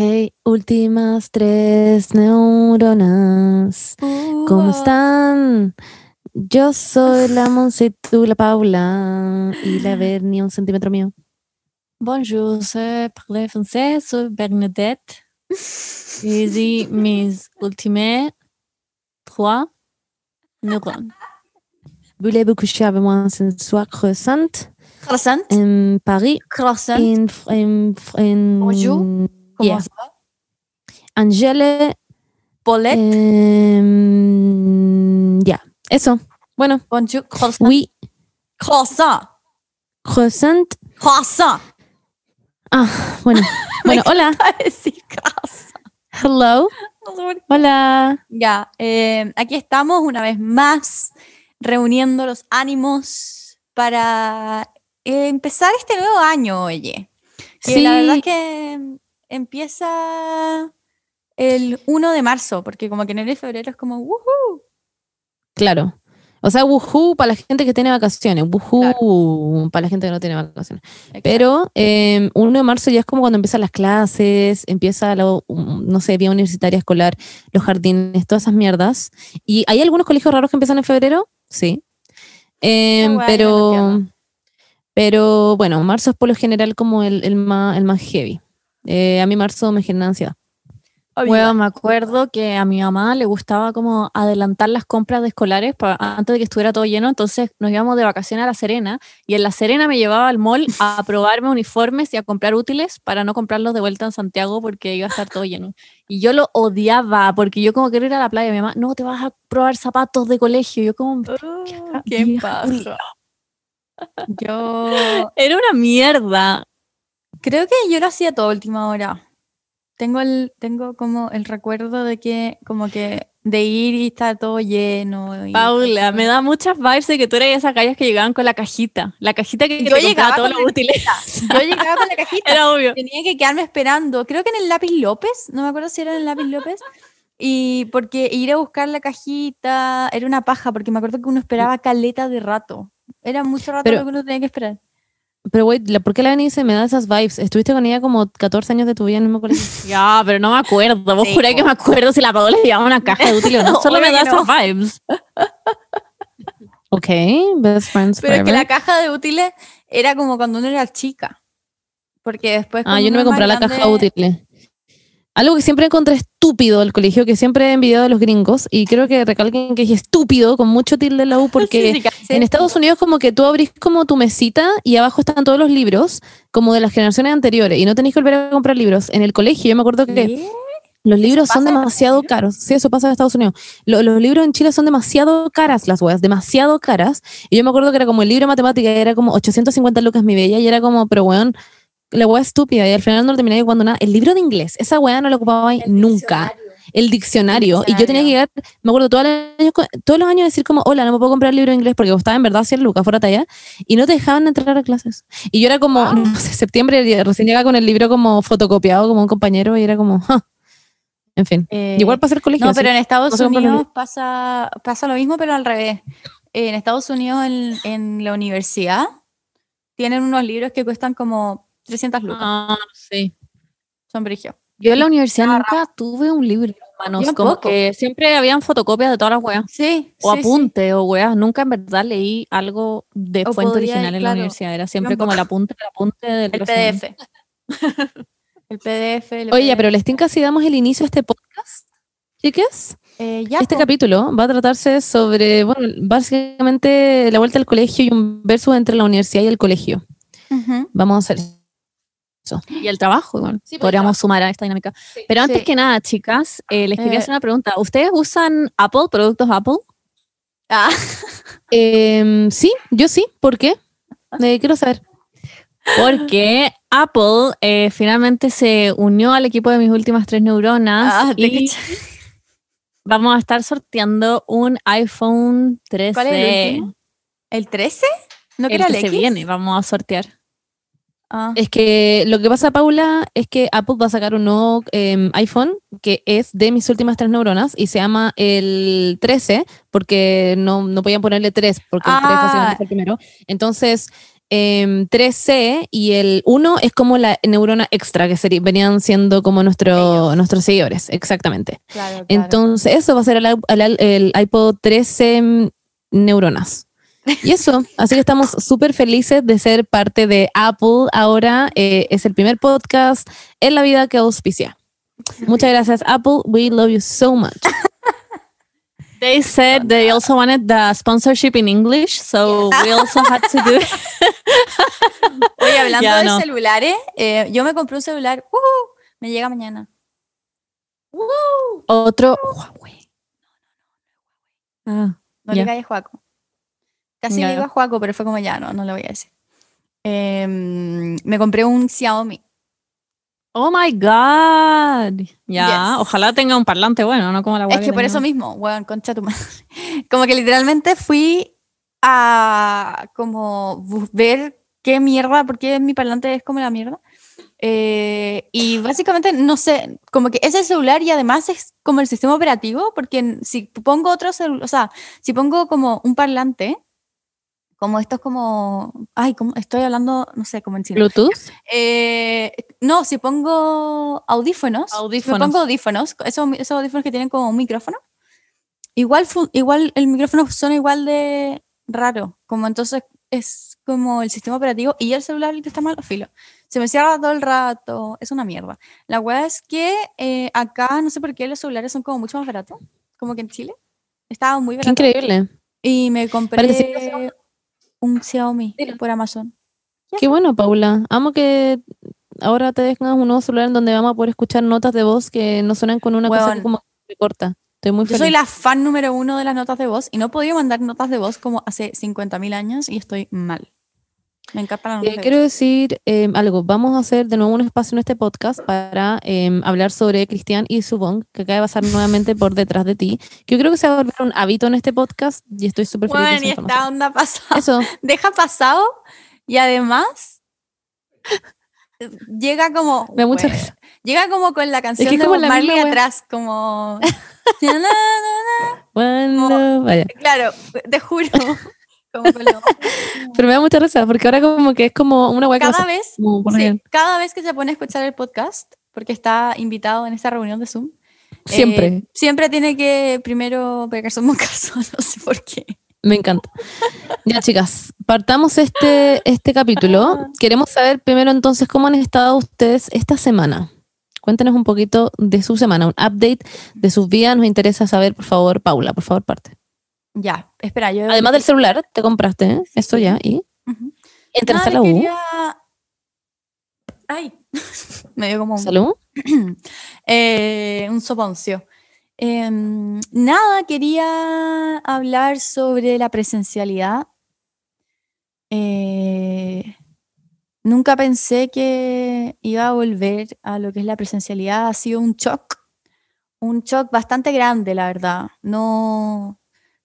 Hey, últimas tres neuronas. ¿Cómo están? Yo soy la Monse tú la Paula. Y la Bernie, un centímetro mío. Bonjour, je parle français, soy Bernadette. Et j'ai mes ultimes trois neurones. Voulez-vous coucher avec moi ce soir croissant Croissant. en Paris? Croissant. En, en, en, Bonjour. Comment Yeah. va? Angele. Paulette. em, ya, eso. Bueno, Bonjour. Croissant. oui, Croissant. croissant. Croissant. Ah, bueno. Bueno, hola. decir. Hello. Hola. Ya, eh, aquí estamos una vez más reuniendo los ánimos para eh, empezar este nuevo año, oye. Que la verdad es que empieza el 1 de marzo, porque como que enero y febrero es como, ¡woohoo! Claro. O sea, wuhu para la gente que tiene vacaciones, wuhu para la gente que no tiene vacaciones. Pero eh, 1 de marzo ya es como cuando empiezan las clases, empieza, la, no sé, vía universitaria escolar, los jardines, todas esas mierdas. ¿Y hay algunos colegios raros que empiezan en febrero? Sí. Eh, guay, pero, pero bueno, marzo es por lo general como el, el más, el más heavy. Eh, a mí marzo me genera ansiedad. Bueno, me acuerdo que a mi mamá le gustaba como adelantar las compras de escolares pa- antes de que estuviera todo lleno, entonces nos íbamos de vacaciones a La Serena y en La Serena me llevaba al mall a probarme uniformes y a comprar útiles para no comprarlos de vuelta en Santiago porque iba a estar todo lleno. Y yo lo odiaba porque yo como quería ir a la playa, mi mamá, no, te vas a probar zapatos de colegio. Yo como, ¿Qué vieja pasa? Yo era una mierda. Creo que yo lo hacía todo a última hora. Tengo el, tengo como el recuerdo de que, como que, de ir y estar todo lleno. y- Paula, me da muchas vibes de que tú eras esas calles que llegaban con la cajita, la cajita que Yo te llegaba los la útiles. Yo llegaba con la cajita. Era obvio. Tenía que quedarme esperando. Creo que en el lápiz López, no me acuerdo si era en el lápiz López. Y porque ir a buscar la cajita era una paja, porque me acuerdo que uno esperaba caleta de rato. Era mucho rato Pero- lo que uno tenía que esperar. Pero, güey, ¿por qué la Beni se me da esas vibes? Estuviste con ella como 14 años de tu vida en el mismo colegio. Ya, pero no me acuerdo. Vos Sí, juré que me acuerdo si la Paola le llevaba una caja de útil o no. Solo me da no. esas vibes. ok, best friends Pero es que forever. la caja de útiles era como cuando uno era chica. Porque después. Ah, yo no me compré la caja grande- útiles. Algo que siempre encontré estúpido del colegio, que siempre he envidiado de los gringos, y creo que recalquen que es estúpido, con mucho tilde en la U, porque Sí, sí, en Estados Unidos como que tú abrís como tu mesita y abajo están todos los libros, como de las generaciones anteriores, y no tenéis que volver a comprar libros. En el colegio yo me acuerdo que los libros son demasiado caros. Sí, eso pasa en Estados Unidos. Lo- los libros en Chile son demasiado caras, las weas, demasiado caras. Y yo me acuerdo que era como el libro de matemática, era como 850 lucas mi bella, y era como, pero weón, la wea estúpida, y al final no lo terminé cuando nada. El libro de inglés, esa wea no lo ocupaba nunca. El diccionario. Y yo tenía que llegar, me acuerdo, todos los, años, todos los años decir como, hola, no me puedo comprar el libro de inglés porque costaba en verdad 100 lucas fuera talla, y no te dejaban entrar a clases. Y yo era como, no sé, septiembre, recién llegaba con el libro como fotocopiado como un compañero, y era como, "Ja". en fin. Eh, Igual para hacer colegio. No, pero en Estados no Unidos pasa, pasa lo mismo, pero al revés. En Estados Unidos, en, en la universidad, tienen unos libros que cuestan como 300 lucas. Ah, sí. Son brigios. Yo en la universidad nunca tuve un libro, hermanos. Yo Como tampoco. que siempre habían fotocopias de todas las weas. Sí. O sí, sí. apunte o weas. Nunca en verdad leí algo de O fuente podía, original en la universidad. Era siempre como el apunte, el apunte del El. PDF. el PDF. el Oye, PDF. pero les tinca si damos el inicio a este podcast. Chicas, Eh, ya, este po. capítulo va a tratarse sobre, bueno, básicamente la vuelta al colegio y un versus entre la universidad y el colegio. Vamos a hacer Y el trabajo. Sí, pues, Podríamos sumar a esta dinámica. Pero antes Sí. que nada, chicas, eh, les quería Eh. hacer una pregunta. ¿Ustedes usan Apple, productos Apple? Ah, Em, sí, yo sí. ¿Por qué? Eh, quiero saber. Porque Apple eh, finalmente se unió al equipo de mis últimas tres neuronas ah, y vamos a estar sorteando un iPhone 13. ¿Cuál es el último? ¿El 13? ¿No que el era que el se X? viene, vamos a sortear. Ah. Es que lo que pasa, Paula, es que Apple va a sacar un nuevo em, iPhone que es de mis últimas tres neuronas y se llama el 13 porque no, no podían ponerle 3 porque el 3 Ah. básicamente fue el primero. Entonces, em, 3C y el 1 es como la neurona extra, que sería- venían siendo como nuestro, nuestros seguidores, exactamente. Claro, claro. Entonces, eso va a ser el, el- el iPod 13 neuronas. Y eso, así que estamos súper felices de ser parte de Apple ahora. eh, es el primer podcast en la vida que auspicia. Muchas gracias, Apple. We love you so much. They said they also wanted the sponsorship in English, so we also had to do it. Oye, hablando de no. celulares, eh, yo me compré un celular. Me llega mañana. Otro Huawei. Ah, No Ya. le calles Juaco. Casi Ya. le digo a Juaco, pero fue como ya, no, no le voy a decir. Em, me compré un Xiaomi. Oh my God. Ya, Yes. ojalá tenga un parlante bueno, no como la Es Huawei que por eso mismo, weón, concha tu madre. Como que literalmente fui a como ver qué mierda, porque mi parlante es como la mierda. Eh, y básicamente, no sé, como que es el celular y además es como el sistema operativo, porque si pongo otro celular, o sea, si pongo como un parlante, como estos como, ay, como estoy hablando, no sé, como en chino. Bluetooth. Eh, no, si pongo audífonos, Audífonos. Si pongo audífonos, esos, esos audífonos que tienen como un micrófono, igual, igual el micrófono suena igual de raro, como entonces es como el sistema operativo y el celular el que está mal, filo. Se me cierra todo el rato, es una mierda. La weá es que eh, acá, no sé por qué, los celulares son como mucho más baratos, como que en Chile. Estaba muy Qué barato. increíble. Y me compré Parece que un Xiaomi por Amazon. Qué bueno, Paula. Amo que ahora te dejas un nuevo celular en donde vamos a poder escuchar notas de voz que no suenan con una cosa Weón. que como que corta. Estoy muy Yo feliz. soy la fan número uno de las notas de voz y no he podido mandar notas de voz como hace 50.000 años y estoy mal. Me encanta la Eh, quiero decir eh, algo. Vamos a hacer de nuevo un espacio en este podcast para eh, hablar sobre Cristian y Subong, que acaba de pasar nuevamente por detrás de ti. Que yo creo que se va a volver un hábito en este podcast y estoy súper feliz Bueno, y información. esta onda pasada. Eso, Deja pasado y además llega como. me da mucha risa. Llega como con la canción que es de como Bob Marley misma atrás, como. Bueno, vaya. claro, te juro. Como Pero me da mucha risa porque ahora como que es como una hueá cada vez Sí, cada vez que se pone a escuchar el podcast, porque está invitado en esta reunión de Zoom, Siempre. eh, siempre tiene que primero pegarse un mocazo, no sé por qué. Me encanta. Ya, chicas, partamos este, este capítulo. Queremos saber primero entonces cómo han estado ustedes esta semana. Cuéntenos un poquito de su semana, un update de sus vidas. Nos interesa saber, por favor, Paula, por favor, parte. Ya, espera, yo... Además del celular, te compraste, ¿eh? Esto ya, y Ujú. entraste a la U. quería- Ay, me dio como un... Salud. Eh, un soponcio. Em, nada, quería hablar sobre la presencialidad. Eh, nunca pensé que iba a volver a lo que es la presencialidad. Ha sido un shock, un shock bastante grande, la verdad. No,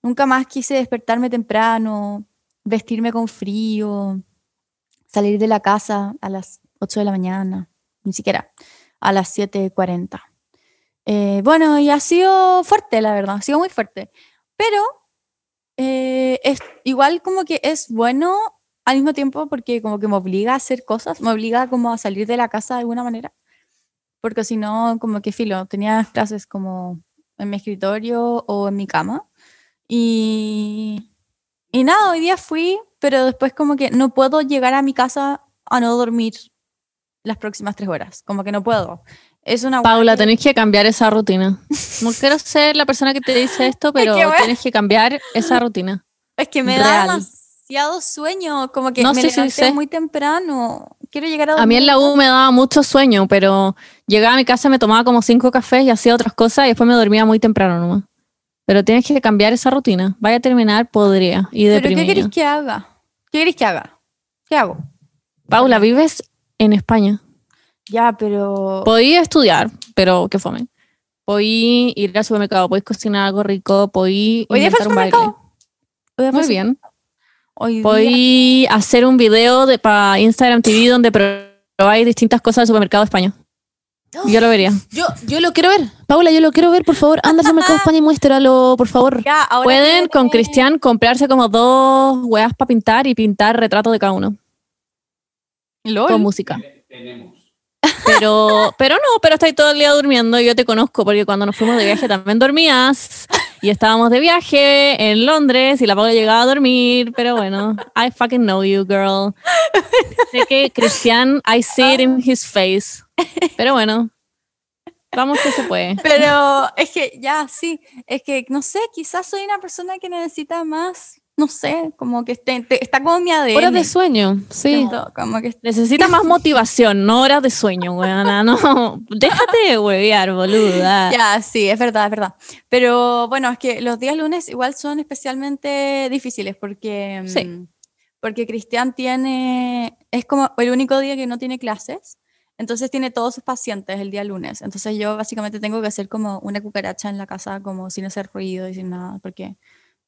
nunca más quise despertarme temprano, vestirme con frío, salir de la casa a las 8 de la mañana, ni siquiera a las 7.40. Eh, bueno, y ha sido fuerte, la verdad, ha sido muy fuerte. Pero eh, es igual como que es bueno al mismo tiempo porque como que me obliga a hacer cosas, me obliga como a salir de la casa de alguna manera. Porque si no, como que filo, tenía clases como en mi escritorio o en mi cama. Y, y nada, hoy día fui, pero después como que no puedo llegar a mi casa a no dormir las próximas tres horas. Como que no puedo. Es una Paula, que- tenés que cambiar esa rutina. No quiero ser la persona que te dice esto, pero que bueno. tienes que cambiar esa rutina. Es que me da demasiado sueño, como que No, me sí, sí, levanté muy temprano. Quiero llegar a A mí en la. U me daba mucho sueño, pero llegaba a mi casa, me tomaba como cinco cafés y hacía otras cosas y después me dormía muy temprano nomás. Pero tienes que cambiar esa rutina. Vaya a terminar, podría. Y ¿Pero qué queréis que haga? ¿Qué queréis que haga? ¿Qué hago? Paula, vives en España. Ya, pero... Podí estudiar, pero qué fome. Podí ir al supermercado, podí cocinar algo rico, podí Hoy día fue un baile. supermercado. Hoy día fue Muy bien. Hoy día- Podí hacer un video de, para Instagram TV donde probáis distintas cosas del supermercado de España. Yo lo vería. Yo, yo lo quiero ver. Paula, yo lo quiero ver, por favor. Anda al supermercado de España y muéstralo, por favor. Ya, ahora Pueden con Cristian comprarse como dos weas para pintar y pintar retratos de cada uno. LOL. con música. Pero, pero no, pero estoy todo el día durmiendo y yo te conozco porque cuando nos fuimos de viaje también dormías y estábamos de viaje en Londres y la Paula llegaba a dormir, pero bueno, I fucking know you, girl. Sé que Cristian, I see it in his face, pero bueno, vamos que se puede. Pero es que ya, sí, es que no sé, quizás soy una persona que necesita más, no sé, como que esté- te- está como mi ADN. Horas de sueño, sí. como que Necesita más motivación, no horas de sueño, weona, no. Déjate de huevear, boluda. Ya, sí, es verdad, es verdad. Pero bueno, es que los días lunes igual son especialmente difíciles porque, Sí. mm, porque Cristian tiene, es como el único día que no tiene clases, entonces tiene todos sus pacientes el día lunes. Entonces yo básicamente tengo que hacer como una cucaracha en la casa, como sin hacer ruido y sin nada, porque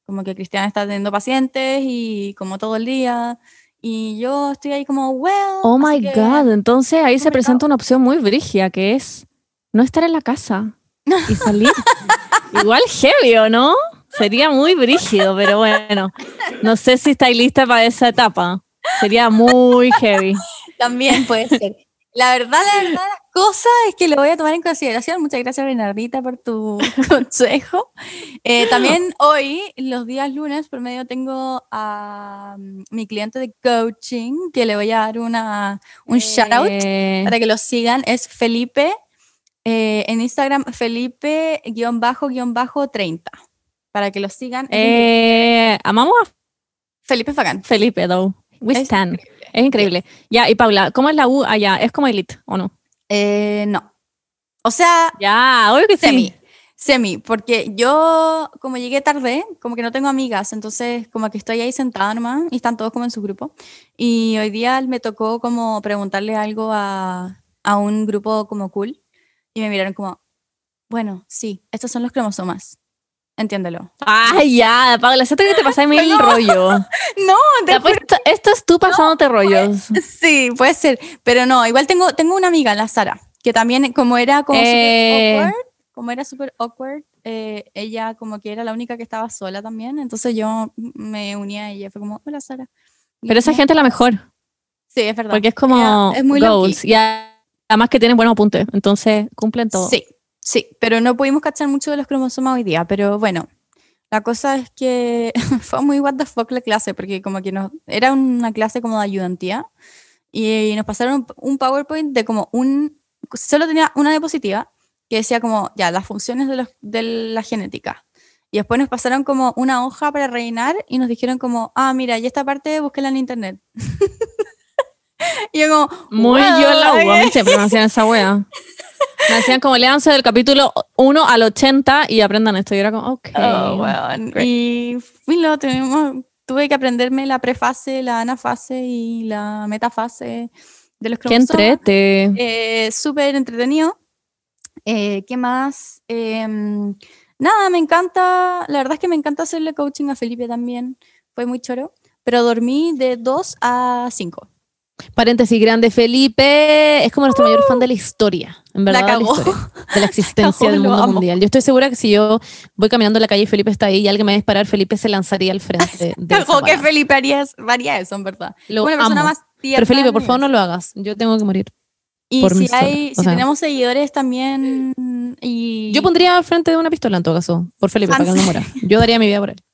como que Cristian está teniendo pacientes y como todo el día. Y yo estoy ahí como, well. Oh my que- god, entonces ahí se presenta una opción muy brigia que es no estar en la casa y salir. Igual heavy, ¿o no? Sería muy brígido, pero bueno, no sé si estáis lista para esa etapa. Sería muy heavy. También puede ser. La verdad, la verdad, las cosas es que lo voy a tomar en consideración. Muchas gracias, Bernardita, por tu consejo. Eh, también hoy, los días lunes, por medio tengo a mm, mi cliente de coaching, que le voy a dar una, un shout out Eh, para que lo sigan. Es Felipe, eh, en Instagram, Felipe-30, para que lo sigan. Eh, amamos a Felipe Facán. Felipe, though. We stand. Es increíble. Ya, y Paula, ¿cómo es la U allá? ¿Es como Elite o no? Eh, no. O sea, Ya, obvio que Semi, sí. semi, porque yo como llegué tarde, como que no tengo amigas, entonces como que estoy ahí sentada nomás y están todos como en su grupo. Y hoy día me tocó como preguntarle algo a, a un grupo como cool y me miraron como, bueno, sí, estos son los cromosomas, entiéndelo. Ay, ya, Paula, siento que te pasáis mil No. rollo. No, te Ya, pues, esto, esto es tú pasándote rollos. Sí, puede ser, pero no, igual tengo, tengo una amiga, la Sara, que también como era como Eh. súper awkward, como era súper awkward, eh, ella como que era la única que estaba sola también, entonces yo me unía a ella, fue como, hola Sara. Y Pero esa como- gente es la mejor, Sí, es verdad. porque es como es muy goals. Y además que tienen buenos apuntes, entonces cumplen todo. Sí, sí, pero no pudimos cachar mucho de los cromosomas hoy día, pero bueno, la cosa es que fue muy what the fuck la clase, porque como que nos, era una clase como de ayudantía y nos pasaron un PowerPoint de como un, solo tenía una diapositiva que decía como, ya, las funciones de, los, de la genética. Y después nos pasaron como una hoja para rellenar y nos dijeron como, ah, mira, y esta parte búsquela en internet. y yo como, Muy "Wow, yo la U, a mí ok". siempre me hacían esa wea. Me hacían como léanse del capítulo 1 al 80 y aprendan esto. Y era como, ok. Oh, great. Y lo tuvimos, tuve que aprenderme la prefase, la anafase y la metafase de los Qué cromosomas. entrete. Eh, Súper entretenido. Eh, ¿Qué más? Em, nada, me encanta, la verdad es que me encanta hacerle coaching a Felipe también. Fue muy choro. Pero dormí de 2 a 5. Paréntesis grande, Felipe es como nuestro mayor fan de la historia, en verdad, de la, historia, de la existencia cagó, del mundo mundial. Yo estoy segura que si yo voy caminando en la calle y Felipe está ahí y alguien me va a disparar, Felipe se lanzaría al frente de, Cagó que. Felipe haría, haría eso, en verdad. Lo Una persona amo. más tierna Pero Felipe, por favor, no lo hagas. Yo tengo que morir. Y por si, hay, si sea. tenemos seguidores también. Y Yo pondría al frente de una pistola en todo caso, por Felipe, para que no muera. Yo daría mi vida por él.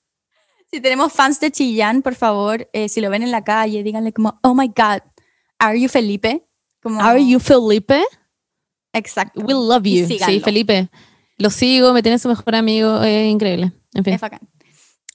Si tenemos fans de Chillán, por favor, eh, si lo ven en la calle, díganle como, oh my God, are you Felipe? Como, Are you Felipe? Exacto. We love you. Sí. Felipe. Lo sigo, me tiene su mejor amigo, es increíble. En fin. Es bacán.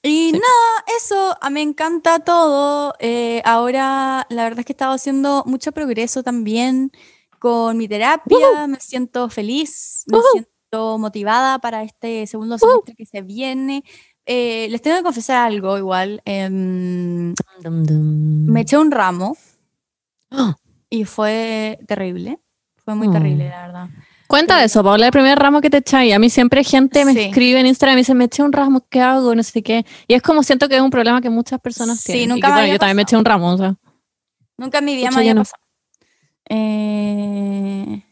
Y Sí. nada, eso, a mí me encanta todo. eh, ahora, la verdad es que he estado haciendo mucho progreso también con mi terapia. Me siento feliz, me siento motivada para este segundo semestre que se viene. Eh, les tengo que confesar algo igual. em, me eché un ramo Ah, y fue terrible. Fue muy Mm. terrible, la verdad. Cuenta de eso, Paula, el primer ramo que te echáis. A mí siempre gente me Sí. escribe en Instagram y me dice, me eché un ramo, ¿qué hago? No sé qué. Y es como siento que es un problema que muchas personas Sí, tienen. Y nunca que, me bueno, yo también me eché un ramo, o sea. Nunca en mi vida Pucha, me había no. pasado. Eh,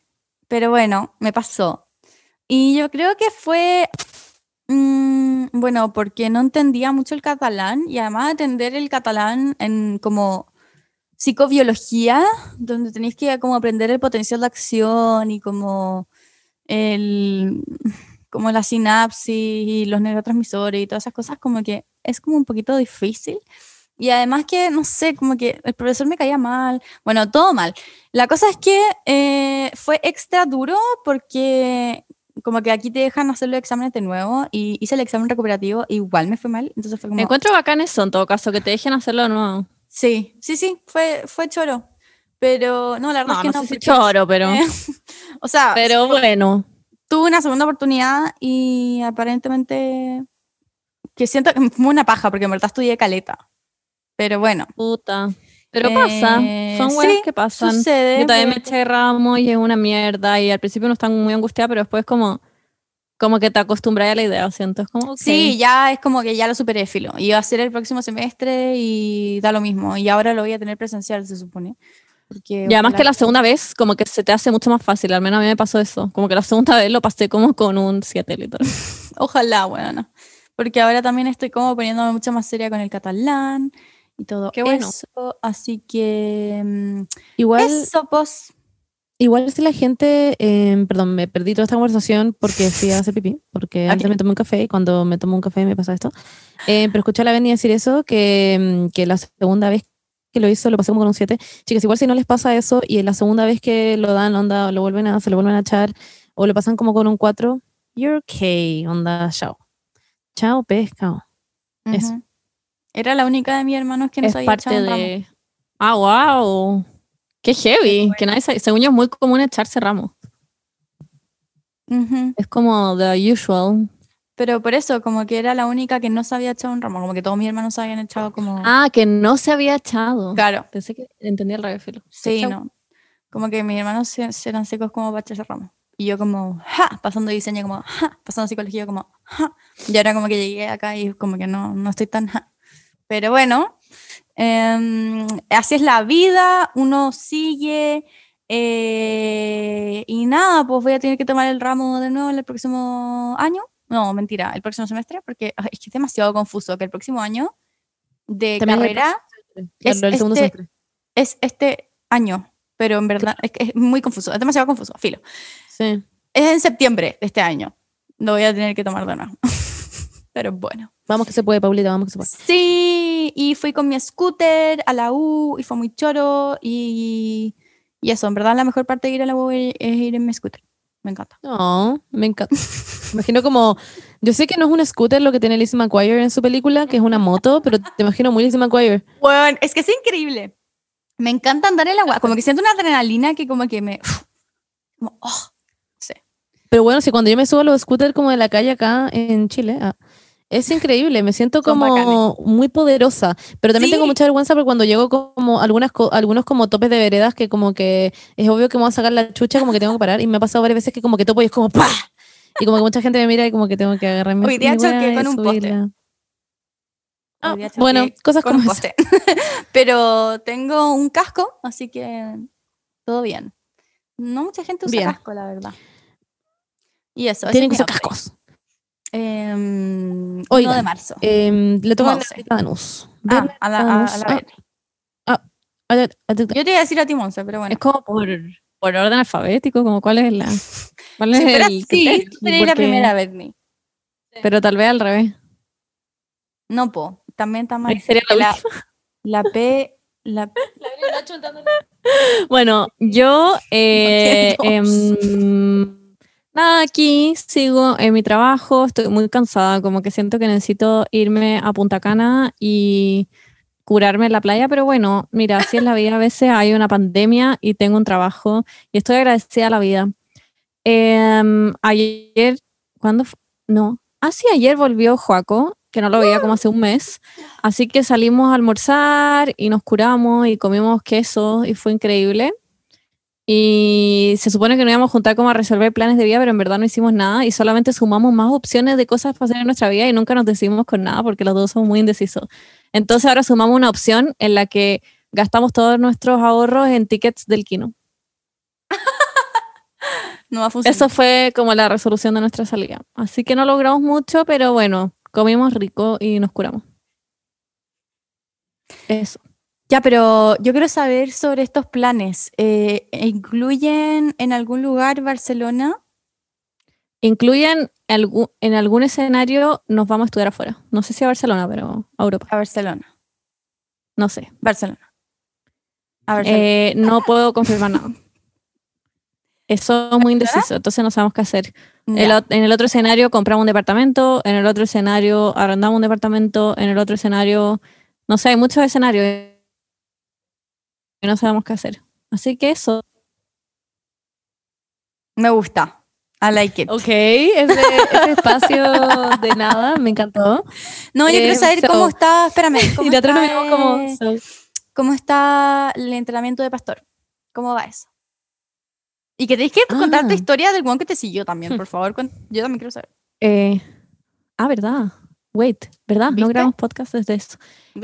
pero bueno, me pasó. Y yo creo que fue, mm, bueno, porque no entendía mucho el catalán y además de entender el catalán en como psicobiología, donde tenéis que como aprender el potencial de acción y como el como la sinapsis y los neurotransmisores y todas esas cosas, como que es como un poquito difícil. Y además que, no sé, como que el profesor me caía mal. Bueno, todo mal. La cosa es que eh, fue extra duro porque como que aquí te dejan hacer los exámenes de nuevo y hice el examen recuperativo igual me fue mal. Entonces fue como... Me encuentro bacán eso en todo caso, que te dejen hacerlo de nuevo. Sí, sí, sí, fue, fue choro. Pero no, la verdad No, es que no no. sé si porque- choro, pero... eh, o sea, Pero bueno. tuve una segunda oportunidad y aparentemente que siento que fue una paja porque en verdad estudié caleta. Pero bueno, Puta. Pero Eh, pasa. Son sí, weas que pasan. sucede. Yo también me eché ramo y es una mierda. Y al principio no están muy angustiada, pero después como, como que te acostumbras a la idea, siento. Es como, ok. Sí, ya es como que ya lo superé, filo. Iba a ser el próximo semestre y da lo mismo. Y ahora lo voy a tener presencial, se supone. Porque Y además que la segunda vez, como que se te hace mucho más fácil. Al menos a mí me pasó eso. Como que la segunda vez lo pasé como con un 7 literal. Ojalá, bueno, Porque ahora también estoy como poniéndome mucho más seria con el catalán y todo Qué bueno. eso. Así que... mm, Igual, Eso, pues... igual si la gente, eh, perdón, me perdí toda esta conversación porque fui a hacer pipí, porque antes Ok. me tomé un café y cuando me tomo un café me pasa esto. Eh, pero escuché a la Beni decir eso, que, mm, que la segunda vez que lo hizo lo pasé como con un 7. Chicas, igual si no les pasa eso y la segunda vez que lo dan, onda, lo vuelven a, se lo vuelven a echar o lo pasan como con un 4, you're okay, onda, chao. Chao, pescado. Eso. Era la única de mis hermanos que no es sabía parte echar un ramo. de... Ah, wow. Qué heavy. Que nadie Según yo es muy común echarse ramos. Ujú. Es como the usual. Pero por eso, como que era la única que no sabía echar un ramo. Como que todos mis hermanos se habían echado como... Ah, que no se había echado. claro. Pensé que entendía el revés. Sí, Chau. no. Como que mis hermanos se- se eran secos como para echarse ramo. Y yo como, ja, pasando diseño como, ja, pasando psicología como, ja. Y ahora como que llegué acá y como que no, no estoy tan, ja. Pero bueno, em, así es la vida, uno sigue. eh, y nada, pues voy a tener que tomar el ramo de nuevo el próximo año. No, mentira, el próximo semestre, porque ay, es que es demasiado confuso que el próximo año de También es el carrera Es el segundo este- semestre. es este año, pero en verdad es, que es muy confuso, es demasiado confuso, filo. Sí. Es en septiembre de este año. Lo voy a tener que tomar de nuevo. pero bueno. Vamos que se puede, Paulita, vamos que se puede. Sí, y fui con mi scooter a la U y fue muy choro y, y eso, en verdad la mejor parte de ir a la U es ir en mi scooter. Me encanta. No, me encanta. Imagino como. Yo sé que no es un scooter lo que tiene Lizzie McGuire en su película, que es una moto, pero te imagino muy Lizzie McGuire. Bueno, es que es increíble. Me encanta andar en la agua, como que siento una adrenalina que como que me... Como, oh, sí. Pero bueno, si cuando yo me subo a los scooters como de la calle acá en Chile, ah, es increíble, me siento como muy poderosa, pero también tengo mucha vergüenza porque cuando llego como algunas co- algunos como topes de veredas que como que es obvio que me voy a sacar la chucha, como que tengo que parar y me ha pasado varias veces que como que topo y es como ¡pah! Y como que mucha gente me mira y como que tengo que agarrar mi Hoy día choqué con un poste. Ah, bueno, cosas con como un poste. Pero tengo un casco, así que todo bien. No mucha gente usa Bien. casco, la verdad. Y eso. Tienen que update. cascos. Em, 1 Oigan, de marzo. Em, le toca a Monse. la Danus. ah, a la, a- a la Danus. Ah, a Yo te iba a decir a ti, Monse, pero bueno. Es como por, por orden alfabético, como cuál es la... ¿Cuál es fuera el criterio? tú serías la Porque- primera, Berni. Pero tal vez al revés. No, po. También está mal. Sería la La, la P. La, Bueno, yo eh, em, nada, aquí sigo en mi trabajo, estoy muy cansada, como que siento que necesito irme a Punta Cana y curarme en la playa, pero bueno, mira, así es la vida, a veces hay una pandemia y tengo un trabajo y estoy agradecida a la vida. Em, ayer, ¿cuándo? No, así ayer volvió Joaco, que no lo veía como hace un mes. Así que salimos a almorzar y nos curamos y comimos queso y fue increíble. Y se supone que nos íbamos a juntar como a resolver planes de vida, pero en verdad no hicimos nada y solamente sumamos más opciones de cosas para hacer en nuestra vida y nunca nos decidimos con nada porque los dos somos muy indecisos. Entonces ahora sumamos una opción en la que gastamos todos nuestros ahorros en tickets del kino. no va a funcionar. Eso fue como la resolución de nuestra salida. Así que no logramos mucho, pero bueno, comimos rico y nos curamos. Eso. Ya, pero yo quiero saber sobre estos planes. Eh, ¿Incluyen en algún lugar Barcelona? Incluyen algún, en algún escenario nos vamos a estudiar afuera. No sé si a Barcelona, pero a Europa. A Barcelona. No sé. Barcelona. A Barcelona. Eh, no puedo confirmar nada. Eso es muy indeciso, entonces no sabemos qué hacer. El en el otro escenario compramos un departamento, en el otro escenario arrendamos un departamento, en el otro escenario, no sé, hay muchos escenarios y no sabemos qué hacer. Así que eso. Me gusta. I like it. Ok, ese, ese espacio de nada me encantó. No, yo Eh, quiero saber so- cómo está. Espérame. ¿Cómo Y la otra nos miramos como. eh, so- ¿Cómo está el entrenamiento de pastor? ¿Cómo va eso? Y que tenéis que contar tu Ah. historia del one que te siguió también, por favor. Yo también quiero saber. eh, ah, ¿verdad? Wait, ¿verdad? ¿Viste? No grabamos podcast desde eso.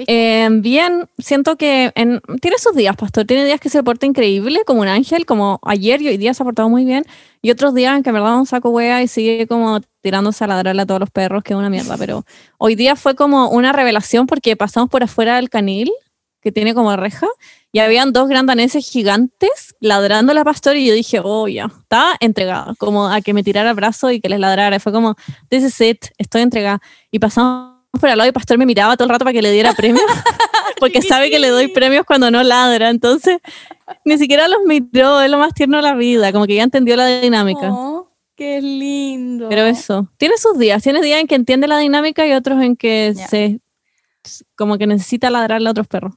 Eh, bien, siento que en- tiene sus días, Pastor. Tiene días que se porta increíble, como un ángel, como ayer y hoy día se ha portado muy bien. Y otros días en que en verdad un saco wea y sigue como tirándose a ladrarle a todos los perros, que es una mierda. Pero hoy día fue como una revelación porque pasamos por afuera del canil, que tiene como reja, y habían dos gran daneses gigantes ladrando a Pastor y yo dije, oh, ya, estaba entregada, como a que me tirara brazo y que les ladrara. Fue como, this is it, estoy entregada. Y pasamos por al lado y Pastor me miraba todo el rato para que le diera premios, porque sabe que le doy premios cuando no ladra, entonces ni siquiera los miró, es lo más tierno de la vida, como que ya entendió la dinámica. Oh, qué lindo. Pero eso, tiene sus días, tiene días en que entiende la dinámica y otros en que se como que necesita ladrarle a otros perros.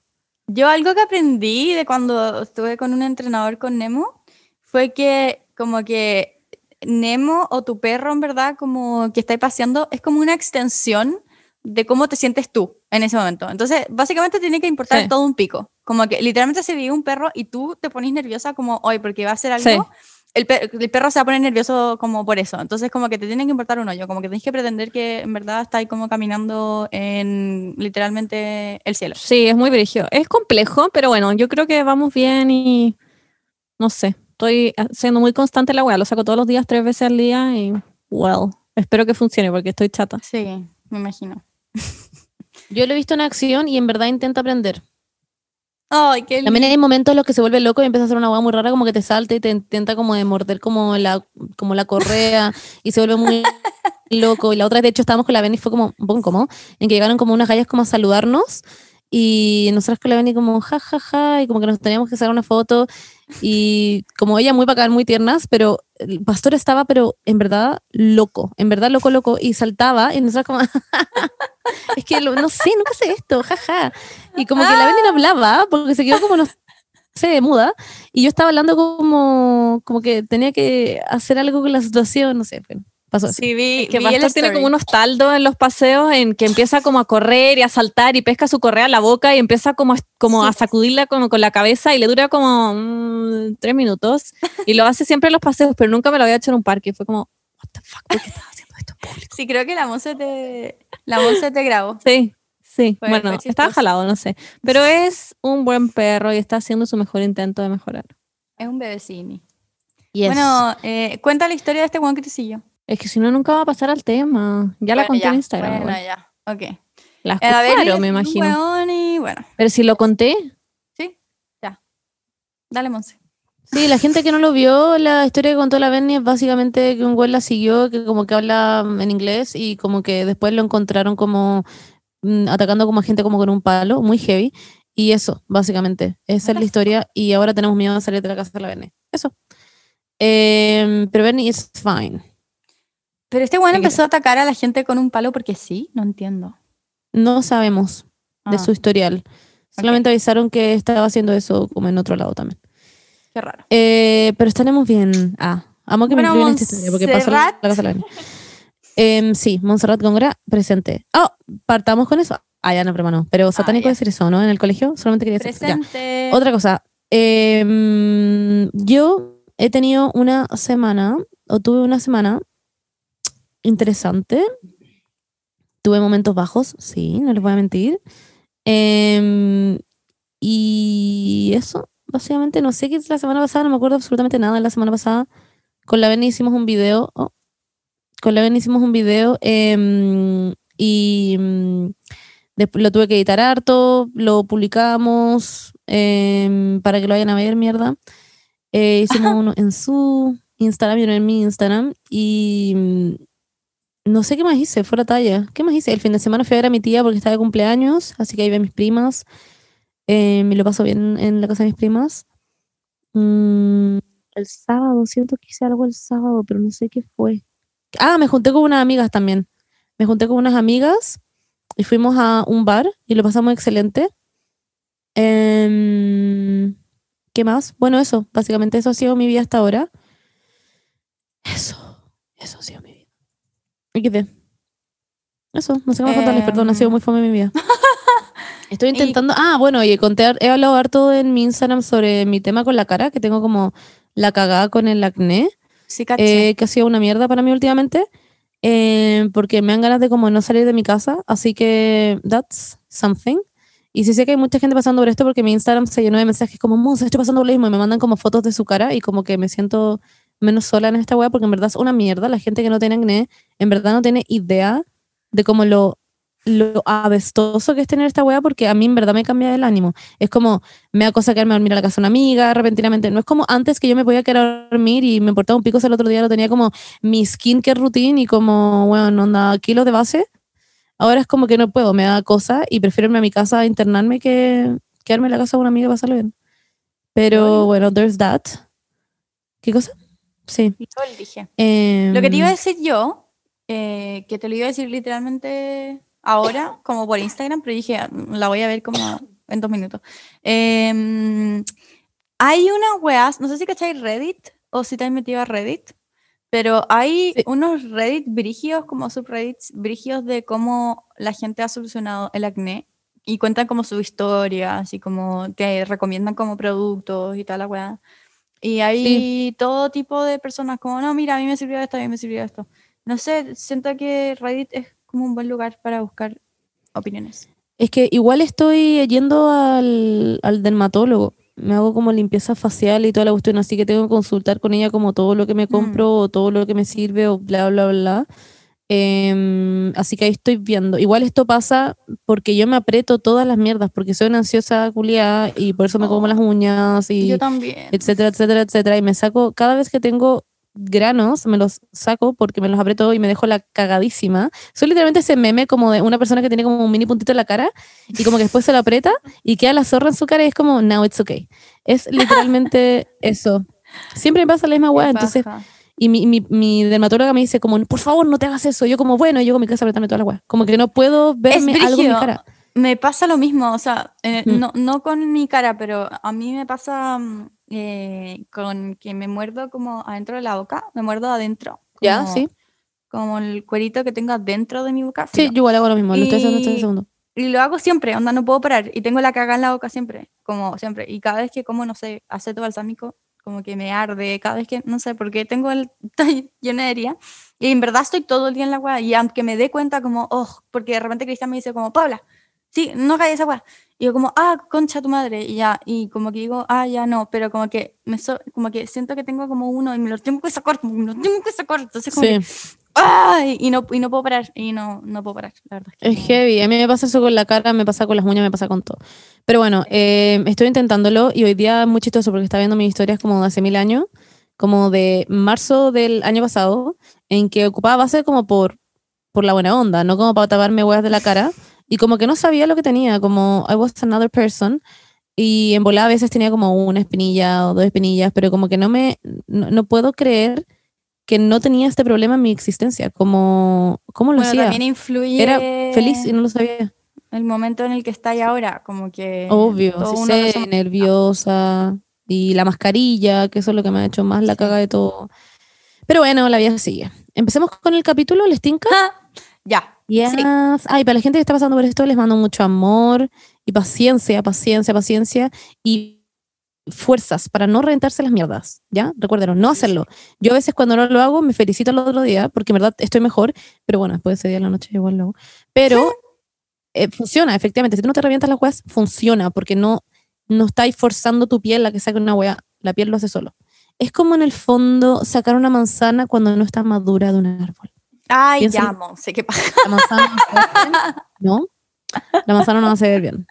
Yo algo que aprendí de cuando estuve con un entrenador con Nemo fue que como que Nemo o tu perro en verdad como que estáis paseando es como una extensión de cómo te sientes tú en ese momento. Entonces, básicamente tiene que importar Sí. todo un pico. Como que literalmente se vive un perro y tú te pones nerviosa como hoy porque va a hacer algo. Sí. El, per- el perro se va a poner nervioso como por eso. Entonces, como que te tiene que importar un hoyo. Como que tienes que pretender que en verdad estáis como caminando en literalmente el cielo. Sí, es muy brígido. Es complejo, pero bueno, yo creo que vamos bien y no sé, estoy siendo muy constante la weá, lo saco todos los días, tres veces al día y well, espero que funcione porque estoy chata. Sí, me imagino. Yo lo he visto en acción y en verdad intenta aprender. Ay, qué También hay momentos en los que se vuelve loco y empieza a hacer una hueá muy rara, como que te salta y te intenta como de morder como la, como la correa y se vuelve muy loco. Y la otra de hecho, estábamos con la Benny y fue como un poco incómodo, en que llegaron como unas gallas como a saludarnos y nosotros con la Benny como ja, ja, ja, y como que nos teníamos que sacar una foto y como ella muy bacán, muy tiernas, pero el pastor estaba, pero en verdad loco, en verdad loco, loco, y saltaba y nosotros como, es que lo- no sé, nunca sé esto, jaja. Y como que la Benny no hablaba porque se quedó como, no sé, muda, y yo estaba hablando como, como que tenía que hacer algo con la situación, no sé, bueno, pasó. Sí, vi, Es que vi Pastor tiene como unos taldos en los paseos en que empieza como a correr y a saltar y pesca su correa a la boca y empieza como, a- como a sacudirla como con la cabeza y le dura como mm, tres minutos y lo hace siempre en los paseos, pero nunca me lo había hecho en un parque. Fue como, what the fuck, ¿por qué estás haciendo esto en público? Sí, creo que la Monse te, la Monse te grabó. Sí, sí, Fue- bueno, fue estaba jalado, no sé, pero es un buen perro y está haciendo su mejor intento de mejorar. Es un bebecini. Yes. Bueno, eh, cuenta la historia de este Juan siguió. Es que si no, nunca va a pasar al tema. Ya la Bueno, conté en Instagram. Bueno, igual. ya. Ok. La Eh, escucharon, me un imagino. hueón y bueno, Pero si lo conté, sí, ya. Dale, Monse. Sí, la gente que no lo vio, la historia que contó la Benny es básicamente que un güey la siguió, que como que habla en inglés y como que después lo encontraron como atacando como a gente como con un palo, muy heavy. Y eso, básicamente, esa es la historia y ahora tenemos miedo de salir de la casa de la Benny. Eso. Em, pero Benny is fine. Pero este ¿Qué empezó a atacar a la gente con un palo porque sí, no entiendo. No sabemos de Ah, su historial. Solamente avisaron que estaba haciendo eso como en otro lado también. Qué raro. Eh, pero estaremos bien. Ah, amo que Bueno, me incluyan esta historia porque pasó la, la casa de la Belén. Em, sí, Montserrat Góngora, presente. Oh, partamos con eso. Ah, ya no, pero no. Pero satánico ya. decir eso, ¿no? En el colegio, solamente quería decir. Ya. Presente. Otra cosa. em, yo he tenido una semana, o tuve una semana interesante. Tuve momentos bajos, sí, no les voy a mentir. Em, y eso, básicamente, no sé qué es la semana pasada, no me acuerdo absolutamente nada de la semana pasada. Con la Beni hicimos un video. oh, con la Beni hicimos un video em, y mm, Después lo tuve que editar harto, lo publicamos em, para que lo vayan a ver, mierda. Eh, hicimos uno en su Instagram y uno en mi Instagram. Y mm, no sé qué más hice, fuera talla. ¿Qué más hice? El fin de semana fui a ver a mi tía porque estaba de cumpleaños, así que ahí vi a mis primas. Eh, me lo paso bien en la casa de mis primas. Mm, el sábado, siento que hice algo el sábado, pero no sé qué fue. Ah, me junté con unas amigas también. Me junté con unas amigas y fuimos a un bar y lo pasamos excelente. Em, ¿Qué más? Bueno, eso, básicamente eso ha sido mi vida hasta ahora. Eso, eso ha sido mi vida. ¿Y qué Eso, no sé cómo contarles, perdón, ha sido muy fome mi vida. Estoy intentando. Ah, bueno, y conté, he hablado harto en mi Instagram sobre mi tema con la cara, que tengo como la cagada con el acné. Sí, eh, que ha sido una mierda para mí últimamente. eh, porque me dan ganas de como no salir de mi casa. Así que that's something. Y sí sé que hay mucha gente pasando por esto porque mi Instagram se llenó de mensajes como, Monza, estoy pasando lo mismo. Y me mandan como fotos de su cara y como que me siento menos sola en esta wea porque en verdad es una mierda. La gente que no tiene acné en verdad no tiene idea de cómo lo, lo abestoso que es tener esta wea porque a mí en verdad me cambia el ánimo. Es como, me da cosa quedarme a dormir a la casa de una amiga repentinamente. No es como antes que yo me podía quedar a dormir y me importaba un pico el otro día no tenía como mi skincare routine y como, bueno, onda, kilos de base. Ahora es como que no puedo, me da cosa y prefiero irme a mi casa a internarme que quedarme en la casa de una amiga y pasarlo bien. Pero bueno, there's that. ¿Qué cosa? Sí. Dije. Lo que te Em, iba a decir yo, eh, que te lo iba a decir literalmente ahora, como por Instagram, pero dije, "Ah, la voy a ver como en dos minutos. Em, hay unas weas, no sé si cacháis Reddit o si te has metido a Reddit, pero hay Sí. unos Reddit brígidos, como subreddits brígidos de cómo la gente ha solucionado el acné y cuentan como su historia, así como te recomiendan como productos y tal la wea. Y hay todo tipo de personas como, no, mira, a mí me sirvió esto, a mí me sirvió esto. No sé, siento que Reddit es como un buen lugar para buscar opiniones. Es que igual estoy yendo al, al dermatólogo. Me hago como limpieza facial y toda la cuestión, así que tengo que consultar con ella como todo lo que me compro o todo lo que me sirve o bla, bla, bla. Em, así que ahí estoy viendo. Igual esto pasa porque yo me aprieto todas las mierdas, porque soy una ansiosa culiada y por eso me como Oh. las uñas y Yo también. etcétera, etcétera, etcétera. Y me saco, cada vez que tengo granos, me los saco porque me los aprieto y me dejo la cagadísima. Soy literalmente ese meme como de una persona que tiene como un mini puntito en la cara y como que después se lo aprieta y queda la zorra en su cara y es como, now it's okay. Es literalmente eso. Siempre me pasa la misma Qué weá, entonces, y mi, mi, mi dermatóloga me dice como, por favor, no te hagas eso. Yo como, bueno, yo con mi casa apretando toda la weá. Como que no puedo verme algo en mi cara. Me pasa lo mismo, o sea, eh, Mm. no, no con mi cara, pero a mí me pasa mm, eh, con que me muerdo como adentro de la boca, me muerdo adentro. ¿Ya? como- Sí. Como el cuerito que tengo adentro de mi boca. Sí, yo igual hago lo mismo. Lo estoy haciendo Y- segundo. Y lo hago siempre, onda, no puedo parar. Y tengo la caga en la boca siempre, como siempre. Y cada vez que como, no sé, aceto balsámico, como que me arde. Cada vez que, no sé, porque tengo el está lleno de herida. Y en verdad estoy todo el día en la weá. Y aunque me dé cuenta, como, oh, porque de repente Cristian me dice, como, Paula, sí, no caes esa weá. Y yo, como, ah, concha tu madre. Y ya, y como que digo, ah, ya no. Pero como que, me so- como que siento que tengo como uno y me lo tengo que sacar, que me lo tengo que sacar. Entonces, como que, Sí. ¡ay! Y no, y no puedo parar. Y no, no puedo parar, la verdad. que Es no. heavy. A mí me pasa eso con la cara, me pasa con las uñas, me pasa con todo. Pero bueno, eh, estoy intentándolo y hoy día es muy chistoso porque está viendo mis historias como de hace mil años, como de marzo del año pasado, en que ocupaba base como por, por la buena onda, no como para taparme huevas de la cara. Y como que no sabía lo que tenía, como I was another person. Y en volada a veces tenía como una espinilla o dos espinillas, pero como que no me, no, no puedo creer que no tenía este problema en mi existencia, como, ¿cómo lo Bueno, hacía? también influye Era feliz y no lo sabía. el momento en el que estáis ahora, como que Obvio, sí sé, somos- nerviosa. Y la mascarilla, que eso es lo que me ha hecho más la caga de todo. Pero bueno, la vida sigue. Empecemos con el capítulo, ¿les tinca? Ya. Yes. Sí. Ay, para la gente que está pasando por esto, les mando mucho amor y paciencia, paciencia, paciencia y fuerzas para no reventarse las mierdas, ¿ya? Recuérdenlo, no hacerlo. Yo a veces cuando no lo hago me felicito el otro día porque en verdad estoy mejor, pero bueno, después de ese día en la noche igual lo hago. Pero eh, funciona, efectivamente. Si tú no te revientas las weas, funciona porque no, no estáis forzando tu piel a que saque una wea. La piel lo hace solo. Es como en el fondo sacar una manzana cuando no está madura de un árbol. Ay, Piensa- ya, sé qué pasa. La manzana no se hace, ¿no? La manzana no va a ver bien.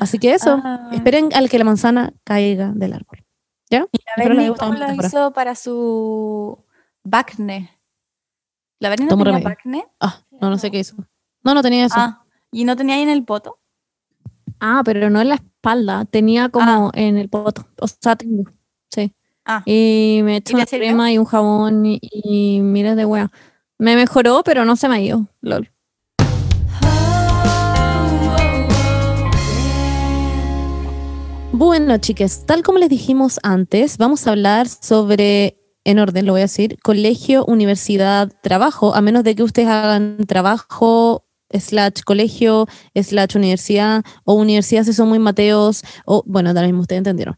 Así que eso, Ah. esperen al que la manzana caiga del árbol. ¿Ya? La Espero les Berni, ¿cómo lo hizo para su Bacne? ¿La Berni no tenía. Bacne? Ah, no, no sé qué hizo. No, no tenía eso. Ah, ¿y no tenía ahí en el poto? Ah, pero no en la espalda, tenía como en el poto. O sea, tengo. Sí. Ah. Y me ¿Y te una sirvió? crema y un jabón y, y miles de wea. Me mejoró, pero no se me ha ido. Lol. Bueno, chicas, tal como les dijimos antes, vamos a hablar sobre, en orden lo voy a decir, colegio, universidad, trabajo, a menos de que ustedes hagan trabajo slash colegio, slash universidad, o universidad si son muy mateos, o bueno, mismo, ustedes entendieron.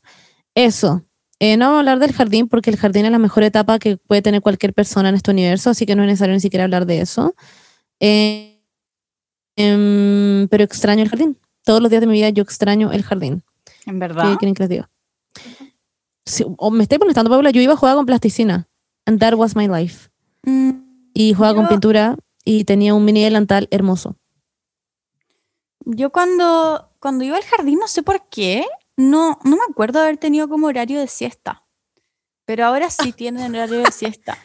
Eso. Eh, no vamos a hablar del jardín porque el jardín es la mejor etapa que puede tener cualquier persona en este universo, así que no es necesario ni siquiera hablar de eso. Eh, em, pero extraño el jardín. Todos los días de mi vida yo extraño el jardín. ¿En ¿Qué verdad? quieren que les diga? Sí, o me estoy molestando, Paula. Yo iba a jugar con plasticina. And that was my life. Mm, Y jugaba con pintura y tenía un mini delantal hermoso. Yo cuando, cuando iba al jardín, no sé por qué, no, no me acuerdo haber tenido como horario de siesta. Pero ahora sí tienen horario de siesta.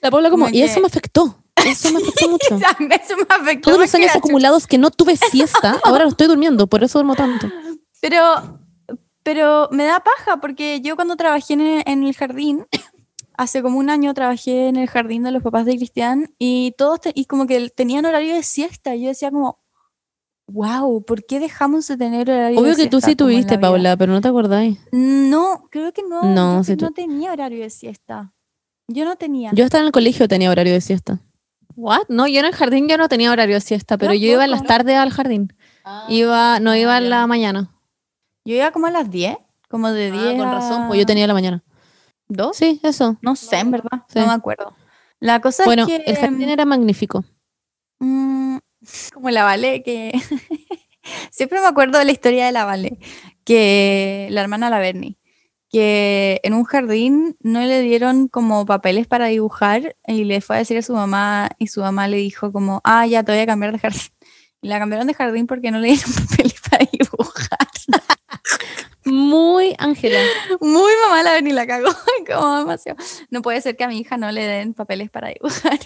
La Paula como, Como y eso me afectó. Eso me afectó mucho. O sea, eso me afectó Todos los años acumulados que no tuve siesta, ahora lo estoy durmiendo, por eso duermo tanto. Pero, pero me da paja porque yo cuando trabajé en el, en el jardín, hace como un año trabajé en el jardín de los papás de Cristian y todos te- y como que tenían horario de siesta. Y yo decía como, wow, ¿por qué dejamos de tener horario de Obvio que tú siesta sí tuviste, vida?" Paula, pero no te acordáis. No, creo que no. No, tú- no tenía horario de siesta. Yo no tenía. Yo hasta en el colegio tenía horario de siesta. ¿What? No, yo en el jardín ya no tenía horario de siesta, pero yo iba en las tardes al jardín. Iba, no iba en la mañana. Yo iba como a las 10, como de 10 Ah, con razón, pues yo tenía la mañana. 2. Sí, eso. No sé, en verdad, Sí. no me acuerdo. La cosa Bueno, es que el jardín era magnífico. mm, como la Vale, que siempre me acuerdo de la historia de la Vale, que la hermana la Bernie, que en un jardín no le dieron como papeles para dibujar y le fue a decir a su mamá y su mamá le dijo como, ah, ya te voy a cambiar de jardín. Y la cambiaron de jardín porque no le dieron papeles para dibujar. Muy Ángela. Muy mamá la Bernie la cagó, como demasiado. No puede ser que a mi hija no le den papeles para dibujar.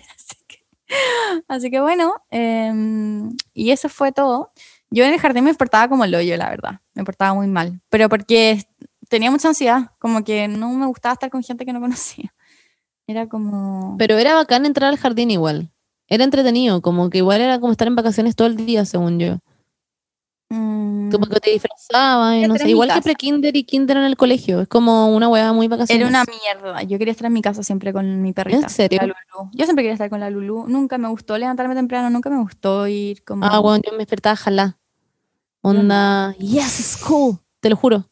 Así que, bueno, em, y eso fue todo. Yo en el jardín me portaba como el hoyo, la verdad. Me portaba muy mal. Pero porque tenía mucha ansiedad, como que no me gustaba estar con gente que no conocía. Era como... Pero era bacán entrar al jardín igual. Era entretenido, como que igual era como estar en vacaciones todo el día, según yo. Mm, Como que te disfrazaba y no sé. en Igual que pre-kinder y kinder en el colegio. Es como una hueá muy vacaciones. Era una mierda. Yo quería estar en mi casa siempre con mi perrita. serio? la Lulú. Yo siempre quería estar con la Lulu. Nunca me gustó levantarme temprano, nunca me gustó ir como... Ah, bueno, yo me despertaba jalá. Onda, yes, it's cool. Te lo juro.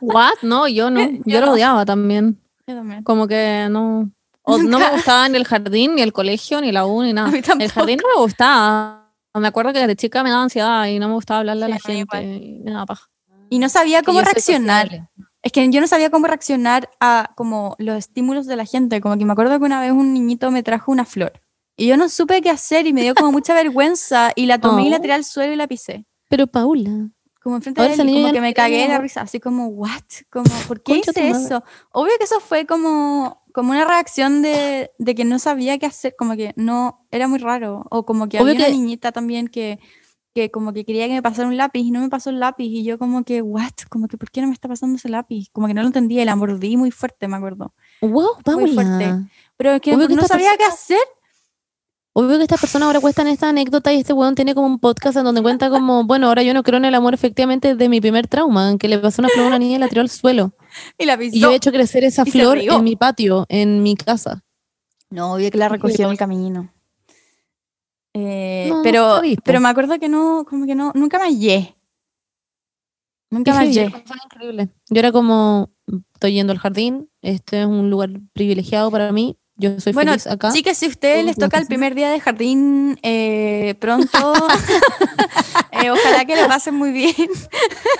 ¿What? No, yo no. Yo, Yo lo no. odiaba también. Yo también. Como que no. o no me gustaba ni el jardín, ni el colegio, ni la U, ni nada. A mí tampoco. El jardín no me gustaba. Me acuerdo que de chica me daba ansiedad y no me gustaba hablarle Sí, a la gente. y me daba paja. Y no sabía cómo reaccionar. Es que yo no sabía cómo reaccionar a como los estímulos de la gente. Como que me acuerdo que una vez un niñito me trajo una flor. Y yo no supe qué hacer y me dio como mucha vergüenza y la tomé y la Oh. tiré al suelo y la pisé. Pero Paula, Como enfrente de él como que no me cagué de la risa. Así como, what? Como, ¿por qué Concha hice eso? Obvio que eso fue como, como una reacción de, de que no sabía qué hacer. Como que no, era muy raro. O como que Obvio había que- una niñita también que que como que quería que me pasara un lápiz y no me pasó el lápiz y yo como que, what, como que, ¿por qué no me está pasando ese lápiz? Como que no lo entendía y la mordí muy fuerte, me acuerdo. wow, Muy fuerte. Pero es que Obvio no esta sabía qué hacer. Obvio que estas personas ahora cuentan esta anécdota y este weón tiene como un podcast en donde cuenta como, bueno, ahora yo no creo en el amor efectivamente de mi primer trauma, en que le pasó una flor a una niña y la tiró al suelo. Y la pisó. Y yo he hecho crecer esa y flor en mi patio, en mi casa. No, obvio que la recogió en el camino. Eh, No, pero, pero me acuerdo que no, como que no, nunca me hallé. Nunca me hallé. increíble. Yo era como, estoy yendo al jardín, este es un lugar privilegiado para mí, yo soy Bueno, feliz acá. Sí que si a ustedes les toca el primer día de jardín eh, pronto, eh, ojalá que lo pasen muy bien.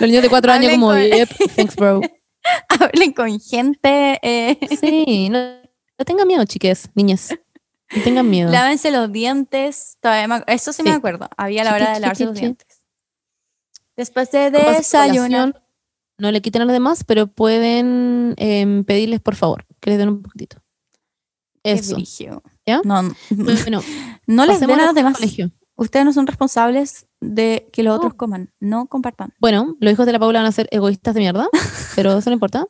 Los niños de cuatro años como, con- yep, thanks bro. Hablen con gente. eh, Sí, no, no tengan miedo, chiques, niñas. No tengan miedo. Lávense los dientes. Todavía me eso sí, me acuerdo. Había la hora de lavarse los dientes. Después de desayunar. No le quiten a los demás, pero pueden em, pedirles por favor que les den un poquitito. Eso. No, no, Bueno, no les den a los demás. colegio. Ustedes no son responsables de que los No. otros coman. No compartan. Bueno, los hijos de la Paula van a ser egoístas de mierda, pero eso no importa.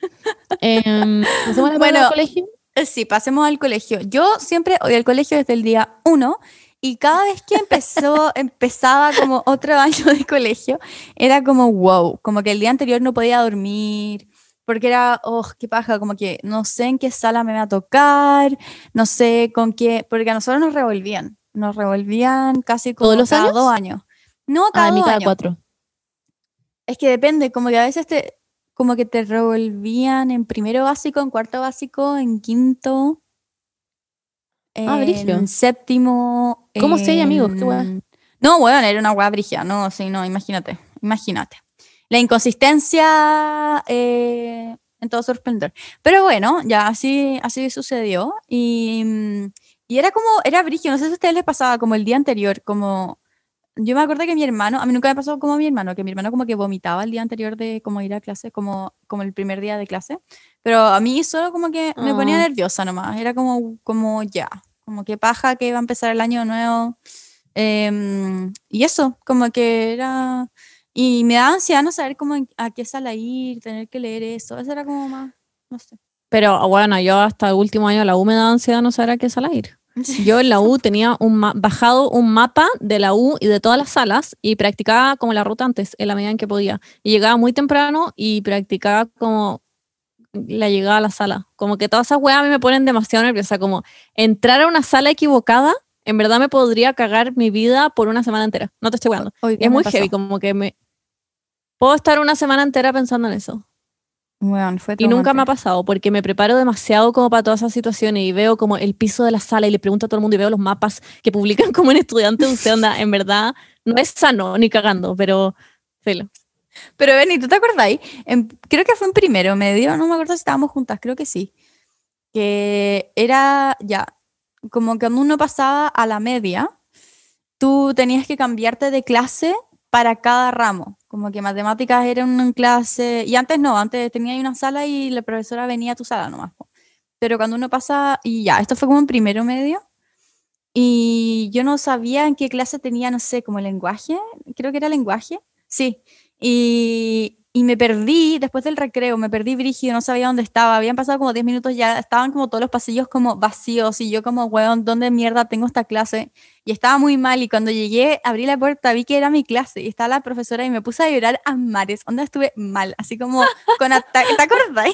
Em, pasemos Bueno, al colegio. Eh, Sí, pasemos al colegio. Yo siempre odié el colegio desde el día uno y cada vez que empezó, empezaba como otro año de colegio, era como wow, como que el día anterior no podía dormir, porque era, oh, qué paja, como que no sé en qué sala me va a tocar, no sé con qué, porque a nosotros nos revolvían, nos revolvían casi como ¿Todos los cada años? dos años. No, cada Ah, a mí dos cada años. cuatro. Es que depende, como que a veces te, como que te revolvían en primero básico, en cuarto básico, en quinto, Ah, en séptimo. ¿Cómo sé, amigos? Qué en- No, bueno, era una weá brígida, no, sí, no, imagínate, imagínate. La inconsistencia eh, en todo su esplendor. Pero bueno, ya así, así sucedió. Y, mm, y era como, era brígido, no sé si a ustedes les pasaba como el día anterior, como yo me acuerdo que mi hermano, a mí nunca me pasó como a mi hermano, que mi hermano como que vomitaba el día anterior de como ir a clase, como, como el primer día de clase. Pero a mí solo como que me ponía Ah. nerviosa nomás. Era como, como ya, como que paja que va a empezar el año nuevo. Em, y eso, como que era... Y me daba ansiedad no saber cómo a qué sala ir, tener que leer eso. Eso era como más, no sé. Pero bueno, yo hasta el último año de la U me daba ansiedad no saber a qué sala ir. Yo en la U tenía un bajado un mapa de la U y de todas las salas y practicaba como la ruta antes, en la medida en que podía. Y llegaba muy temprano y practicaba como la llegada a la sala. Como que todas esas weas a mí me ponen demasiado nerviosa. Como entrar a una sala equivocada, en verdad me podría cagar mi vida por una semana entera. No te estoy día Es muy pasó. heavy, como que me... Puedo estar una semana entera pensando en eso. Fue Y nunca me ha pasado porque me preparo demasiado como para todas esas situaciones y veo como el piso de la sala y le pregunto a todo el mundo y veo los mapas que publican como en estudiante de onda. En verdad, no es sano ni cagando, pero filo. Pero Benny, ¿tú te ahí? creo que fue en primero medio, no me acuerdo si estábamos juntas, creo que sí. Que era ya, como que cuando uno pasaba a la media, tú tenías que cambiarte de clase para cada ramo. Como que matemáticas era una clase, y antes no, antes tenía una sala y la profesora venía a tu sala nomás. Pero cuando uno pasa, y ya, esto fue como en primero medio, y yo no sabía en qué clase tenía, no sé, como lenguaje, creo que era lenguaje, sí. Y, y me perdí después del recreo, me perdí brígido, no sabía dónde estaba. Habían pasado como 10 minutos ya, estaban como todos los pasillos como vacíos y yo como, weón, ¿dónde mierda tengo esta clase? Y estaba muy mal y cuando llegué, abrí la puerta, vi que era mi clase y estaba la profesora y me puse a llorar a mares. Onda estuve mal, así como con ataque. ¿Te acordás?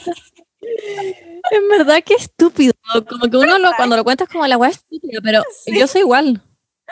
En verdad, qué estúpido. Como que uno lo, cuando lo cuentas como la weá estúpida, pero yo soy igual.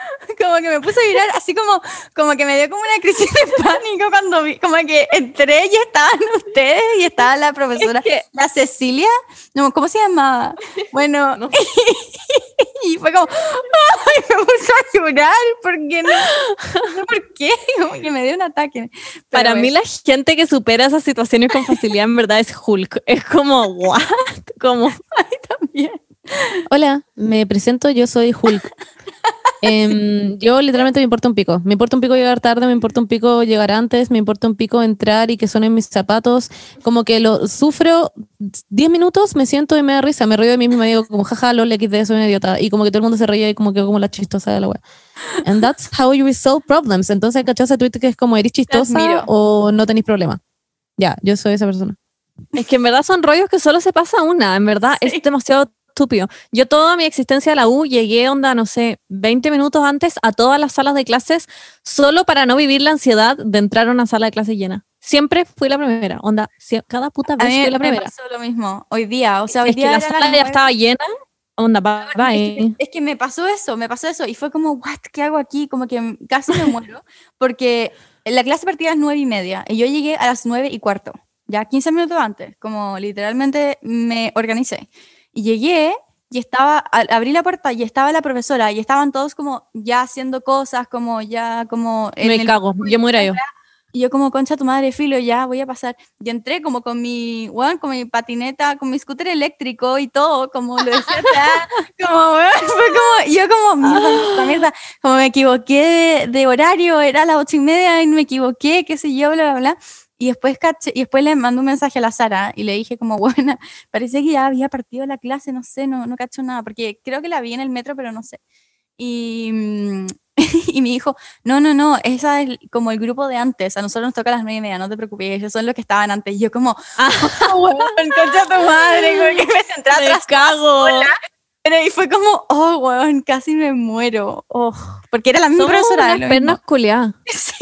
Como que me puse a llorar, así como, como que me dio como una crisis de pánico cuando vi, como que entré y estaban ustedes y estaba la profesora, la Cecilia, no, ¿cómo se llamaba? Bueno, No. y fue como, ¡ay! Me puse a llorar, porque no? ¿Por qué? Como que me dio un ataque. Pero Para mí la gente que supera esas situaciones con facilidad en verdad es Hulk. Es como, ¿what? Como, también. Hola, me presento, yo soy Hulk. Em, yo literalmente me importa un pico. Me importa un pico llegar tarde, me importa un pico llegar antes, me importa un pico entrar y que suenen mis zapatos. Como que lo sufro 10 minutos, me siento y me da risa. Me río de mí misma y digo como jaja, lol, XD, soy una idiota. Y como que todo el mundo se reía y como que como la chistosa de la wea. And that's how you resolve problems. Entonces, ¿cachai ese tweet que es como eres chistosa o no tenéis problema? Ya, yo soy esa persona. Es que en verdad son rollos que solo se pasa una, en verdad es demasiado estúpido. Yo toda mi existencia a la U llegué onda, no sé, 20 minutos antes a todas las salas de clases solo para no vivir la ansiedad de entrar a una sala de clase llena. Siempre fui la primera, onda, cada puta A vez mí fui la me primera. pasó lo mismo hoy día, o sea, hoy Es que día la era sala ya nueve- estaba llena, onda, bye, Es bye. que, es que me pasó eso, me pasó eso y fue como, what, ¿qué hago aquí? Como que casi me muero porque la clase partía a las nueve y media y yo llegué a las nueve y cuarto, ya 15 minutos antes, como literalmente me organicé. Y llegué y estaba, abrí la puerta y estaba la profesora y estaban todos como ya haciendo cosas, como ya como... en Me el- cago, yo muera yo. Y yo como, concha tu madre, filo, ya voy a pasar. Y entré como con mi, bueno, con mi patineta, con mi scooter eléctrico y todo, como lo decía atrás, como, weón, fue como, yo como, mierda, mierda, como me equivoqué de, de horario, era a las ocho y media y me equivoqué, qué sé yo, bla, bla, bla. Y después, caché, y después le mandé un mensaje a la Sara y le dije como, bueno, parece que ya había partido la clase, no sé, no, no cacho nada, porque creo que la vi en el metro, pero no sé. Y, mm, y me dijo, no, no, no, esa es como el grupo de antes, a nosotros nos toca a las nueve y media, no te preocupes, esos son los que estaban antes. Y yo como, ah, bueno, concha tu madre, como que me senté atrás. cago. Pero y fue como, oh, weón, casi me muero. Oh, porque era la misma Somos profesora. unas pernas culiadas. Sí.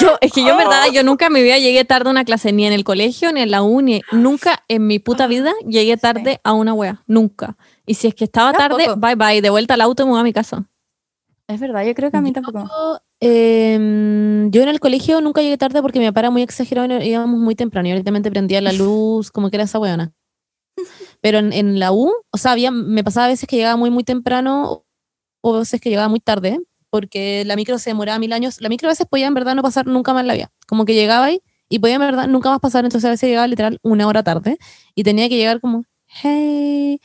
Yo, es que yo en verdad, Oh. yo nunca en mi vida llegué tarde a una clase, ni en el colegio, ni en la uni. Nunca en mi puta vida llegué tarde a una wea. Nunca. Y si es que estaba tarde, tampoco. bye bye, de vuelta al auto y me voy a mi casa. Es verdad, yo creo que a mí tampoco. Yo, em, yo en el colegio nunca llegué tarde porque mi papá era muy exagerado y íbamos muy temprano. Y directamente prendía la luz, como que era esa weona. Pero en, en la U, o sea, había, me pasaba a veces que llegaba muy, muy temprano o a veces que llegaba muy tarde, porque la micro se demoraba mil años. La micro a veces podía en verdad no pasar nunca más la vida. Como que llegaba ahí y podía en verdad nunca más pasar, entonces a veces llegaba literal una hora tarde y tenía que llegar como, hey,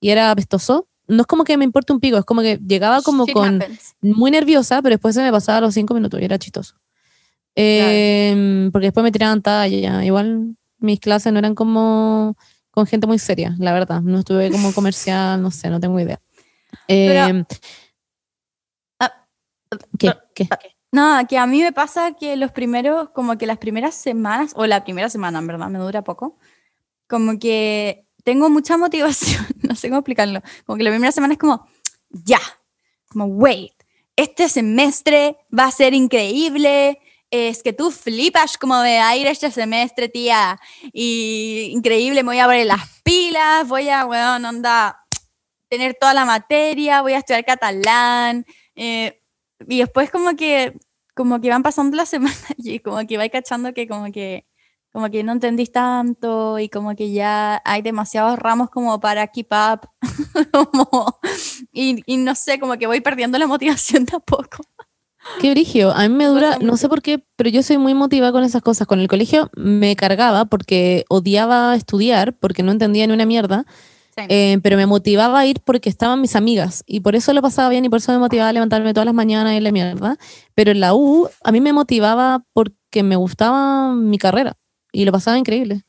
y era apestoso. No es como que me importe un pico, es como que llegaba como Shit con happens. muy nerviosa, pero después se me pasaba a los cinco minutos y era chistoso. Em, porque después me tiraban talla. Igual mis clases no eran como con gente muy seria, la verdad. No estuve como comercial, no sé, no tengo idea. Em, Ah, ¿Qué? ¿Qué? No, que a mí me pasa que los primeros, como que las primeras semanas, o la primera semana, en verdad, me dura poco, como que tengo mucha motivación, no sé cómo explicarlo, como que la primera semana es como, ya, como, wait, este semestre va a ser increíble, es que tú flipas como me va a ir este semestre, tía, y increíble, me voy a poner las pilas, voy a, weón, onda, tener toda la materia, voy a estudiar catalán, eh, y después como que como que van pasando las semanas y como que vais cachando que como que como que no entendís tanto y como que ya hay demasiados ramos como para keep up como- y, y no sé, como que voy perdiendo la motivación de a poco. Qué brigio. A mí me dura, no sé por qué, pero yo soy muy motivada con esas cosas. Con el colegio me cargaba porque odiaba estudiar, porque no entendía ni una mierda. Eh, pero me motivaba a ir porque estaban mis amigas y por eso lo pasaba bien y por eso me motivaba a levantarme todas las mañanas y la mierda. Pero en la U a mí me motivaba porque me gustaba mi carrera y lo pasaba increíble.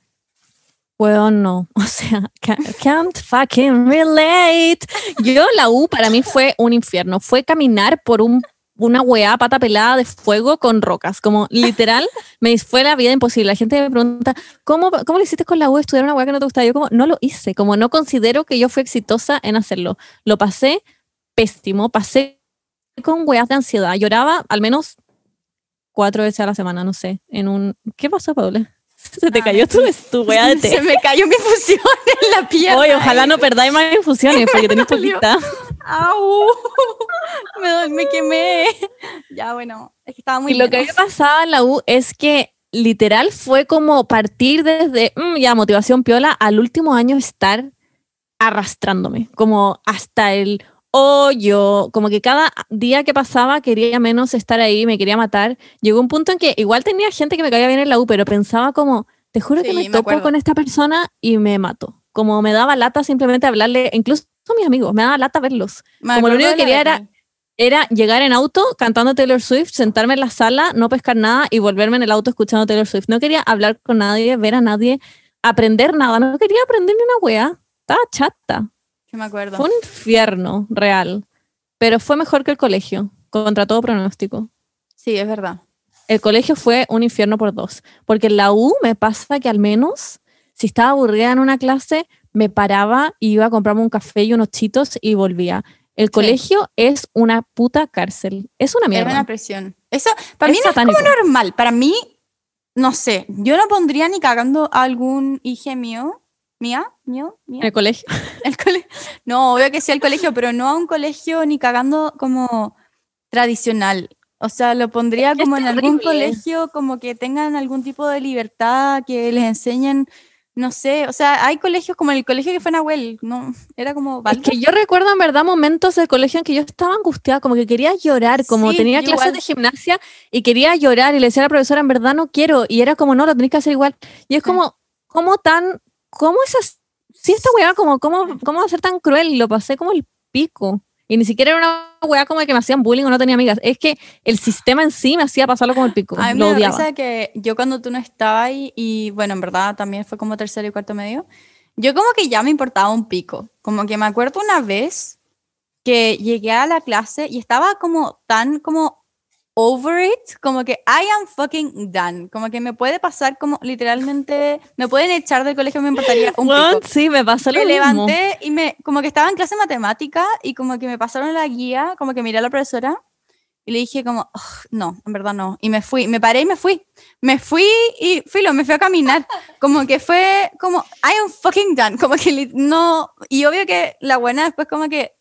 Weón, no. O sea, ca- can't fucking relate. Yo, la U para mí fue un infierno. Fue caminar por un, una weá pata pelada de fuego con rocas. Como literal, me fue la vida imposible. La gente me pregunta, ¿cómo, ¿cómo lo hiciste con la U? Estudiar una weá que no te gustaba. Yo, como, no lo hice. Como no considero que yo fui exitosa en hacerlo. Lo pasé pésimo. Pasé con weas de ansiedad. Lloraba al menos cuatro veces a la semana, no sé. En un. ¿Qué pasó, Paula? Se te Ah, cayó tu, tu weá de té. Se me cayó mi fusión en la pierna. Oye, ojalá no perdáis más infusiones porque tenéis poquita. ¡Au! Me, me quemé. Ya, bueno, es que estaba muy Y lo que lleno. había pasado en la U es que literal fue como partir desde mm, ya motivación piola al último año estar arrastrándome, como hasta el hoyo, como que cada día que pasaba quería menos estar ahí, me quería matar. Llegó un punto en que igual tenía gente que me caía bien en la U, pero pensaba como, te juro que Sí, me me topo con esta persona y me mato. Como me daba lata simplemente hablarle, incluso a mis amigos, me daba lata verlos. Me como lo único que quería era- era llegar en auto cantando Taylor Swift, sentarme en la sala, no pescar nada y volverme en el auto escuchando Taylor Swift. No quería hablar con nadie, ver a nadie, aprender nada. No quería aprender ni una wea. Estaba chata. Sí, me acuerdo. Fue un infierno real. Pero fue mejor que el colegio, contra todo pronóstico. Sí, es verdad. El colegio fue un infierno por dos. Porque en la U me pasa que al menos, si estaba aburrida en una clase, me paraba y iba a comprarme un café y unos chitos y volvía. El colegio es una puta cárcel. Es una Es mierda. una presión. Eso, para Es mí no satánico. es como normal. Para mí, no sé, yo no pondría ni cagando a algún hijo mío, mía, mío, mía, el colegio. el cole- No, obvio que sí al colegio, pero no a un colegio ni cagando como tradicional. O sea, lo pondría Es es como en algún colegio, como que tengan algún tipo de libertad, que les enseñen, no sé, o sea, hay colegios como el colegio que fue Nahuel, no, era como... Es que yo recuerdo en verdad momentos del colegio en que yo estaba angustiada, como que quería llorar, como Sí, tenía clases igual. de gimnasia y quería llorar y le decía a la profesora, en verdad no quiero, y era como, no, lo tenés que hacer igual. Y es como, ¿cómo tan, cómo esas, si esta weá, como, cómo, cómo va a ser tan cruel? Lo pasé como el pico. Y ni siquiera era una weá como de que me hacían bullying o no tenía amigas, es que el sistema en sí me hacía pasarlo como el pico, A mí lo me risa que yo cuando tú no estabas ahí, y bueno, en verdad también fue como tercero y cuarto medio, yo como que ya me importaba un pico. Como que me acuerdo una vez que llegué a la clase y estaba como tan como over it, como que I am fucking done. Como que me puede pasar como literalmente, me pueden echar del colegio, me importaría un pico. sí, me pasó lo Me mismo. levanté y me, como que estaba en clase de matemática y como que me pasaron la guía, como que miré a la profesora y le dije como, "Ugh, no, en verdad no. Y me fui, me paré y me fui. Me fui y filo, me fui a caminar. Como que fue como, I am fucking done. Como que no, y obvio que la buena después como que,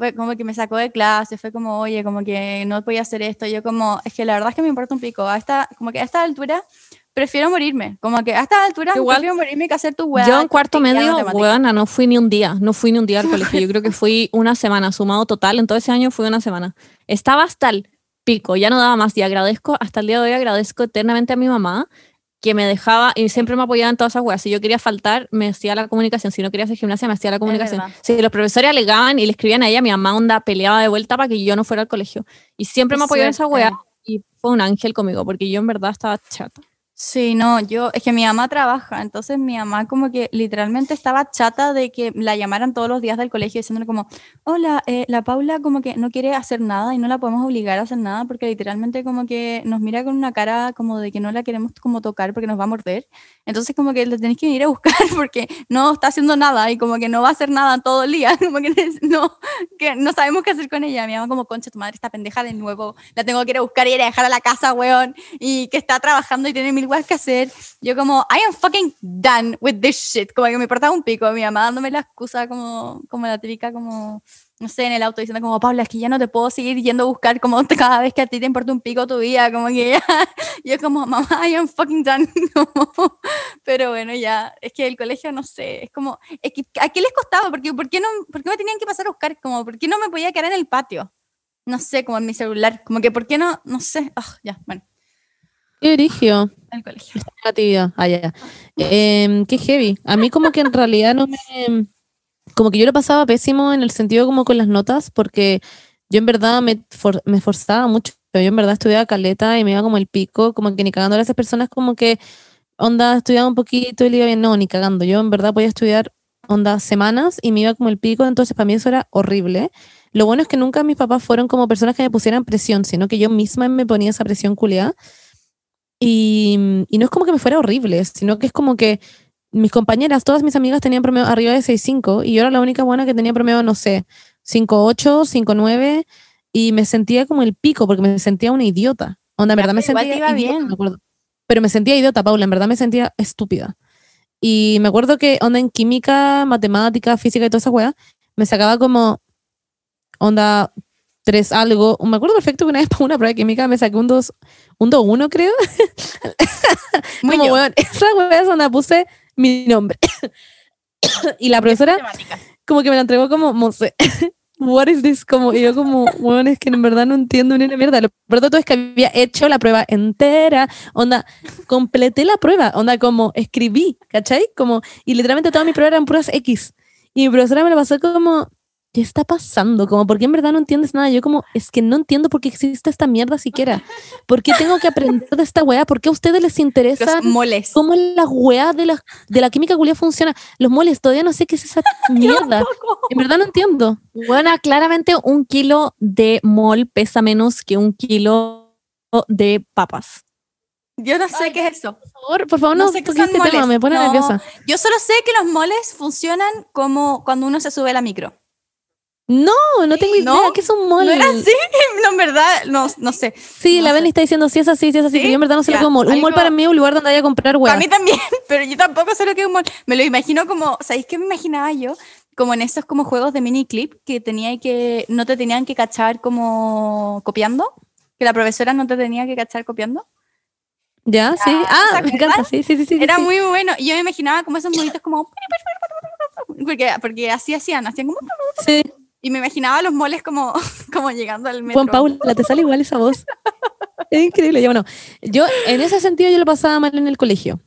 fue como que me sacó de clase, fue como, oye, como que no podía hacer esto. Yo como, es que la verdad es que me importa un pico. A esta, como que a esta altura prefiero morirme. Como que a esta altura Igual, prefiero morirme que hacer tu weá. Yo en cuarto medio, weona, no fui ni un día, no fui ni un día al colegio. Yo creo que fui una semana, sumado total, en todo ese año fui una semana. Estaba hasta el pico, ya no daba más y agradezco, hasta el día de hoy agradezco eternamente a mi mamá que me dejaba y siempre me apoyaba en todas esas weas. Si yo quería faltar, me hacía la comunicación. Si no quería hacer gimnasia, me hacía la comunicación. Si los profesores alegaban y le escribían a ella, mi mamá onda peleaba de vuelta para que yo no fuera al colegio. Y siempre me apoyó en esa wea y fue un ángel conmigo porque yo en verdad estaba chata. Sí, no, yo, es que mi mamá trabaja, entonces mi mamá como que literalmente estaba chata de que la llamaran todos los días del colegio diciéndole como, hola, eh, la Paula como que no quiere hacer nada y no la podemos obligar a hacer nada porque literalmente como que nos mira con una cara como de que no la queremos como tocar porque nos va a morder. Entonces como que le tenéis que ir a buscar porque no está haciendo nada y como que no va a hacer nada todo el día, como que no, que no sabemos qué hacer con ella. Mi mamá como, concha, tu madre está pendeja de nuevo, la tengo que ir a buscar y ir a dejar a la casa, weón y que está trabajando y tiene mil cosas que hacer. Yo como, I am fucking done with this shit. Como que me importaba un pico. Mi mamá dándome la excusa como, como la típica, como, no sé, en el auto diciendo como, Paula, es que ya no te puedo seguir yendo a buscar como cada vez que a ti te importa un pico tu vida. Como que ya, yo como, mamá, I am fucking done. Pero bueno, ya, es que el colegio, no sé, es como, es que, ¿a qué les costaba? Porque, ¿por, qué no, ¿Por qué me tenían que pasar a buscar? Como, ¿por qué no me podía quedar en el patio? No sé, como en mi celular. Como que, ¿por qué no? No sé. Ah, ya, bueno, Qué origio. el colegio. Negatividad. Ah, ya, ya. Em, qué heavy. A mí como que en realidad no me... Como que yo lo pasaba pésimo en el sentido como con las notas, porque yo en verdad me, for- me esforzaba mucho. Yo en verdad estudiaba caleta y me iba como el pico, como que ni cagando a esas personas como que onda estudiaba un poquito y le iba bien. No, ni cagando. Yo en verdad podía estudiar onda semanas y me iba como el pico, entonces para mí eso era horrible. Lo bueno es que nunca mis papás fueron como personas que me pusieran presión, sino que yo misma me ponía esa presión culiada. Y, y no es como que me fuera horrible, sino que es como que mis compañeras, todas mis amigas tenían promedio arriba de 6.5 y yo era la única buena que tenía promedio, no sé, 5.8, 5.9 y me sentía como el pico porque me sentía una idiota. Onda, en verdad me sentía idiota, bien. me acuerdo. Pero me sentía idiota, Paula, en verdad me sentía estúpida. Y me acuerdo que onda en química, matemática, física y toda esa weá, me sacaba como onda 3 algo. Me acuerdo perfecto que una vez para una prueba de química me saqué un 2, un 2-1 creo. Muy como, weón, esa es donde puse mi nombre. y la profesora como que me la entregó como, Monse, what is this? Como, y yo como, weón, es que en verdad no entiendo ni una mierda. Lo peor de todo es que había hecho la prueba entera, onda, completé la prueba, onda, como escribí, ¿cachai? Como, y literalmente todas mis pruebas eran puras X. Y mi profesora me lo pasó como, ¿qué está pasando? Como, ¿por qué en verdad no entiendes nada? Yo como, es que no entiendo por qué existe esta mierda siquiera. ¿Por qué tengo que aprender de esta weá? ¿Por qué a ustedes les interesa Los moles. cómo la weá de la, de la química culia funciona? Los moles, todavía no sé qué es esa mierda. En verdad no entiendo. Bueno, claramente un kilo de mol pesa menos que un kilo de papas. Yo no sé qué es eso. Por favor, por favor, No no, sé qué este tema, moles. me pone No. nerviosa. Yo solo sé que los moles funcionan como cuando uno se sube a la micro. No, no tengo idea. ¿No? ¿Qué es un mol? ¿No era así? No, en verdad, no, no sé. Sí, No la. Benny está diciendo si es así, si es así, ¿Sí? pero yo en verdad no sé lo Ya, que es un mol. Un mol algo- para mí es un lugar donde vaya a comprar weá. A mí también, pero yo tampoco sé lo que es un mol. Me lo imagino como, ¿sabéis qué me imaginaba yo? Como en esos como juegos de mini clip que tenía que, no te tenían que cachar como copiando, que la profesora no te tenía que cachar copiando. ¿Ya? Sí. Ah, me encanta. Sí, sí, sí. sí Era sí. muy bueno. Yo me imaginaba como esos monitos como... Porque, porque así hacían, hacían como... Sí. Y me imaginaba los moles como, como llegando al metro. Juan Paula, te sale igual esa voz. Es increíble. Yo, bueno, yo en ese sentido yo lo pasaba mal en el colegio.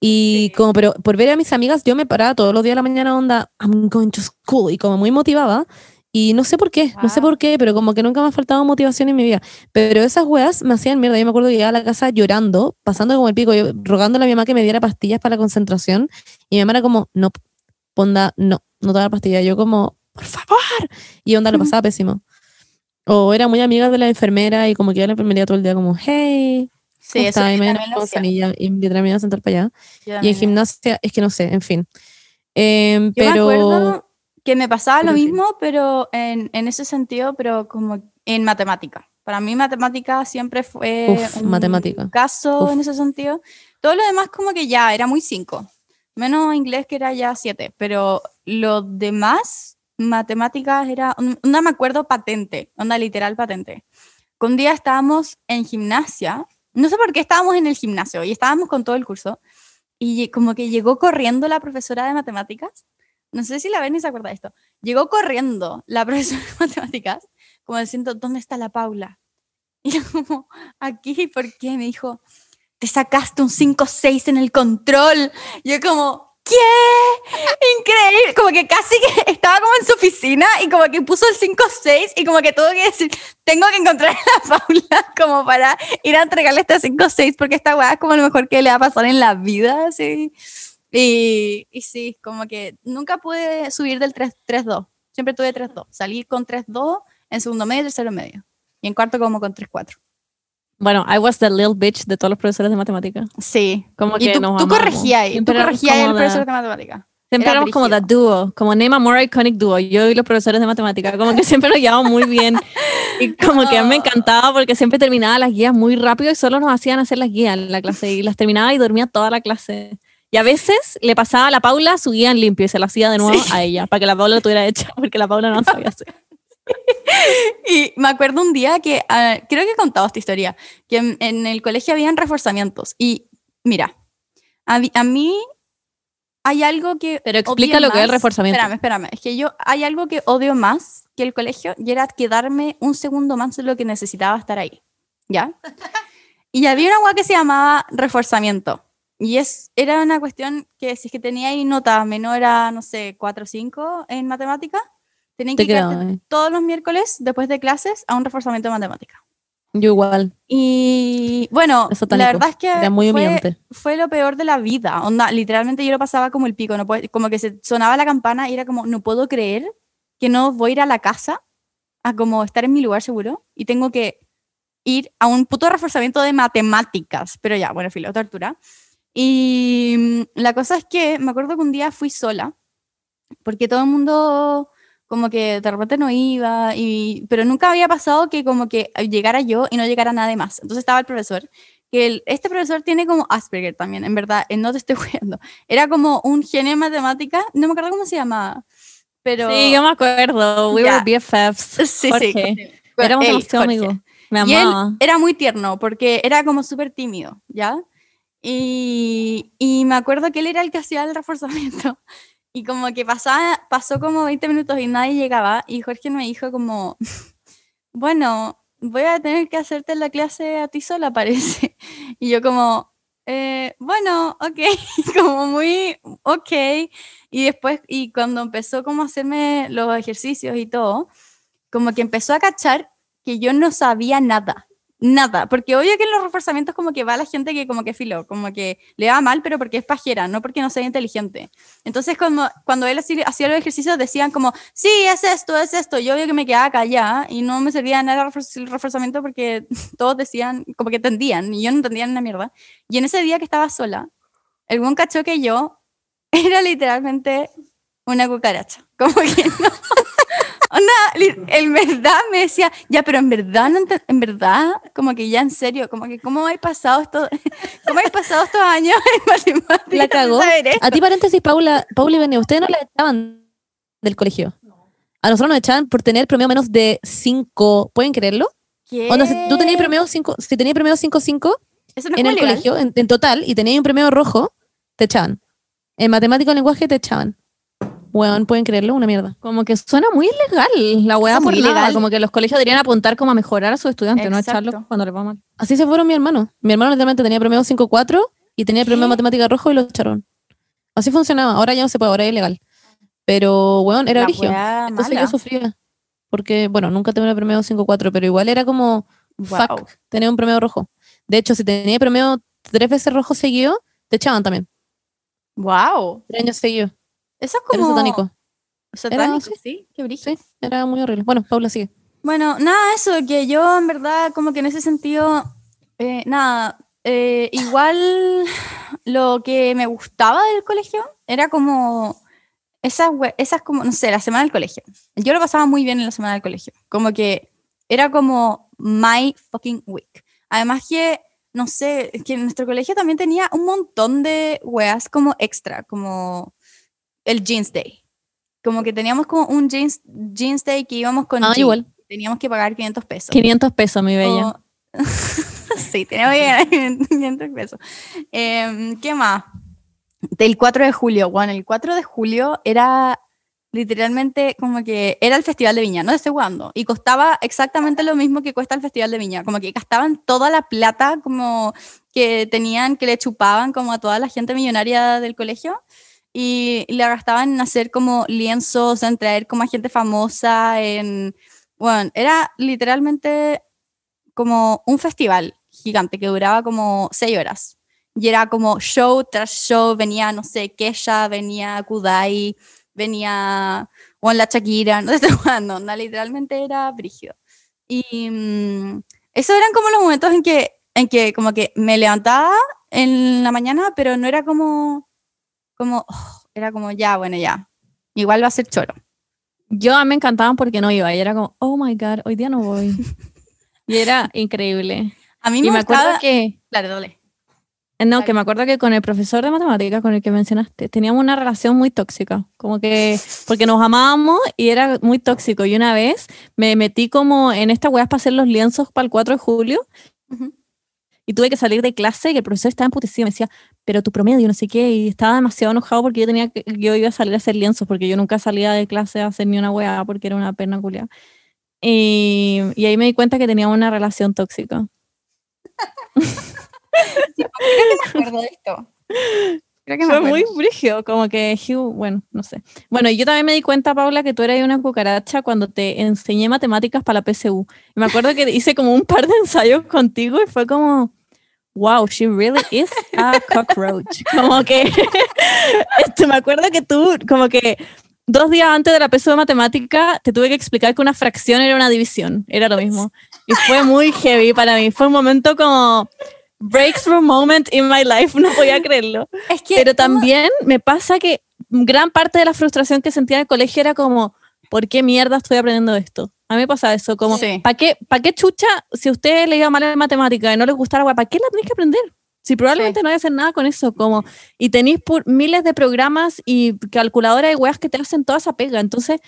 Y como, pero por ver a mis amigas, yo me paraba todos los días de la mañana, onda, I'm going to school, y como muy motivada. Y no sé por qué, no sé por qué, pero como que nunca me ha faltado motivación en mi vida. Pero esas weas me hacían mierda. Yo me acuerdo que llegaba a la casa llorando, pasando como el pico, yo, rogándole a mi mamá que me diera pastillas para la concentración. Y mi mamá era como, no, onda, no, no te da pastillas. Yo como, por favor. Y onda lo pasaba pésimo. O era muy amiga de la enfermera y como que iba a la enfermería todo el día como, hey, Sí, ¿cómo eso estás? Y me y me iba a sentar para allá. Yo Y en gimnasia, es que no sé, en fin. Em, Yo me pero acuerdo que me pasaba lo mismo, pero en, en ese sentido, pero como en matemática. Para mí matemática siempre fue Uf, un matemática. caso Uf. en ese sentido. Todo lo demás como que ya era muy 5. Menos inglés que era ya 7, pero lo demás, matemáticas era, una me acuerdo patente, onda literal patente. Que un día estábamos en gimnasia, no sé por qué estábamos en el gimnasio y estábamos con todo el curso y como que llegó corriendo la profesora de matemáticas. No sé si la ven y se acuerda de esto. Llegó corriendo la profesora de matemáticas, como diciendo, ¿dónde está la Paula? Y yo como, aquí, ¿por qué? Me dijo, te sacaste un 5-6 en el control. Yo como, ¿qué? Increíble. Como que casi que estaba como en su oficina y como que puso el 5-6 y como que tuvo que decir, tengo que encontrar a la Paula como para ir a entregarle este 5-6 porque esta weá es como lo mejor que le va a pasar en la vida, así. Y, y sí, como que nunca pude subir del 3 3-2. Siempre tuve 3-2. Salí con 3-2 en segundo medio y tercero medio. Y en cuarto como con 3-4. Bueno, I was the little bitch de todos los profesores de matemática. Sí. Como Y que tú, nos tú corregías tú corregías el profesor de matemática. Siempre éramos como the duo, como name a more iconic duo. Yo y los profesores de matemática, como que siempre nos llevamos muy bien. Y como que me Oh. encantaba porque siempre terminaba las guías muy rápido y solo nos hacían hacer las guías en la clase. Y las terminaba y dormía toda la clase. Y a veces le pasaba a la Paula su guía en limpio y se la hacía de nuevo Sí. a ella, para que la Paula lo tuviera hecha, porque la Paula no sabía hacer. Y me acuerdo un día que, ah, creo que he contado esta historia, que en, en el colegio habían reforzamientos. Y mira, a, mí- a mí hay algo que... Pero explica lo que es el más. reforzamiento. Espérame, espérame. Es que yo hay algo que odio más que el colegio y era quedarme un segundo más de lo que necesitaba estar ahí. ¿Ya? Y había una agua que se llamaba reforzamiento. Y es, era una cuestión que si es que tenía ahí nota menor a, no sé, 4 o 5 en matemática, tenían te que quedaba. eh. todos los miércoles después de clases a un reforzamiento de matemática. Yo igual. Y bueno, la verdad es que Era muy fue, humillante. fue lo peor de la vida. Onda, literalmente yo lo pasaba como el pico, no puedo- como que se sonaba la campana y era como, no puedo creer que no voy a ir a la casa a como estar en mi lugar seguro y tengo que ir a un puto reforzamiento de matemáticas. Pero ya, bueno, filo, tortura. Y mm, la cosa es que me acuerdo que un día fui sola porque todo el mundo como que de repente no iba, y, pero nunca había pasado que como que llegara yo y no llegara nadie más. Entonces estaba el profesor, que el- este profesor tiene como Asperger también, en verdad, no te estoy jugando. Era como un genio en matemáticas, no me acuerdo cómo se llamaba, pero... Sí, yo me acuerdo. We Ya. were BFFs. sí, sí. Jorge. Éramos Él, demasiado amigos. Me Y él amaba. era muy tierno porque era como súper tímido, ¿ya? Y, y me acuerdo que él era el que hacía el reforzamiento. Y como que pasaba, pasó como 20 minutos y nadie llegaba. Y Jorge me dijo como, bueno, voy a tener que hacerte la clase a ti sola, parece. Y yo como, "Eh, bueno, ok, como muy, ok. Y después, y cuando empezó como a hacerme los ejercicios y todo, como que empezó a cachar que yo no sabía nada, nada, porque obvio que en los reforzamientos como que va la gente que como que filo, como que le va mal, pero porque es pajera, no porque no sea inteligente. Entonces como, cuando él hacía los ejercicios decían como, sí, es esto, es esto, yo obvio que me quedaba callada y no me servía nada el reforzamiento porque todos decían, como que entendían, y yo no entendía una mierda. Y en ese día que estaba sola, el buen cachó que yo era literalmente una cucaracha, como que no. Onda, en verdad me decía, ya, pero en verdad, no en verdad, como que ya en serio, como que cómo hay pasado esto, cómo hay pasado estos años en matemáticas. La cagó. A ti, paréntesis, Paula, Paula y Bene, ustedes no la echaban del colegio. A nosotros nos echaban por tener promedio menos de 5. ¿Pueden creerlo? ¿Qué? Onda, si tú tenías promedio 5, si tenías promedio 5-5, Eso no es en como el legal. colegio, en, en total, y tenías un premio rojo, te echaban. En matemática o lenguaje te echaban. Weón, ¿pueden creerlo? Una mierda. Como que suena muy ilegal la weá por nada. ilegal. Como que los colegios deberían apuntar como a mejorar a sus estudiantes, no Exacto. echarlos cuando les va mal. Así se fueron mi hermano. Mi hermano literalmente tenía premio 5-4 y tenía premio ¿Qué? matemática rojo y lo echaron. Así funcionaba. Ahora ya no se puede, ahora es ilegal. Pero, weón, era weá Entonces mala. yo sufría. Porque, bueno, nunca un premio 5-4, pero igual era como, Wow. fuck, tener un premio rojo. De hecho, si tenía premio tres veces rojo seguido, te echaban también. Wow. Tres años seguidos. Eso es Era como. satánico. Satánico, Era- sí. Qué brígido. Sí, era muy horrible. Bueno, Paula sigue. Bueno, nada, eso, que yo en verdad, como que en ese sentido, eh, nada, eh, igual lo que me gustaba del colegio era como esas, esas como, no sé, la semana del colegio. Yo lo pasaba muy bien en la semana del colegio, como que era como my fucking week. Además que, no sé, que en nuestro colegio también tenía un montón de weas como extra, como el jeans day. Como que teníamos como un jeans, jeans day que íbamos con Ah, jeans igual. teníamos que pagar 500 pesos. 500 pesos, mi bella. O- sí, teníamos que pagar 500 pesos. Em, ¿Qué más? Del 4 de julio. Bueno, el 4 de julio era literalmente como que era el Festival de Viña, no estoy jugando. Y costaba exactamente lo mismo que cuesta el Festival de Viña. Como que gastaban toda la plata como que tenían, que le chupaban como a toda la gente millonaria del colegio. Y la gastaban en hacer como lienzos, en traer como a gente famosa, en... Bueno, era literalmente como un festival gigante que duraba como seis horas. Y era como show tras show, venía, no sé, Kesha, venía Kudai, venía Juan La Shakira, no sé cuándo, no, literalmente era brígido. Y mm, esos eran como los momentos en que, en que como que me levantaba en la mañana, pero no era como, como, oh, era como ya, bueno, ya, igual va a ser choro. Yo a mí me encantaban porque no iba. Y era como, oh my God, hoy día no voy. y era increíble. A mí Y me, me acuerdo gustaba- que, Dale, dale. no, que me acuerdo que con el profesor de matemáticas, con el que mencionaste, teníamos una relación muy tóxica. Como que, porque nos amábamos y era muy tóxico. Y una vez me metí como en esta weá para hacer los lienzos para el 4 de julio. Ujú. Y tuve que salir de clase y el profesor estaba emputecido. Me decía, pero tu promedio, no sé qué. Y estaba demasiado enojado porque yo tenía que, yo iba a salir a hacer lienzos porque yo nunca salía de clase a hacer ni una weá porque era una pena culia. Y, y ahí me di cuenta que teníamos una relación tóxica. De esto. Creo que Fue muy brígido, como que Hugh, bueno, no sé. Bueno, yo también me di cuenta, Paula, que tú eras una cucaracha cuando te enseñé matemáticas para la PSU. Y me acuerdo que hice como un par de ensayos contigo y fue como, wow, she really is a cockroach. Como que, este, me acuerdo que tú, como que dos días antes de la PSU de matemática, te tuve que explicar que una fracción era una división, era lo mismo. Y fue muy heavy para mí, fue un momento como... Breakthrough moment in my life, no podía creerlo. Es que Pero también me pasa que gran parte de la frustración que sentía en el colegio era como, ¿por qué mierda estoy aprendiendo esto? A mí me pasa eso, como, Sí. ¿para qué, pa' qué chucha, si a usted le iba mal en matemática y no le gustara, ¿para qué la tenéis que aprender? Si probablemente Sí. no voy a hacer nada con eso, como, y tenéis miles de programas y calculadoras de weas que te hacen toda esa pega. Entonces,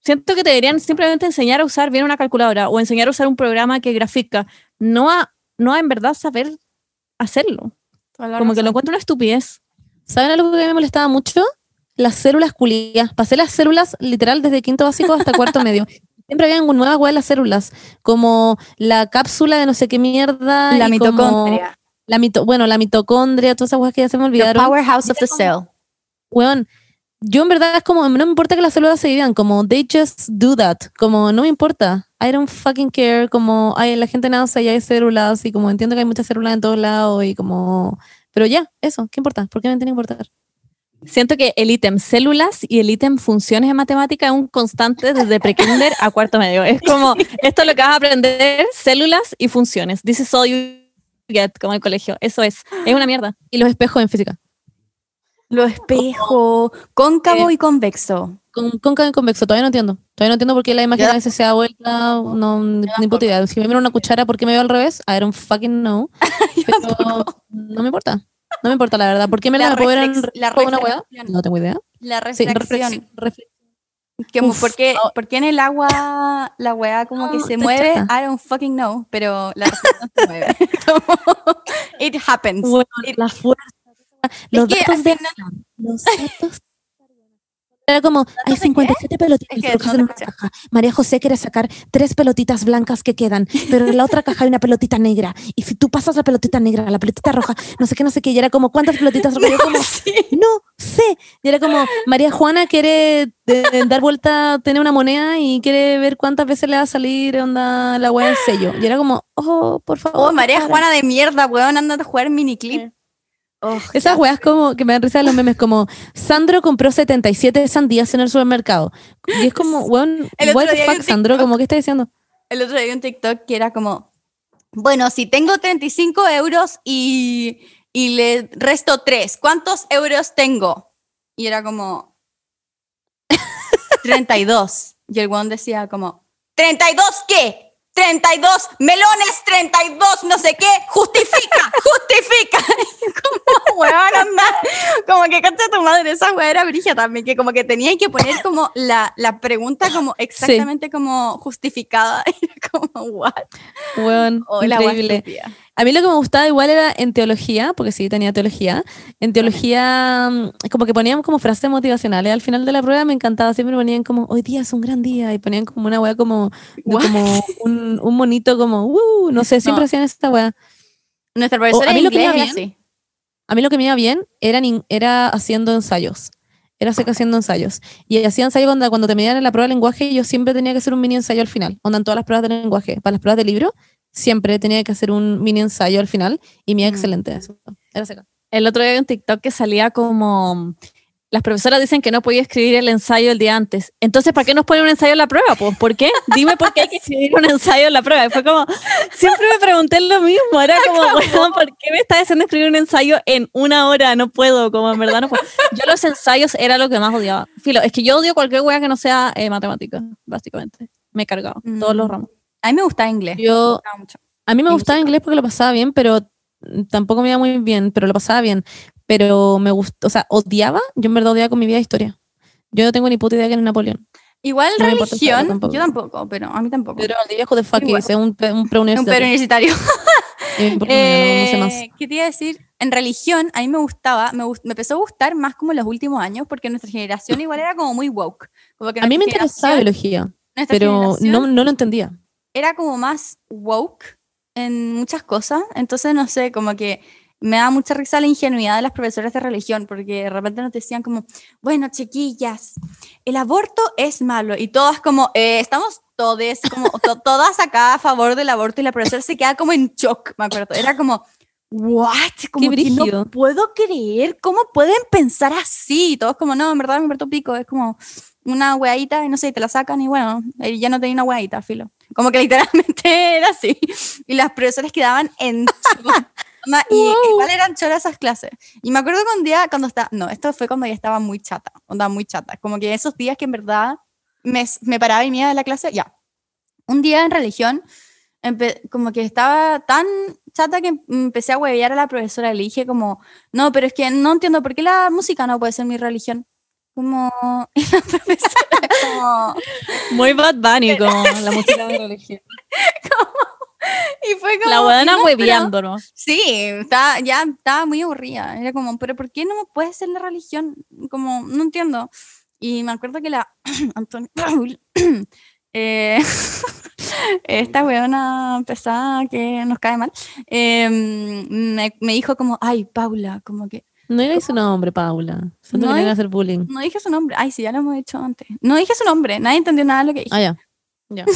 siento que te deberían simplemente enseñar a usar bien una calculadora o enseñar a usar un programa que grafica, no a, no a en verdad saber hacerlo. Como que lo encuentro una estupidez. ¿Saben algo que a mí me molestaba mucho? Las células culiadas. Pasé las células literal desde quinto básico hasta cuarto medio. Siempre habían nuevas weas en las células, como la cápsula de no sé qué mierda. La y como mitocondria. La mito, bueno, la mitocondria, todas esas weas que ya se me The olvidaron. powerhouse of the cell. Weón, yo en verdad es como, no me importa que las células se dividan, como, they just do that, como, no me importa, I don't fucking care, como, ay, la gente nace y hay células, y como entiendo que hay muchas células en todos lados, y como, pero ya, eso, ¿qué importa? ¿Por qué me tiene que importar? Siento que el ítem células y el ítem funciones en matemática es un constante desde prekinder a cuarto medio. Es como, esto es lo que vas a aprender, células y funciones. This is all you get, como en el colegio. Eso es. Es una mierda. Y los espejos en física, Los espejos, cóncavo y convexo. con cóncavo y convexo, todavía no entiendo, todavía no entiendo por qué la imagen a veces se da vuelta, no, ni, ni puta idea. Si me miro una cuchara, ¿por qué me veo al revés? I don't fucking know, pero no me importa. No me importa, la verdad. ¿Por qué me la, La reflex- la una reflexión. No tengo idea. La Sí, reflexión. reflexión. reflexión. Como Uf. porque, Oh. porque en el agua la weá como que No, se mueve, chata. I don't fucking know, pero la no se mueve. Como, it happens. Bueno, It- la fuerza. Los que datos de Sam, Los datos. Era como, hay de 57 pelotitas Es que rojas no en una caja. María José quiere sacar tres pelotitas blancas que quedan, pero en la otra caja hay una pelotita negra. Y si tú pasas la pelotita negra, la pelotita roja, no sé qué, no sé qué, y era como, ¿cuántas pelotitas rojas? Yo como, no sé. Y era como, María Juana quiere eh, dar vuelta, tener una moneda y quiere ver cuántas veces le va a salir onda la weá en sello. Y era como, oh, por favor. Oh, María para. Juana de mierda, weón, anda a jugar miniclip. Oh, Esas weas como que me dan risa de los memes, como Sandro compró 77 sandías en el supermercado. Y es como, weón, what the fuck, Sandro, como, ¿qué estás diciendo? El otro día vi un TikTok que era como, bueno, si tengo 35 euros y, y le resto 3, ¿cuántos euros tengo? Y era como 32. Y el weón decía como, ¿32 qué? 32 melones, 32 no sé qué, justifica, justifica. Como, weón, anda, como que concha tu madre, esa weá era brigia también, que como que tenía que poner como la, la pregunta como exactamente como justificada. Como, what? Weón, Oh, increíble. A mí lo que me gustaba igual era en teología, porque sí tenía teología. En teología, mm, como que ponían como frases motivacionales. Al final de la prueba me encantaba, siempre ponían como, hoy día es un gran día, y ponían como una weá como, un, un monito como, uh, no sé, siempre No. hacían esta weá. Nuestra profesora a mí inglés era así. A mí lo que me iba bien era, era haciendo ensayos. Era seca haciendo ensayos. Y hacía ensayo cuando, cuando terminaban la prueba de lenguaje, yo siempre tenía que hacer un mini ensayo al final. Onda en todas las pruebas de lenguaje. Para las pruebas de libro, siempre tenía que hacer un mini ensayo al final. Y me Mm. excelente eso. Era seca. El otro día vi un TikTok que salía como. Las profesoras dicen que no podía escribir el ensayo el día antes. Entonces, ¿para qué nos ponen un ensayo en la prueba? Pues, ¿por qué? Dime por qué hay que escribir un ensayo en la prueba. Y fue como, siempre me pregunté lo mismo. Era como, bueno, ¿por qué me estás haciendo escribir un ensayo en una hora? No puedo, como en verdad no puedo. Yo los ensayos era lo que más odiaba. Filo, es que yo odio cualquier wea que no sea eh, matemática, básicamente. Me he cargado, todos los Mm. ramos. A mí me gustaba inglés. me Yo, gustaba mucho. a mí me gustaba inglés porque lo pasaba bien, pero tampoco me iba muy bien, pero lo pasaba bien. Pero me gustó, o sea, odiaba, yo en verdad odiaba con mi vida historia. Yo no tengo ni puta idea que es Napoleón. Igual No me religión, tampoco. yo tampoco, pero a mí tampoco. Pero al viejo de fuck es un, un un preuniversitario. pero universitario. Y me importa un huevo, no sé. Eh, ¿Qué te iba a decir? En religión, a mí me gustaba, me, me empezó a gustar más como en los últimos años, porque nuestra generación igual era como muy woke. Como que A mí me interesaba biología, pero no, no lo entendía. Era como más woke en muchas cosas. Entonces, no sé, como que me da mucha risa la ingenuidad de las profesoras de religión, porque de repente nos decían como, bueno, chiquillas, el aborto es malo. Y todas como, "Eh, estamos todes, como, to- todas acá a favor del aborto. Y la profesora se queda como en shock, me acuerdo. Era como, what? Como que no puedo creer, ¿cómo pueden pensar así? Y todos como, no, en verdad me un pico, es como una weadita y no sé, y te la sacan y bueno, ya no tenía una weadita, filo. Como que literalmente era así. Y las profesoras quedaban en Y Wow. igual eran choras esas clases. Y me acuerdo que un día cuando estaba, no, esto fue cuando ya estaba muy chata, onda muy chata. Como que esos días que en verdad me, me paraba y me iba de la clase, ya. Un día en religión, como que estaba tan chata que empecé a huevear a la profesora. Le dije como, no, pero es que no entiendo por qué la música no puede ser mi religión. Como, la profesora como, Muy Bad Bunny, como la música de religión. y fue como, La buena "No, pero- hueveándonos. Sí, estaba, ya estaba muy aburrida. Era como, pero ¿por qué no me puede ser la religión? Como, no entiendo. Y me acuerdo que la Antonio Paul, eh, esta weona pesada que nos cae mal, eh, me, me dijo como, ay, Paula, como que, No era su nombre, Paula. Siento No que a hacer bullying. no dije su nombre, ay, sí, ya lo hemos dicho antes. No dije su nombre, nadie entendió nada de lo que dije. Ah, ya. Ya.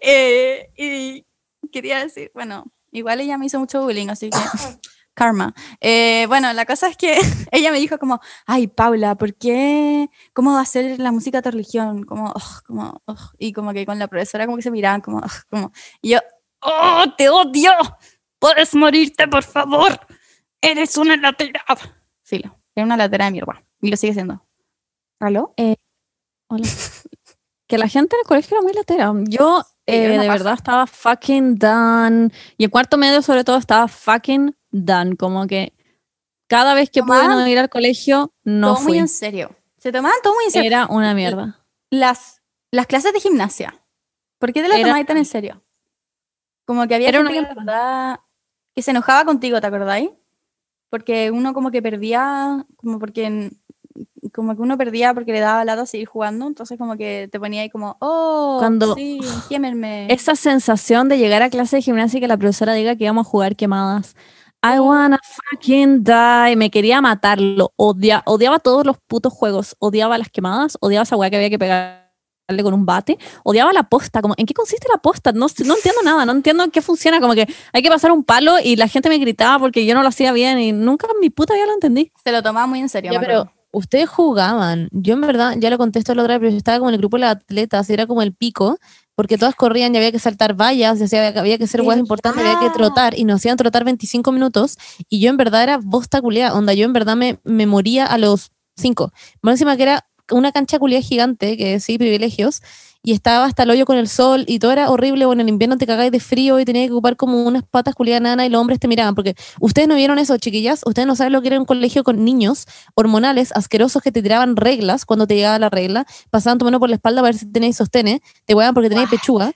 Eh, y quería decir, bueno, igual ella me hizo mucho bullying, así que karma. Eh, bueno, la cosa es que ella me dijo como, ay, Paula, ¿por qué? ¿Cómo va a ser la música de tu religión? Como, ugh. y como que con la profesora como que se miraban como, como, y yo, oh, te odio, puedes morirte, por favor, eres una latera. Filo, era una latera de mierda, y lo sigue siendo. ¿Aló? Hola. Que la gente en el colegio era muy latera. Yo Sí, eh, de verdad estaba fucking done. Y en cuarto medio sobre todo estaba fucking done. Como que cada vez que pude no ir al colegio, no Todo muy fui. en serio. Se tomaban todo muy en serio. Era una mierda. Las, las clases de gimnasia. ¿Por qué te las tomabas tan en serio? Como que había Era gente una que, verdad, que se enojaba contigo, ¿te acordáis? Porque uno como que perdía, como porque como que uno perdía porque le daba lata seguir jugando, entonces como que te ponía ahí como, oh, Cuando- sí, quémenme. Esa sensación de llegar a clase de gimnasia y que la profesora diga que íbamos a jugar quemadas. I wanna fucking die. Me quería matarlo. Odia, odiaba todos los putos juegos. Odiaba las quemadas. Odiaba esa weá que había que pegarle con un bate. Odiaba la posta. Como, ¿En qué consiste la posta? No, no entiendo nada. No entiendo en qué funciona. Como que hay que pasar un palo y la gente me gritaba porque yo no lo hacía bien y nunca en mi puta vida lo entendí. Se lo tomaba muy en serio. Ya, me pero ustedes jugaban. Yo en verdad, ya lo contesto la otra vez, pero yo estaba como en el grupo de las atletas y era como el pico, porque todas corrían y había que saltar vallas, y había, había que hacer huevas importantes, había que ¿Verdad? trotar y nos hacían trotar 25 minutos y yo en verdad era bosta culiá, onda, yo en verdad me, me moría a los 5. Más encima que era una cancha culiá gigante, que sí, privilegios, y estaba hasta el hoyo con el sol y todo era horrible, bueno, en el invierno te cagáis de frío y tenías que ocupar como unas patas culiadas nana y los hombres te miraban, porque ustedes no vieron eso, chiquillas, ustedes no saben lo que era un colegio con niños hormonales asquerosos que te tiraban reglas cuando te llegaba la regla, pasaban tu mano por la espalda para ver si tenéis sostenes, te hueaban porque tenías What? pechuga,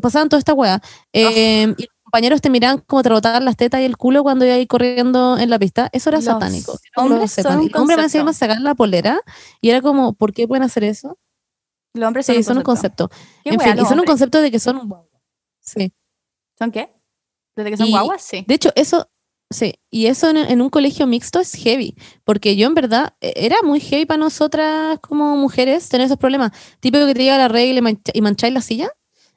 pasaban toda esta hueá. Eh, y compañeros te miraban como te rotaban las tetas y el culo cuando ibas ahí corriendo en la pista. Eso era Los satánico. hombres son un los hombres me encima sacar la polera y era como, ¿por qué pueden hacer eso? Los hombres Sí, son, un concepto. ¿Qué En wea, fin, y son un concepto de que son guaguas. Sí. ¿Son qué? ¿Desde que son Y- guaguas? Sí. De hecho, eso, sí, y eso en, en un colegio mixto es heavy, porque yo en verdad e- era muy heavy para nosotras como mujeres tener esos problemas. Típico que te llega la regla y, mancha- y mancháis la silla.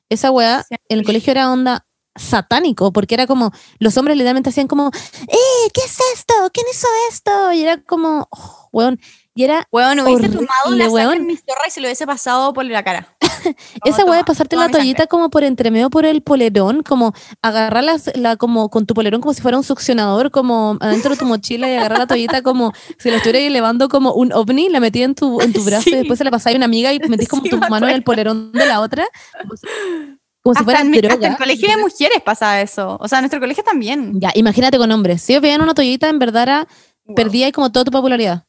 Esa weá en el colegio era onda satánico, porque era como, los hombres literalmente hacían como, ¡eh! ¿Qué es esto? ¿Quién hizo esto? Y era como, oh, weón, y era Weón, hubiese horrible, tomado la sangre weón. en mi zorra y se lo hubiese pasado por la cara. Esa weá de pasarte toma la sangre. toallita como por entremedio por el polerón, como agarrar la, como con tu polerón como si fuera un succionador, como adentro de tu mochila y agarrar la toallita como si lo estuvieras elevando como un ovni, la metí en tu, en tu brazo Sí. y después se la pasaba a una amiga y metís como Sí, tu mano en el polerón de la otra, como como si Hasta fuera en, mi- hasta en droga. el colegio de mujeres pasa eso. O sea, en nuestro colegio también. Ya, imagínate con hombres. Si ellos veían una toallita, en verdad era, Wow. perdía como toda tu popularidad.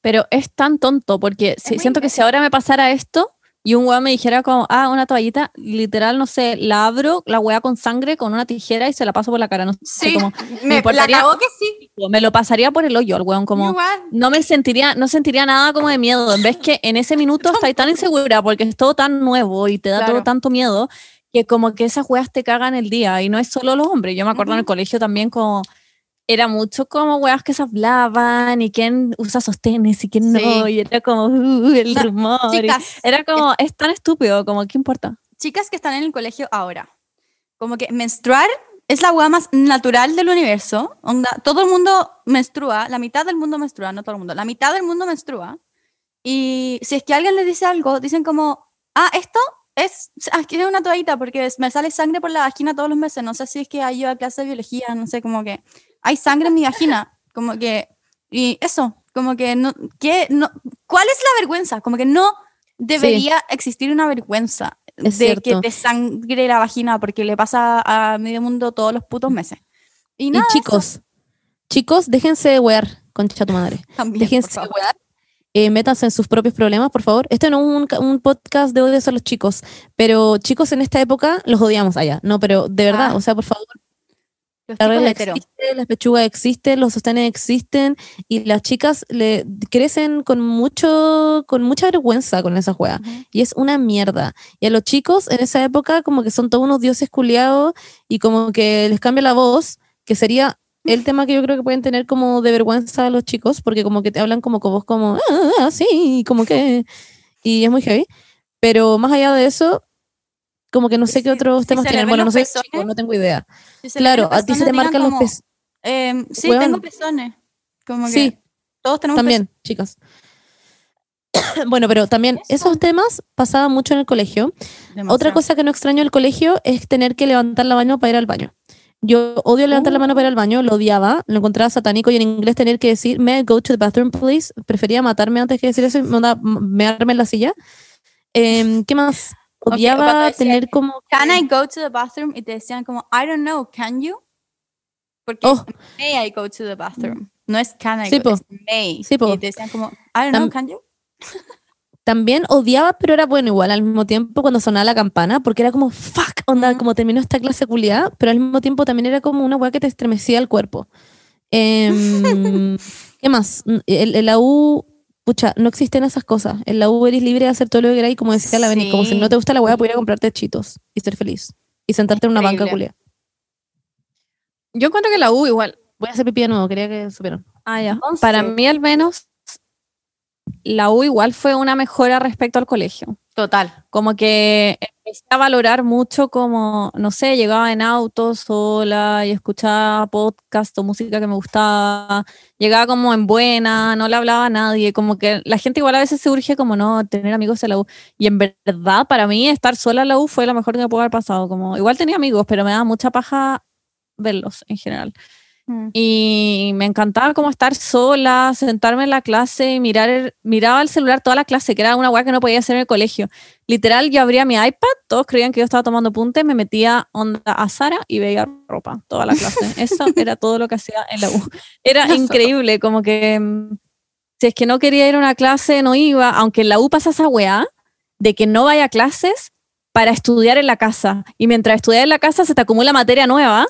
Pero es tan tonto porque si- siento que si ahora me pasara esto y un weón me dijera como, ah, una toallita, literal, no sé, la abro, la weá con sangre, con una tijera y se la paso por la cara. No sé, Sí, como, me, la importaría- cagó que sí. me lo pasaría por el hoyo al weón, como, Igual. no me sentiría, no sentiría nada como de miedo. En vez que en ese minuto estáis tan insegura porque es todo tan nuevo y te da Claro. todo tanto miedo que como que esas weas te cagan el día y no es solo los hombres. Yo me acuerdo en el colegio también como era mucho como weas que se hablaban y quién usa sostenes y quién no Sí. y era como uh, el No, rumor. Chicas, era como es tan estúpido, como qué importa. chicas que están en el colegio ahora. Como que menstruar es la hueá más natural del universo. Onda, todo el mundo menstrua, la mitad del mundo menstrua, no todo el mundo, la mitad del mundo menstrua. Y si es que alguien les dice algo, dicen como, ah, esto es, aquí es una toallita porque me sale sangre por la vagina todos los meses. No sé si es que hay yo a clase de biología, no sé, como que hay sangre en mi vagina. Como que, y eso, como que no, ¿qué? no, ¿cuál es la vergüenza? Como que no debería existir una vergüenza Es de cierto. que te sangre la vagina porque le pasa a medio mundo todos los putos meses. Y Y nada, chicos, chicos, déjense de wear, concha tu madre. también, Déjense de wear. Eh, métanse en sus propios problemas, por favor. Este no es un, un podcast de odios a los chicos, pero chicos en esta época los odiamos allá. No, pero de verdad, Ah. o sea, por favor, Los la regla existe, las pechugas existen, los sostenes existen y las chicas le crecen con mucho, con mucha vergüenza con esa juega. Ujú. Y es una mierda. Y a los chicos en esa época como que son todos unos dioses culiados y como que les cambia la voz, que sería el tema que yo creo que pueden tener como de vergüenza a los chicos, porque como que te hablan como con voz como, ah, ah, sí, como que... Y es muy heavy. Pero más allá de eso, como que no sé qué otros temas tienen. Bueno, no sé, pezones, chicos, no tengo idea. Si Claro, a ti se pezones, te marcan los pezones. em, sí, tengo pezones. Como que Sí, todos tenemos también, chicas. bueno, pero también Eso. esos temas pasaban mucho en el colegio. pezones. Otra cosa que no extraño del colegio es tener que levantar la mano para ir al baño. Yo odio levantar la mano para ir al baño, lo odiaba, lo encontraba satánico y en inglés tener que decir, may I go to the bathroom, please? Prefería matarme antes que decir eso y mearme en la silla. Em, ¿Qué más? Odiaba tener como... Can I go to the bathroom? Y te decían como, I don't know, can you? Porque Oh. es may I go to the bathroom. No es can I Sí, go, po. es may. Sí, po. Y te decían como, I don't know, can you? También odiaba, pero era bueno igual al mismo tiempo cuando sonaba la campana, porque era como, fuck, onda, como terminó esta clase culiada, pero al mismo tiempo también era como una weá que te estremecía el cuerpo. Em, ¿Qué más? En, en la U, pucha, no existen esas cosas. En la U eres libre de hacer todo lo que queráis, como decía la Beni, como si no te gusta la weá, pudiera comprarte chitos y ser feliz. Y sentarte en una banca culiada. Yo encuentro que la U igual. Voy a hacer pipí de nuevo, quería que supieran. Ah, ya. Entonces- Para mí al menos, la U igual fue una mejora respecto al colegio. Total. Como que empecé a valorar mucho como, no sé, llegaba en auto sola y escuchaba podcast o música que me gustaba, llegaba como en buena, no le hablaba a nadie, como que la gente igual a veces se urge como no, tener amigos en la U. Y en verdad, para mí, estar sola en la U fue lo mejor que me pudo haber pasado. Como, igual tenía amigos, pero me daba mucha paja verlos en general. Mm. Y me encantaba como estar sola, sentarme en la clase y mirar miraba el celular toda la clase, que era una weá que no podía hacer en el colegio. Literal, yo abría mi iPad, todos creían que yo estaba tomando punte, me metía onda a Sara y veía ropa toda la clase. Eso era todo lo que hacía en la U. Era Eso. increíble, como que mm, si es que no quería ir a una clase, no iba, aunque en la U pasa esa weá de que no vaya a clases para estudiar en la casa. Y mientras estudias en la casa se te acumula materia nueva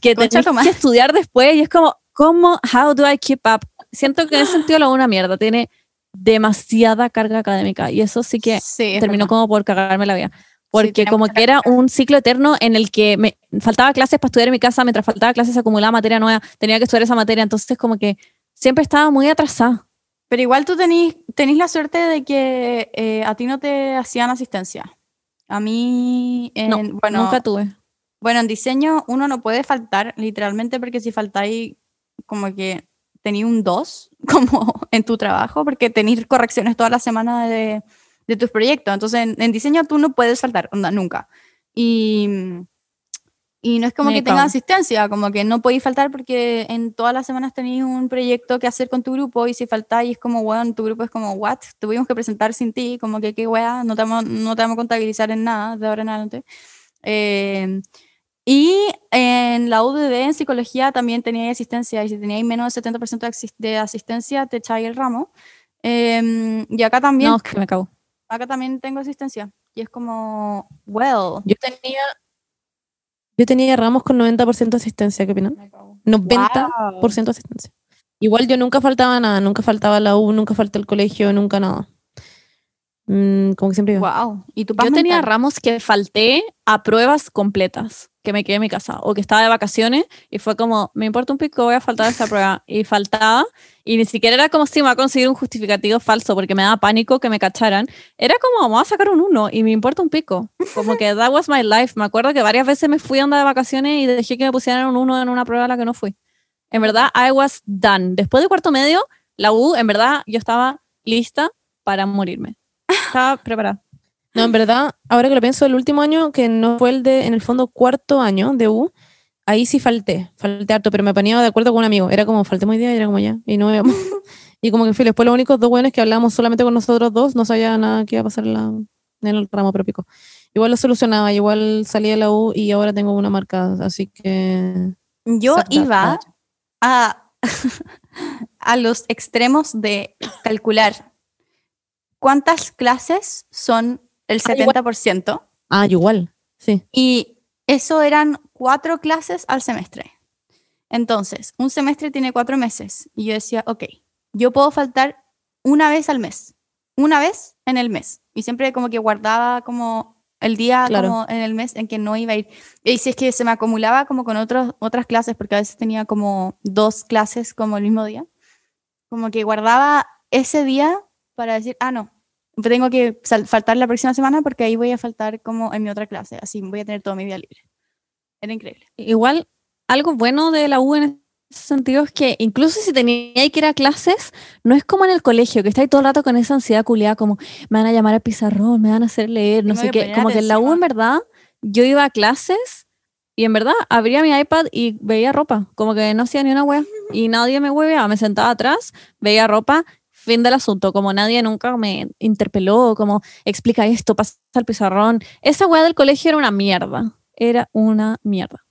que tenés que estudiar después y es como, ¿cómo? How do I keep up? Siento que en ese sentido U una mierda, tiene demasiada carga académica y eso sí que Sí, terminó como por cagarme la vida. Porque tiene como que era un ciclo eterno en el que me faltaba clases para estudiar en mi casa, mientras faltaba clases se acumulaba materia nueva, tenía que estudiar esa materia, entonces como que siempre estaba muy atrasada. Pero igual tú tenís, tenís la suerte de que eh, a ti no te hacían asistencia. A mí, en, No, bueno, Nunca tuve. Bueno, en diseño uno no puede faltar, literalmente, porque si faltáis, como que tenéis un 2 como en tu trabajo, porque tenéis correcciones toda la semana de, de tus proyectos. Entonces, en, en diseño tú no puedes faltar, onda, nunca. Y, y no es como que tengas asistencia, como que no podéis faltar porque en todas las semanas tenéis un proyecto que hacer con tu grupo y si faltáis es como, weón, tu grupo es como, what? Tuvimos que presentar sin ti, como que qué weá, no te vamos, no te vamos a contabilizar en nada de ahora en adelante. Eh, y en la UDD, en psicología, también tenía asistencia y si teníais menos del 70% de, asis- de asistencia, te echáis el ramo. Eh, y acá también, No, es que me cago. acá también tengo asistencia. Y es como, well. Yo tenía, yo tenía ramos con 90% de asistencia, ¿qué opinan? 90% de asistencia. Igual yo nunca faltaba nada, nunca faltaba la U, nunca falté al colegio, nunca nada. Mm, como que siempre. Wow. ¿Y tu Yo tenía mental? ramos que falté a pruebas completas, que me quedé en mi casa, o que estaba de vacaciones y fue como, me importa un pico, voy a faltar a esa prueba. Y faltaba, y ni siquiera era como si me iba a conseguir un justificativo falso, porque me daba pánico que me cacharan. Era como, vamos a sacar un uno, y me importa un pico. Como que that was my life. Me acuerdo que varias veces me fui a onda de vacaciones y dejé que me pusieran un uno en una prueba a la que no fui. En verdad, I was done. Después de cuarto medio, la U, en verdad, yo estaba lista para morirme. Estaba preparada. No, en verdad, ahora que lo pienso, el último año, que no fue el de, en el fondo, cuarto año de U, ahí sí falté, falté harto, pero me ponía de acuerdo con un amigo. Era como, falté muy día y era como ya, y no íbamos. y como que fui, después los únicos dos buenos que hablábamos solamente con nosotros dos, no sabía nada que iba a pasar en, la- en el ramo pero pico. Igual lo solucionaba, igual salí de la U y ahora tengo una marca, así que... Yo iba a, a los extremos de calcular cuántas clases son el Ah, igual. 70% Ah, igual, sí. y eso eran cuatro clases al semestre. Entonces, un semestre tiene cuatro meses y yo decía, ok, yo puedo faltar una vez al mes, una vez en el mes. Y siempre como que guardaba como el día Claro. como en el mes en que no iba a ir. Y si es que se me acumulaba como con otros, otras clases, porque a veces tenía como dos clases como el mismo día, como que guardaba ese día para decir, ah, no, tengo que faltar la próxima semana porque ahí voy a faltar como en mi otra clase, así voy a tener todo mi día libre. Era increíble. Igual, algo bueno de la U en ese sentido es que incluso si tenía que ir a clases, no es como en el colegio, que estáis todo el rato con esa ansiedad culiada, como me van a llamar al pizarrón, me van a hacer leer, no sé qué. Como que en la U, en verdad, yo iba a clases y en verdad abría mi iPad y veía ropa, como que no hacía ni una wea y nadie me hueveaba, me sentaba atrás, veía ropa. Fin del asunto, como nadie nunca me interpeló, como explica esto, pasa al pizarrón. Esa wea del colegio era una mierda, era una mierda.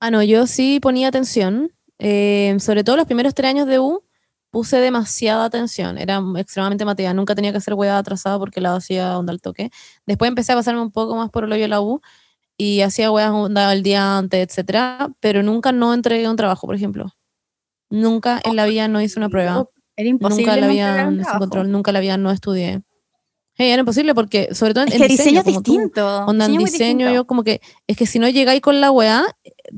Ah, no, yo sí ponía atención. eh, sobre todo los primeros tres años de U, puse demasiada atención. Era extremadamente mateada. Nunca tenía que hacer hueá atrasada porque la hacía onda al toque. Después empecé a pasarme un poco más por el hoyo de la U y hacía hueás onda el día antes, etcétera. Pero nunca no entregué un trabajo, por ejemplo. Nunca en la vida no hice una prueba. Era imposible. Nunca en la un no. Nunca en la vida no estudié. Hey, era imposible porque, sobre todo en, Es en que diseño es como tú, distinto. Onda en diseño muy diseño, distinto. yo como que, es que si no llegáis con la weá,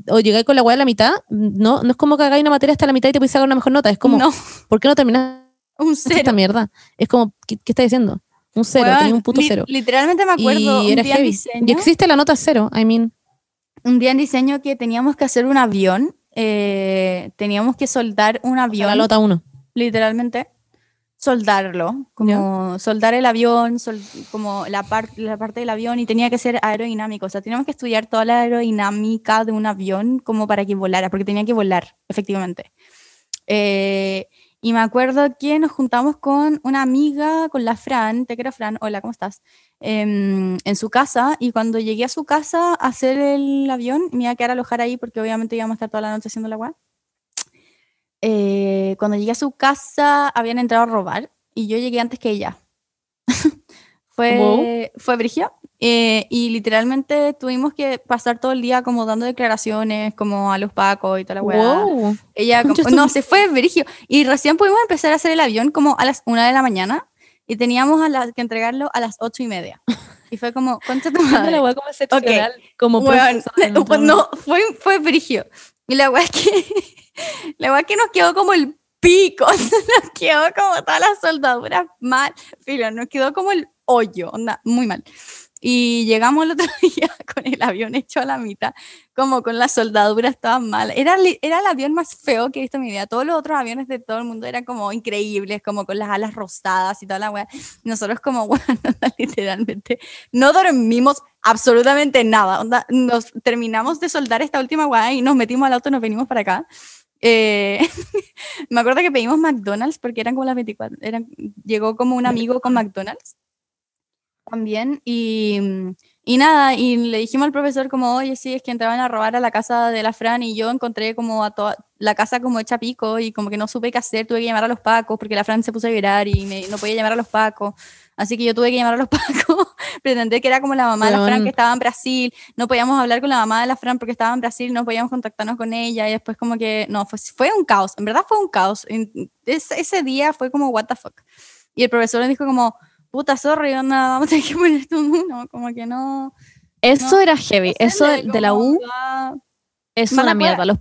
o llegáis con la weá a la mitad, no, no es como que hagáis una materia hasta la mitad y te podéis sacar una mejor nota. Es como, no, ¿por qué no terminaste un esta cero. mierda? Es como, ¿qué, qué estás diciendo? Un cero, tenía un puto li- cero. Literalmente me acuerdo y un era día en heavy. diseño. Y existe la nota cero, I mean. un día en diseño que teníamos que hacer un avión. eh, teníamos que soldar un avión. La nota uno. Literalmente soldarlo, como soldar el avión, sol- como la, par- la parte del avión y tenía que ser aerodinámico, o sea, teníamos que estudiar toda la aerodinámica de un avión como para que volara, porque tenía que volar, efectivamente. Eh, y me acuerdo que nos juntamos con una amiga, con la Fran, te quiero Fran, hola, ¿cómo estás? Em, en su casa y cuando llegué a su casa a hacer el avión, me iba a quedar a alojar ahí porque obviamente íbamos a estar toda la noche haciendo la agua eh, cuando llegué a su casa habían entrado a robar y yo llegué antes que ella. fue, Wow. fue Brigio. eh, y literalmente tuvimos que pasar todo el día como dando declaraciones como a los pacos y toda la weá. Wow. Ella como- no, se fue Brigio. Y recién pudimos empezar a hacer el avión como a las una de la mañana y teníamos a la- que entregarlo a las ocho y media. Y fue como, concha tu madre. la weá como excepcional, como Weón, profesora, pues no, fue, fue brigio. Y la weá es que, la weá es que nos quedó como el pico, nos quedó como todas las soldaduras mal, filo, nos quedó como el hoyo, onda, muy mal. Y llegamos el otro día con el avión hecho a la mitad, como con las soldaduras todas mal. Era, era el avión más feo que he visto en mi vida. Todos los otros aviones de todo el mundo eran como increíbles, como con las alas rosadas y toda la weá. Nosotros como, bueno, literalmente no dormimos absolutamente nada. Onda, nos terminamos de soldar esta última weá y nos metimos al auto y nos venimos para acá. Eh, me acuerdo que pedimos McDonald's porque eran como las 24. Eran, llegó como un amigo con McDonald's también y, y nada, y le dijimos al profesor como, oye, sí, es que entraban a robar a la casa de la Fran y yo encontré como a toda la casa como hecha pico y como que no supe qué hacer, tuve que llamar a los pacos porque la Fran se puso a llorar y no podía llamar a los pacos, así que yo tuve que llamar a los pacos, pretender que era como la mamá de la Fran que estaba en Brasil, no podíamos hablar con la mamá de la Fran porque estaba en Brasil, no podíamos contactarnos con ella y después como que, no, fue, fue un caos, en verdad fue un caos, En- ese, día fue como, what the fuck. Y el profesor nos dijo como, puta, sorry, onda, vamos a tener que poner esto en uno, como que no... Eso No, era heavy. no sé, Eso de, de la U ah, es una mierda. Los-.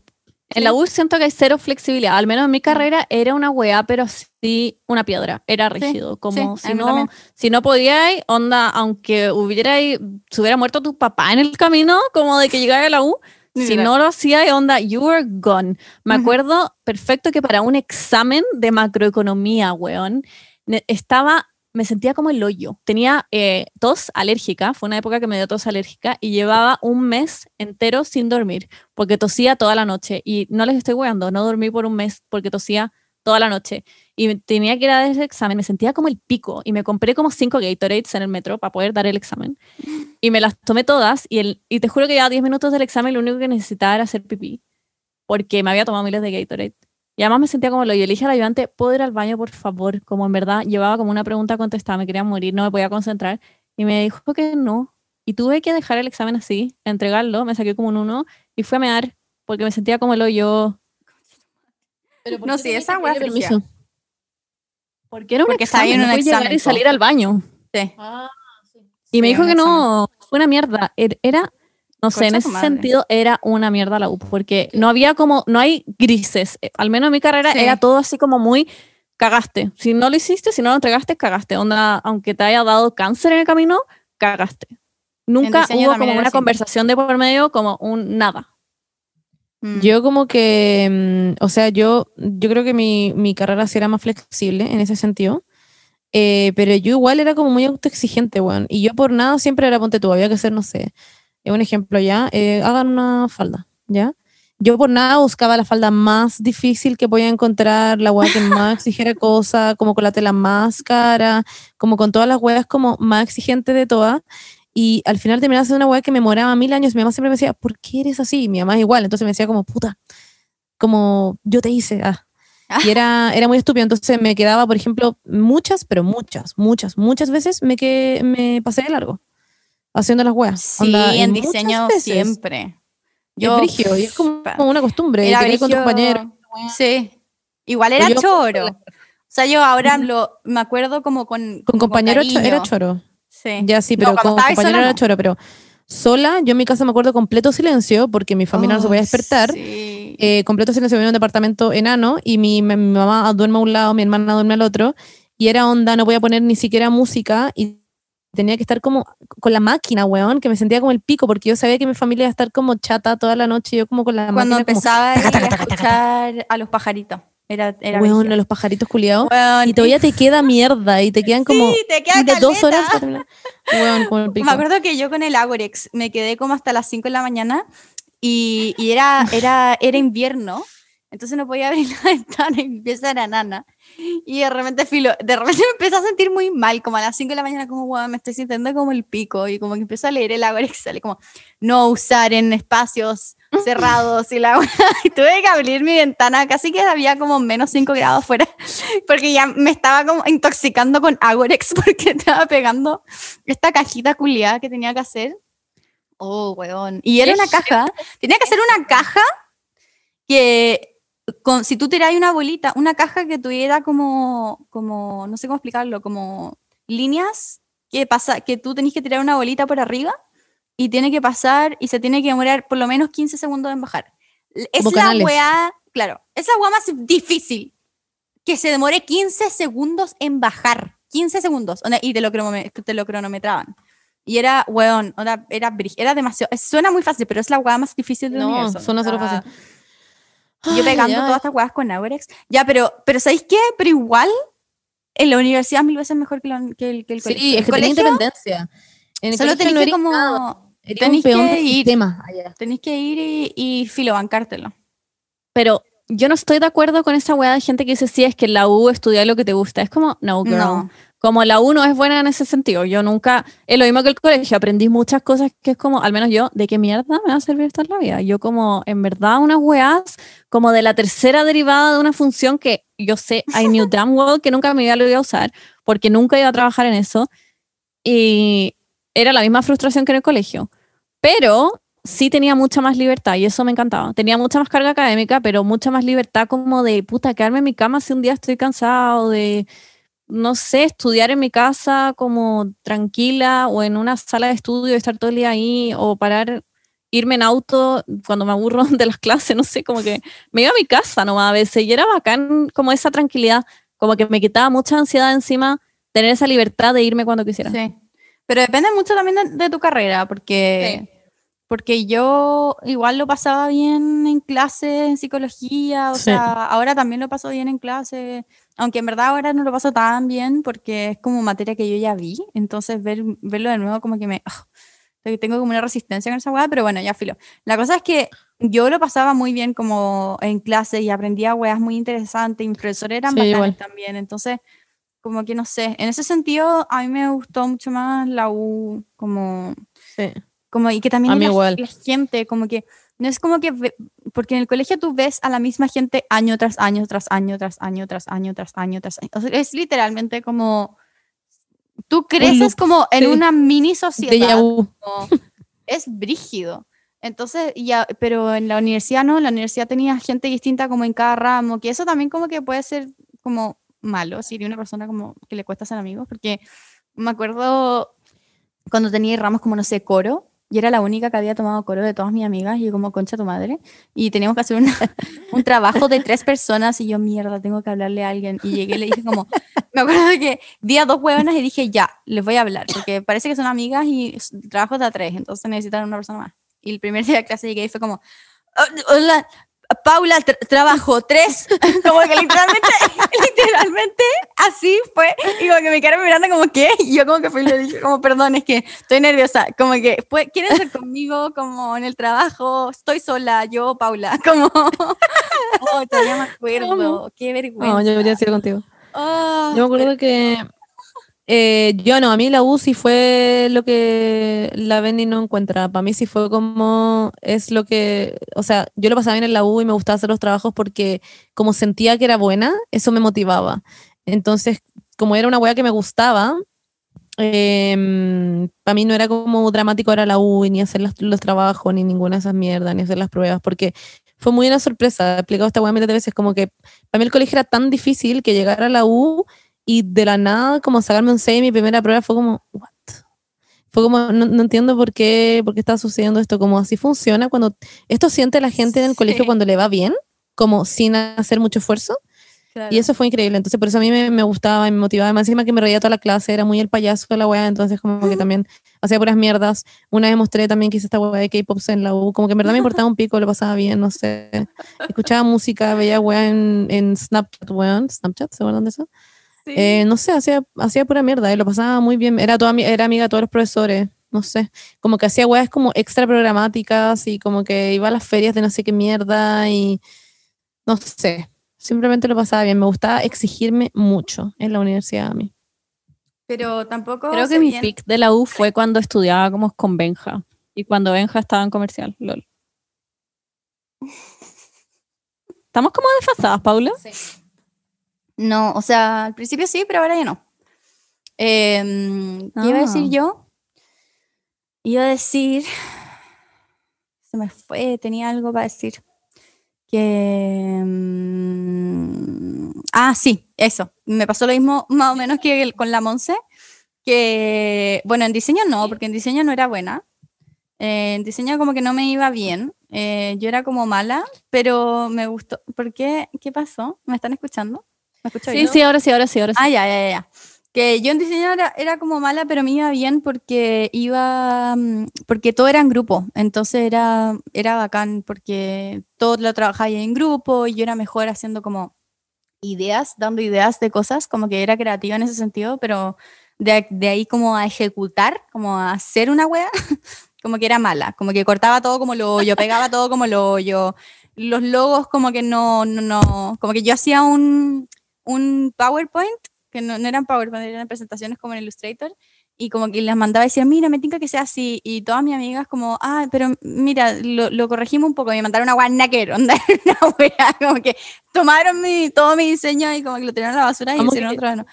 En la U siento que hay cero flexibilidad. Al menos en mi carrera era una weá, pero sí una piedra. Era rígido. Como sí, si no, si no podíais, onda, aunque hubiera, se hubiera muerto tu papá en el camino, como de que llegara a la U, si no lo hacía, onda, you were gone. Me acuerdo perfecto que para un examen de macroeconomía, weón, estaba, me sentía como el hoyo. Tenía eh, tos alérgica, fue una época que me dio tos alérgica y llevaba un mes entero sin dormir porque tosía toda la noche. Y no les estoy weando, no dormí por un mes porque tosía toda la noche. Y tenía que ir a ese examen, me sentía como el pico y me compré como cinco Gatorades en el metro para poder dar el examen. Y me las tomé todas y, el, y te juro que ya 10 minutos del examen lo único que necesitaba era hacer pipí porque me había tomado miles de Gatorade. Y además me sentía como lo. Yo le dije al ayudante, ¿puedo ir al baño, por favor? Como en verdad llevaba como una pregunta contestada, me quería morir, no me podía concentrar. Y me dijo que no. Y tuve que dejar el examen así, entregarlo, me saqué como un uno y fui a mear porque me sentía como el hoyo. No, sí, esa es permiso. Porque era un Porque estaba examen, en no un llegar examen, y po. salir al baño. Sí. Y me dijo que examen. no, fue una mierda. Er- Era, no sé, en ese madre. sentido era una mierda la U, porque no había como, no hay grises. Eh, Al menos en mi carrera Sí. era todo así como muy cagaste. Si no lo hiciste, si no lo entregaste, cagaste. Onda, aunque te haya dado cáncer en el camino, cagaste. Nunca hubo como una así. conversación de por medio, como un nada. Mm. Yo como que, mm, o sea, yo, yo creo que mi, mi carrera sí era más flexible en ese sentido, eh, pero yo igual era como muy autoexigente, weón, y yo por nada siempre era, ponte tú, había que hacer, no sé, un ejemplo ya, eh, hagan una falda, ¿ya? Yo por nada buscaba la falda más difícil que podía encontrar, la weá que más exigiera cosas, como con la tela más cara, como con todas las weas como más exigentes de todas, Y al final terminaba siendo una weá que me moraba mil años. Mi mamá siempre me decía, ¿por qué eres así? Mi mamá es igual. Entonces me decía como, puta, como yo te hice. Ah. Y era, era muy estúpido. Entonces me quedaba, por ejemplo, muchas, pero muchas, muchas, muchas veces me, que, me pasé de largo haciendo las weas. Sí, Onda, en diseño siempre. Yo, es brígido, y es como, una costumbre. Era con brigio- compañeros. Sí. Igual era yo- choro. O sea, yo ahora lo, me acuerdo como con. Con como cariño. era choro. Sí. Ya sí, pero con compañero era no. choro, pero sola, yo en mi casa me acuerdo completo silencio, porque mi familia no se Oh, podía despertar. sí. Eh, completo silencio, vivía en un departamento enano y mi, mi- mamá duerme a un lado, mi hermana duerme al otro, y era onda, no podía poner ni siquiera música y tenía que estar como con la máquina, weón, que me sentía como el pico, porque yo sabía que mi familia iba a estar como chata toda la noche, yo como con la Cuando máquina como, empezaba taca, ahí taca, a taca, taca, escuchar a los pajaritos. Era, era weón, brígido. los pajaritos culiados. Weón, Y todavía te queda mierda y te quedan como Sí, te queda de dos horas para terminar. Weón, como el pico. Me acuerdo que yo con el Agorex me quedé como hasta las 5 de la mañana y, y era, era, era invierno, entonces no podía abrir la ventana y mi pieza era nana. Y de repente, filo, de repente me empecé a sentir muy mal, como a las 5 de la mañana, como, "Guau, me estoy sintiendo como el pico. Y como que empiezo a leer el Agorex, sale como, no usar en espacios cerrados y la. Y tuve que abrir mi ventana, casi que había como menos 5 grados fuera, porque ya me estaba como intoxicando con Agorex porque estaba pegando esta cajita culiada que tenía que hacer. Oh, weón. Y era una caja, tenía que hacer una caja que, con, si tú tiras una bolita, una caja que tuviera como, como, no sé cómo explicarlo, como líneas que, pasa, que tú tenés que tirar una bolita por arriba y tiene que pasar y se tiene que demorar por lo menos 15 segundos en bajar. Es la weá, claro, es la weá más difícil. Que se demore 15 segundos en bajar. 15 segundos. y te lo, te lo cronometraban. Y era, weón, era, brig- era demasiado. Suena muy fácil, pero es la weá más difícil del No, universo. suena solo fácil. Yo pegando ay. todas estas weas con Aurex. Ya, pero, pero ¿sabéis qué? Pero igual, en la universidad mil veces mejor que, la- que el, que el colegio. Sí, es que tenía independencia. En el Solo tenéis no que como... nada, tenéis que del ir. allá. Tenéis que ir y, y filo, bancártelo. Pero yo no estoy de acuerdo con esa weá de gente que dice, sí, es que en la U estudia lo que te gusta. Es como, no, girl. No. Como la U no es buena en ese sentido. Yo nunca, es lo mismo que el colegio, aprendí muchas cosas que es como, al menos yo, ¿de qué mierda me va a servir esto en la vida? Yo como, en verdad, unas weas como de la tercera derivada de una función que yo sé, I knew damn well que nunca me iba a usar, porque nunca iba a trabajar en eso. Y era la misma frustración que en el colegio. Pero sí tenía mucha más libertad y eso me encantaba. Tenía mucha más carga académica, pero mucha más libertad como de, puta, quedarme en mi cama si un día estoy cansado, de, no sé, estudiar en mi casa como tranquila o en una sala de estudio estar todo el día ahí o parar, irme en auto cuando me aburro de las clases, no sé, como que me iba a mi casa nomás a veces y era bacán como esa tranquilidad, como que me quitaba mucha ansiedad encima tener esa libertad de irme cuando quisiera. Sí. Pero depende mucho también de, de tu carrera, porque, porque yo igual lo pasaba bien en clase en psicología, o Sí. sea, ahora también lo paso bien en clase, aunque en verdad ahora no lo paso tan bien porque es como materia que yo ya vi, entonces ver, verlo de nuevo como que me... ah, tengo como una resistencia con esa weá, pero bueno, ya filo. La cosa es que yo lo pasaba muy bien como en clase y aprendía weas muy interesantes, y mis profesores eran Sí, bacanes también, entonces como que no sé, en ese sentido a mí me gustó mucho más la U, como, Sí. como y que también A mí la, igual. la gente, como que no es como que, ve- porque en el colegio tú ves a la misma gente año tras año, tras año, tras año, tras año, tras año, tras año. O sea, es literalmente como, tú creces como en sí. una mini sociedad, como- es brígido. Entonces, ya, pero en la universidad no, en la universidad tenía gente distinta como en cada ramo, que eso también como que puede ser como malo, si eres una persona como que le cuesta ser amigos, porque me acuerdo cuando tenía ramos como, no sé, coro, y era la única que había tomado coro de todas mis amigas, y yo como, concha tu madre, y teníamos que hacer una- un trabajo de tres personas, y yo, mierda, tengo que hablarle a alguien, y llegué y le dije como, me acuerdo de que vi a dos huevonas y dije, ya, les voy a hablar, porque parece que son amigas y trabajo de a tres, entonces necesitan una persona más. Y el primer día de clase llegué y fue como, "Oh, hola, Paula, tra- trabajo tres, como que literalmente, literalmente así fue, y como que me quedaron mirando como, ¿qué? Y yo como que fui y le dije, como, perdón, es que estoy nerviosa, como que, pues, ¿quieren ser conmigo como en el trabajo? Estoy sola, yo, Paula, como, oh, todavía me acuerdo, qué vergüenza. No, yo debería decir contigo. Oh, Yo me acuerdo que Eh, yo no, a mí la U sí fue lo que la Benny no encuentra. Para mí sí fue como, es lo que, o sea, yo lo pasaba bien en la U y me gustaba hacer los trabajos porque como sentía que era buena, eso me motivaba. Entonces, como era una wea que me gustaba, em, para mí no era como dramático ahora la U, ni hacer los, los, trabajos, ni ninguna de esas mierdas, ni hacer las pruebas, porque fue muy una sorpresa. He explicado esta wea miles de veces, como que para mí el colegio era tan difícil que llegar a la U y de la nada, como sacarme un 6 en mi primera prueba fue como, ¿what? Fue como, no, no, entiendo por qué, por qué está sucediendo esto, como así funciona cuando, esto siente la gente en el colegio cuando le va bien, como sin hacer mucho esfuerzo. Claro. Y eso fue increíble. Entonces, por eso a mí me, me gustaba y me motivaba. Más encima que me reía toda la clase, era muy el payaso de la weá. Entonces, como que también hacía puras mierdas. Una vez mostré también que hice esta weá de K-pop en la U. Como que en verdad me importaba un pico, lo pasaba bien, no sé. Escuchaba música, veía weá en, en Snapchat, weón. Snapchat, ¿se acuerdan de eso? Sí. Eh, no sé, hacía, hacía pura mierda y lo pasaba muy bien. Era, toda, era amiga de todos los profesores. No sé, como que hacía weas como extra programáticas y como que iba a las ferias de no sé qué mierda y no sé, simplemente lo pasaba bien. Me gustaba exigirme mucho en la universidad a mí. Pero tampoco. Creo que mi pick de la U fue cuando estudiaba como con Benja y cuando Benja estaba en comercial. LOL. ¿Estamos como desfasadas, Paula? Sí. No, o sea, al principio sí, pero ahora ya no. Eh, ¿Qué ah. iba a decir yo? Iba a decir. Se me fue, tenía algo para decir que... Um, ah, sí, eso. Me pasó lo mismo más o menos que con la Monse, que, bueno, en diseño no, porque en diseño no era buena. Eh, en diseño como que no me iba bien. Eh, yo era como mala, pero me gustó. ¿Por qué? ¿Qué pasó? ¿Me están escuchando? ¿Me sí, bien? sí, ahora sí, ahora sí, ahora sí. Ah, ya, ya, ya que yo en diseño era, era, como mala, pero me iba bien porque iba, mm, porque todo era en grupo, entonces era, era bacán porque todo lo trabajaba en grupo y yo era mejor haciendo como ideas, dando ideas de cosas, como que era creativa en ese sentido, pero de, de ahí como a ejecutar, como a hacer una wea, como que era mala, como que cortaba todo como lo yo, pegaba todo como lo yo, los logos como que no, no, no, como que yo hacía un, un PowerPoint que no, no eran PowerPoint, eran presentaciones como en Illustrator, y como que las mandaba y decía, mira, me tinca que sea así, y todas mis amigas como, ah, pero mira, lo, lo corregimos un poco, y me mandaron una guanaquero, onda, una wea, como que tomaron mi, todo mi diseño y como que lo tiraron a la basura y hicieron otro, no.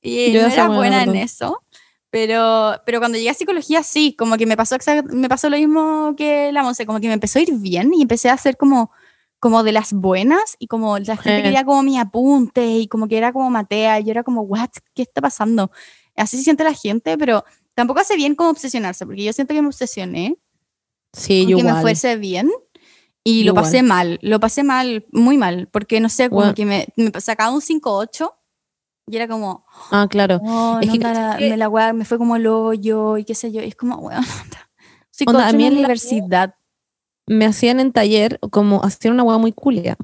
Y yo no era buena en eso. Pero, pero cuando llegué a psicología, sí, como que me pasó, me pasó lo mismo que la Monse, como que me empezó a ir bien y empecé a hacer como como de las buenas y como la gente quería como mi apunte y como que era como Matea y yo era como, what, ¿qué está pasando? Así se siente la gente, pero tampoco hace bien como obsesionarse, porque yo siento que me obsesioné. Sí, yo Que me fuese bien y lo pasé mal, lo pasé mal, muy mal, porque no sé, como que me, me sacaba un 5-8 y era como, ah, claro, oh, es que, la, me la me fue como el hoyo y qué sé yo, y es como, weón, bueno, a mí en la universidad me hacían en taller como hacer una hueá muy culia,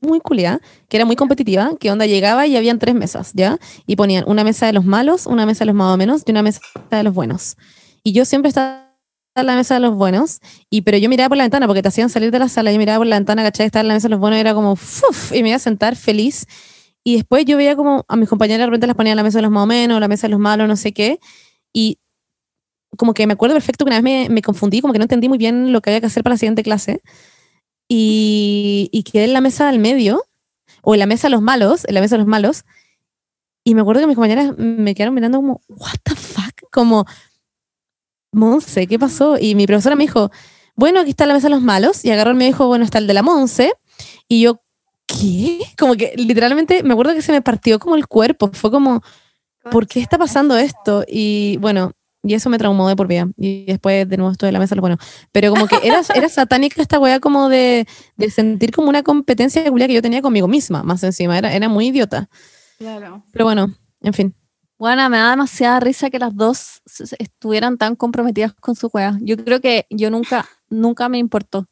muy culia, que era muy competitiva, que onda llegaba y habían tres mesas, ¿ya? Y ponían una mesa de los malos, una mesa de los más o menos y una mesa de los buenos. Y yo siempre estaba en la mesa de los buenos, y pero yo miraba por la ventana porque te hacían salir de la sala, yo miraba por la ventana, ¿cachai? Estaba en la mesa de los buenos y era como, ¡fuf! Y me iba a sentar feliz. Y después yo veía como a mis compañeras de repente las ponían en la mesa de los más o menos, la mesa de los malos, no sé qué. Y como que me acuerdo perfecto que una vez me, me, confundí, como que no entendí muy bien lo que había que hacer para la siguiente clase. Y, y quedé en la mesa del medio, o en la mesa de los malos, en la mesa de los malos. Y me acuerdo que mis compañeras me quedaron mirando como, ¿What the fuck? Como, Monse, ¿qué pasó? Y mi profesora me dijo, bueno, aquí está la mesa de los malos. Y agarró y me dijo, bueno, está el de la Monse. Y yo, ¿qué? Como que literalmente me acuerdo que se me partió como el cuerpo. Fue como, ¿por qué está pasando esto? Y bueno, y eso me traumó de por vida. Y después de nuevo estuve en la mesa, lo bueno. Pero como que era, era satánica esta weá como de, de sentir como una competencia que yo tenía conmigo misma, más encima. Era, era muy idiota. Claro. Pero bueno, en fin. Bueno, me da demasiada risa que las dos estuvieran tan comprometidas con su weá. Yo creo que yo nunca, nunca me importó.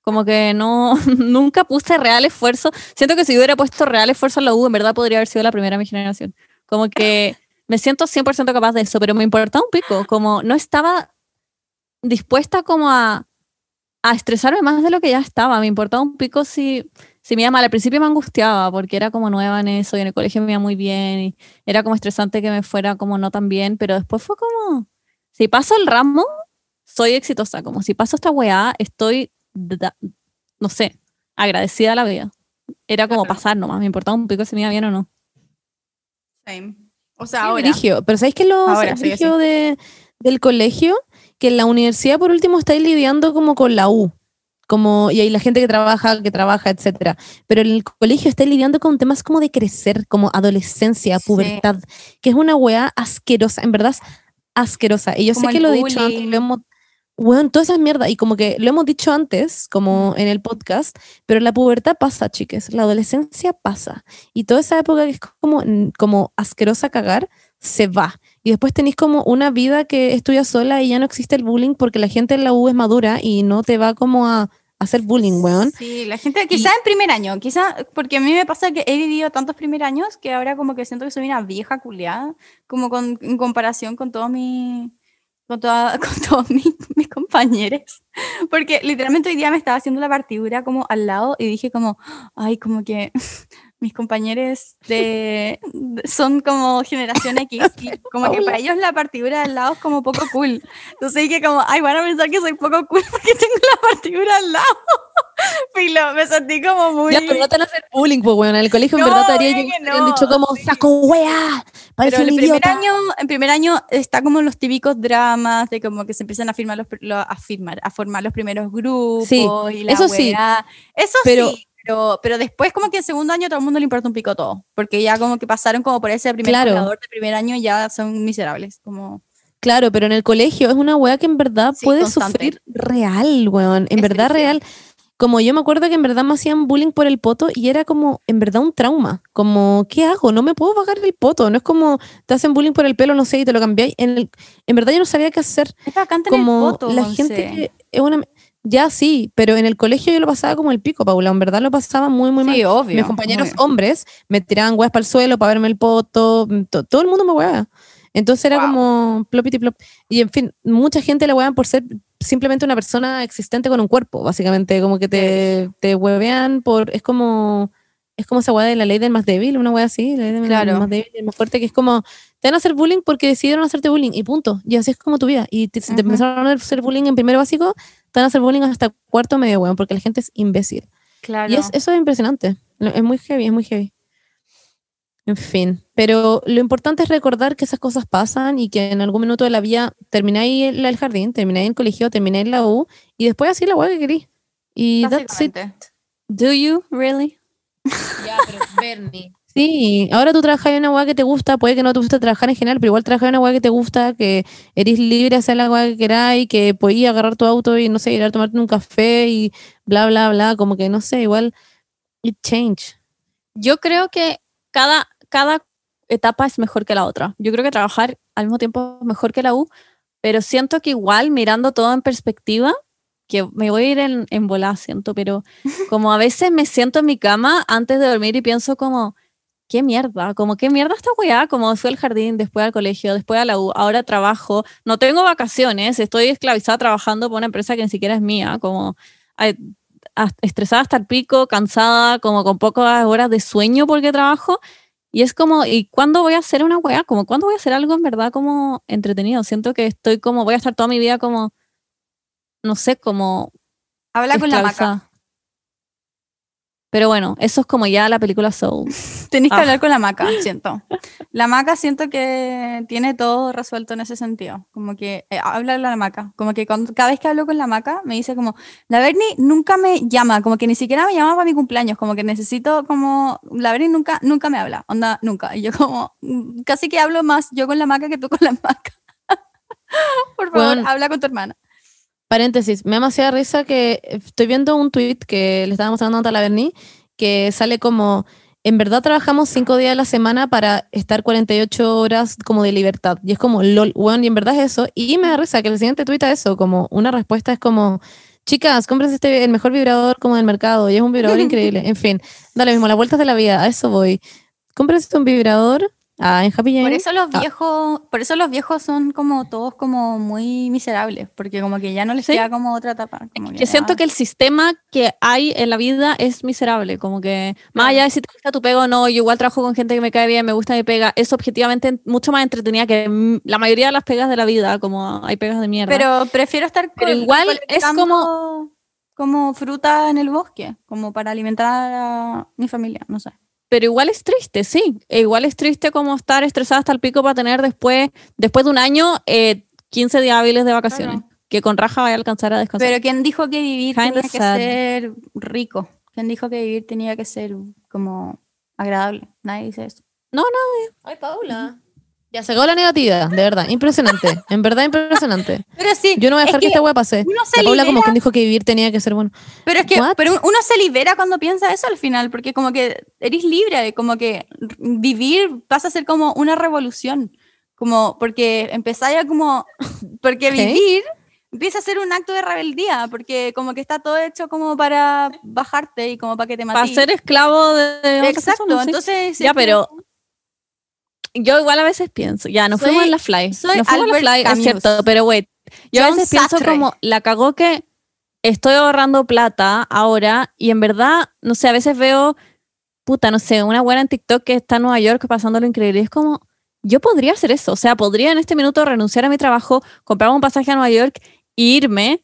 Como que no, nunca puse real esfuerzo. Siento que si hubiera puesto real esfuerzo en la U, en verdad podría haber sido la primera de mi generación. Como que me siento 100% capaz de eso, pero me importaba un pico, como no estaba dispuesta como a, a estresarme más de lo que ya estaba, me importaba un pico si si me iba mal, al principio me angustiaba porque era como nueva en eso y en el colegio me iba muy bien y era como estresante que me fuera como no tan bien, pero después fue como, si paso el ramo, soy exitosa, como si paso esta weá, estoy, no sé, agradecida a la vida. Era como pasar nomás, me importaba un pico si me iba bien o no. Same. O sea, ahora. Pero ¿sabéis que lo Ahora sí, de, del colegio? Que en la universidad, por último, estáis lidiando como con la U. Como, y hay la gente que trabaja, que trabaja, etcétera. Pero en el colegio estáis lidiando con temas como de crecer, como adolescencia, Sí. pubertad, que es una weá asquerosa, en verdad asquerosa. Y yo Como sé que lo he dicho antes, lo hemos, weón, toda esa mierda, y como que lo hemos dicho antes, como en el podcast, pero la pubertad pasa, chiques, la adolescencia pasa. Y toda esa época que es como, como asquerosa cagar, se va. Y después tenéis como una vida que es tuya sola y ya no existe el bullying porque la gente en la U es madura y no te va como a hacer bullying, weón. Sí, la gente, quizá en primer año, quizá, porque a mí me pasa que he vivido tantos primer años que ahora como que siento que soy una vieja culiada, como con, en comparación con todos mis, con, toda- con todos mis, compañeros. Porque literalmente hoy día me estaba haciendo la partidura como al lado y dije como, ay, como que mis compañeros de, son como generación X y como que para ellos la partidura al lado es como poco cool. Entonces dije como, ay, van a pensar que soy poco cool porque tengo la partidura al lado. Filo, me sentí como muy... Ya, pero no te van a hacer bullying, pues, weón. En el colegio en No, verdad te haría que no, dicho como, sí. saco weá, parece Pero un el primer idiota. año, en primer año está como los típicos dramas de como que se empiezan a firmar los, a firmar, a formar los primeros grupos Sí, y la eso sí. Eso Pero- sí, pero, pero después como que en segundo año todo el mundo le importa un pico todo, porque ya como que pasaron como por ese primer Claro. de primer año y ya son miserables, como Claro, pero en el colegio es una weá que en verdad Sí, puede constante. sufrir real, weón. En Es verdad real. Como yo me acuerdo que en verdad me hacían bullying por el poto y era como, en verdad, un trauma. Como, ¿qué hago? No me puedo bajar el poto. No es como, te hacen bullying por el pelo, no sé, y te lo cambiáis. En, el- en verdad yo no sabía qué hacer. es bacán tener Como poto, la gente es una... Ya sí, pero en el colegio yo lo pasaba como el pico, Paula. En verdad lo pasaba muy, muy mal. Sí, obvio. Mis compañeros obvio. hombres me tiraban weas para el suelo para verme el poto, mm, to- todo el mundo me weaba. Entonces era Wow. como plopity plop. Y en fin, mucha gente le weaban por ser simplemente una persona existente con un cuerpo, básicamente, como que te, te huevean por, es como, es como esa wea de la ley del más débil, una wea así, la ley del Claro. más débil el más fuerte, que es como, te van a hacer bullying porque decidieron hacerte bullying y punto. Y así es como tu vida. Y te, si te empezaron a hacer bullying en primero básico, te van a hacer bullying hasta cuarto medio, weón, porque la gente es imbécil. Claro. Y es, eso es impresionante. Es muy heavy, es muy heavy. En fin, pero lo importante es recordar que esas cosas pasan y que en algún minuto de la vida termináis el, el jardín, termináis el colegio, termináis la U y después así la hueá que querís. Y that's it. Do you really? Ya, pero Bernie. Sí, ahora tú trabajas en una hueá que te gusta, puede que no te guste trabajar en general, pero igual trabajas en una hueá que te gusta, que eres libre de hacer la hueá que queráis, que podías agarrar tu auto y no sé, ir a tomarte un café y bla, bla, bla, como que no sé, igual it change. Yo creo que cada, cada etapa es mejor que la otra. Yo creo que trabajar al mismo tiempo es mejor que la U, pero siento que igual mirando todo en perspectiva, que me voy a ir en, en volada, siento, pero como a veces me siento en mi cama antes de dormir y pienso como, qué mierda, como qué mierda esta weá, como fui al jardín, después al colegio, después a la U, ahora trabajo, no tengo vacaciones, estoy esclavizada trabajando por una empresa que ni siquiera es mía, como ay, estresada hasta el pico, cansada, como con pocas horas de sueño porque trabajo. Y es como, ¿y cuándo voy a hacer una weá? Como, ¿cuándo voy a hacer algo en verdad como entretenido? Siento que estoy como, voy a estar toda mi vida como, no sé, como Habla con la maca. Pero bueno, eso es como ya la película Soul. Tenés que Ah. hablar con la maca, siento. La maca siento que tiene todo resuelto en ese sentido. Como que eh, habla con la maca. Como que cuando- cada vez que hablo con la maca me dice como, la Bernie nunca me llama, como que ni siquiera me llama para mi cumpleaños, como que necesito como, la Bernie nunca, nunca me habla, onda, nunca. Y yo como, mm, casi que hablo más yo con la maca que tú con la maca. Por favor, Bueno. habla con tu hermana. Paréntesis, me da demasiada risa que estoy viendo un tweet que le estábamos dando a la Berni, que sale como, en verdad trabajamos cinco días a la semana para estar 48 horas como de libertad. Y es como, lol, weón, y en verdad es eso. Y me da risa que el siguiente tweet a eso, como una respuesta es como, chicas, cómprense este, el mejor vibrador como del mercado, y es un vibrador increíble. En fin, dale mismo, las vueltas de la vida, a eso voy. Cómprense un vibrador Ah, en Happy. Por eso los Ah. viejos, por eso los viejos son como todos como muy miserables, porque como que ya no les Sí. queda como otra etapa. Como Yo siento que el sistema que hay en la vida es miserable, como que más allá de si te gusta tu pega o no, yo igual trabajo con gente que me cae bien, me gusta mi pega, es objetivamente mucho más entretenida que la mayoría de las pegas de la vida, como hay pegas de mierda. Pero prefiero estar Pero igual es recolectando como fruta en el bosque, como para alimentar a mi familia, no sé. Pero igual es triste, sí. E igual es triste como estar estresada hasta el pico para tener después, después de un año, eh, 15 días hábiles de vacaciones. Claro. Que con raja vaya a alcanzar a descansar. Pero ¿quién dijo que vivir Kinda tenía que sad. ser rico? ¿Quién dijo que vivir tenía que ser como agradable? Nadie dice eso. Ay, Paula. Ya se acabó la negatividad, de verdad. Impresionante. en verdad, impresionante. Pero sí, Yo no voy a es dejar que, que esta wea pase. uno se La Paula como libera- quien dijo que vivir tenía que ser bueno. Pero es que What? pero uno se libera cuando piensa eso al final, porque como que eres libre, como que vivir pasa a ser como una revolución, como porque empezáis a como, porque vivir empieza a ser un acto de rebeldía, porque como que está todo hecho como para bajarte y como para que te para mates. ser esclavo de, Exacto, persona, sí. entonces... Ya, es pero como- yo igual a veces pienso, ya, nos Soy- fuimos en la fly. soy Nos fuimos en la Albert fly, Camus. es cierto, pero wait. Yo a veces pienso como, la cagó que estoy ahorrando plata ahora y en verdad, no sé, a veces veo, puta, no sé, una buena en TikTok que está en Nueva York pasando lo increíble. Y es como, yo podría hacer eso. O sea, podría en este minuto renunciar a mi trabajo, comprar un pasaje a Nueva York e irme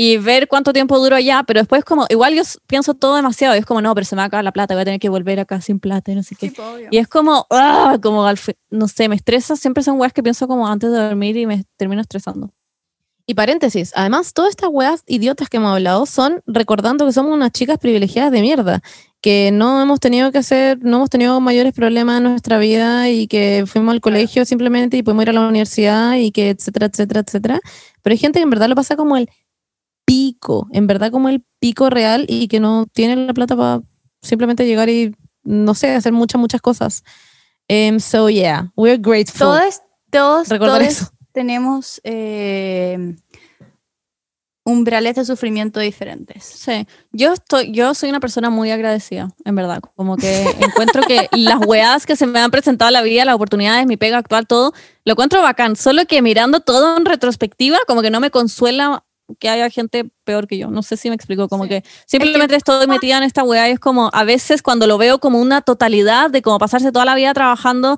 y ver cuánto tiempo duro allá, pero después como, igual yo pienso todo demasiado, y es como, no, pero se me va a acabar la plata, voy a tener que volver acá sin plata y no sé qué. Sí. Y es como, ah, como no sé, me estresa, siempre son weas que pienso como antes de dormir y me termino estresando. Y paréntesis, además, todas estas weas idiotas que hemos hablado son recordando que somos unas chicas privilegiadas de mierda, que no hemos tenido que hacer, no hemos tenido mayores problemas en nuestra vida y que fuimos al colegio simplemente y pudimos ir a la universidad y que etcétera, etcétera, etcétera. Pero hay gente que en verdad lo pasa como el pico, en verdad como el pico real y que no tiene la plata para simplemente llegar y, no sé, hacer muchas, muchas cosas. Em, so yeah, we're grateful. Todos, todos, Recordar todos eso. tenemos eh, umbrales de sufrimiento diferentes. Sí, yo estoy, yo soy una persona muy agradecida, en verdad, como que encuentro que las weas que se me han presentado en la vida, las oportunidades, mi pega actual, todo, lo encuentro bacán, solo que mirando todo en retrospectiva, como que no me consuela que haya gente peor que yo, no sé si me explico, como Sí. que simplemente estoy metida en esta wea y es como, a veces cuando lo veo como una totalidad de como pasarse toda la vida trabajando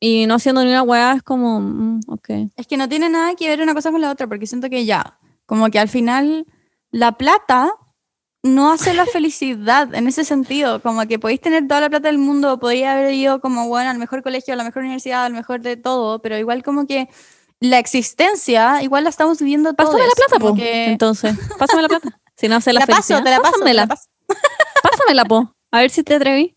y no haciendo ni una wea, es como, mm, ok. Es que no tiene nada que ver una cosa con la otra, porque siento que ya, como que al final la plata no hace la felicidad en ese sentido, como que podéis tener toda la plata del mundo, podéis haber ido como, bueno, al mejor colegio, a la mejor universidad, al mejor de todo, pero igual como que la existencia, igual la estamos viviendo todos. Pásame la plata, po. que- Entonces, pásame la plata. Si no sé la, la paso, te la paso, te pásamela. la paso. Pásamela, po. A ver si te atreví.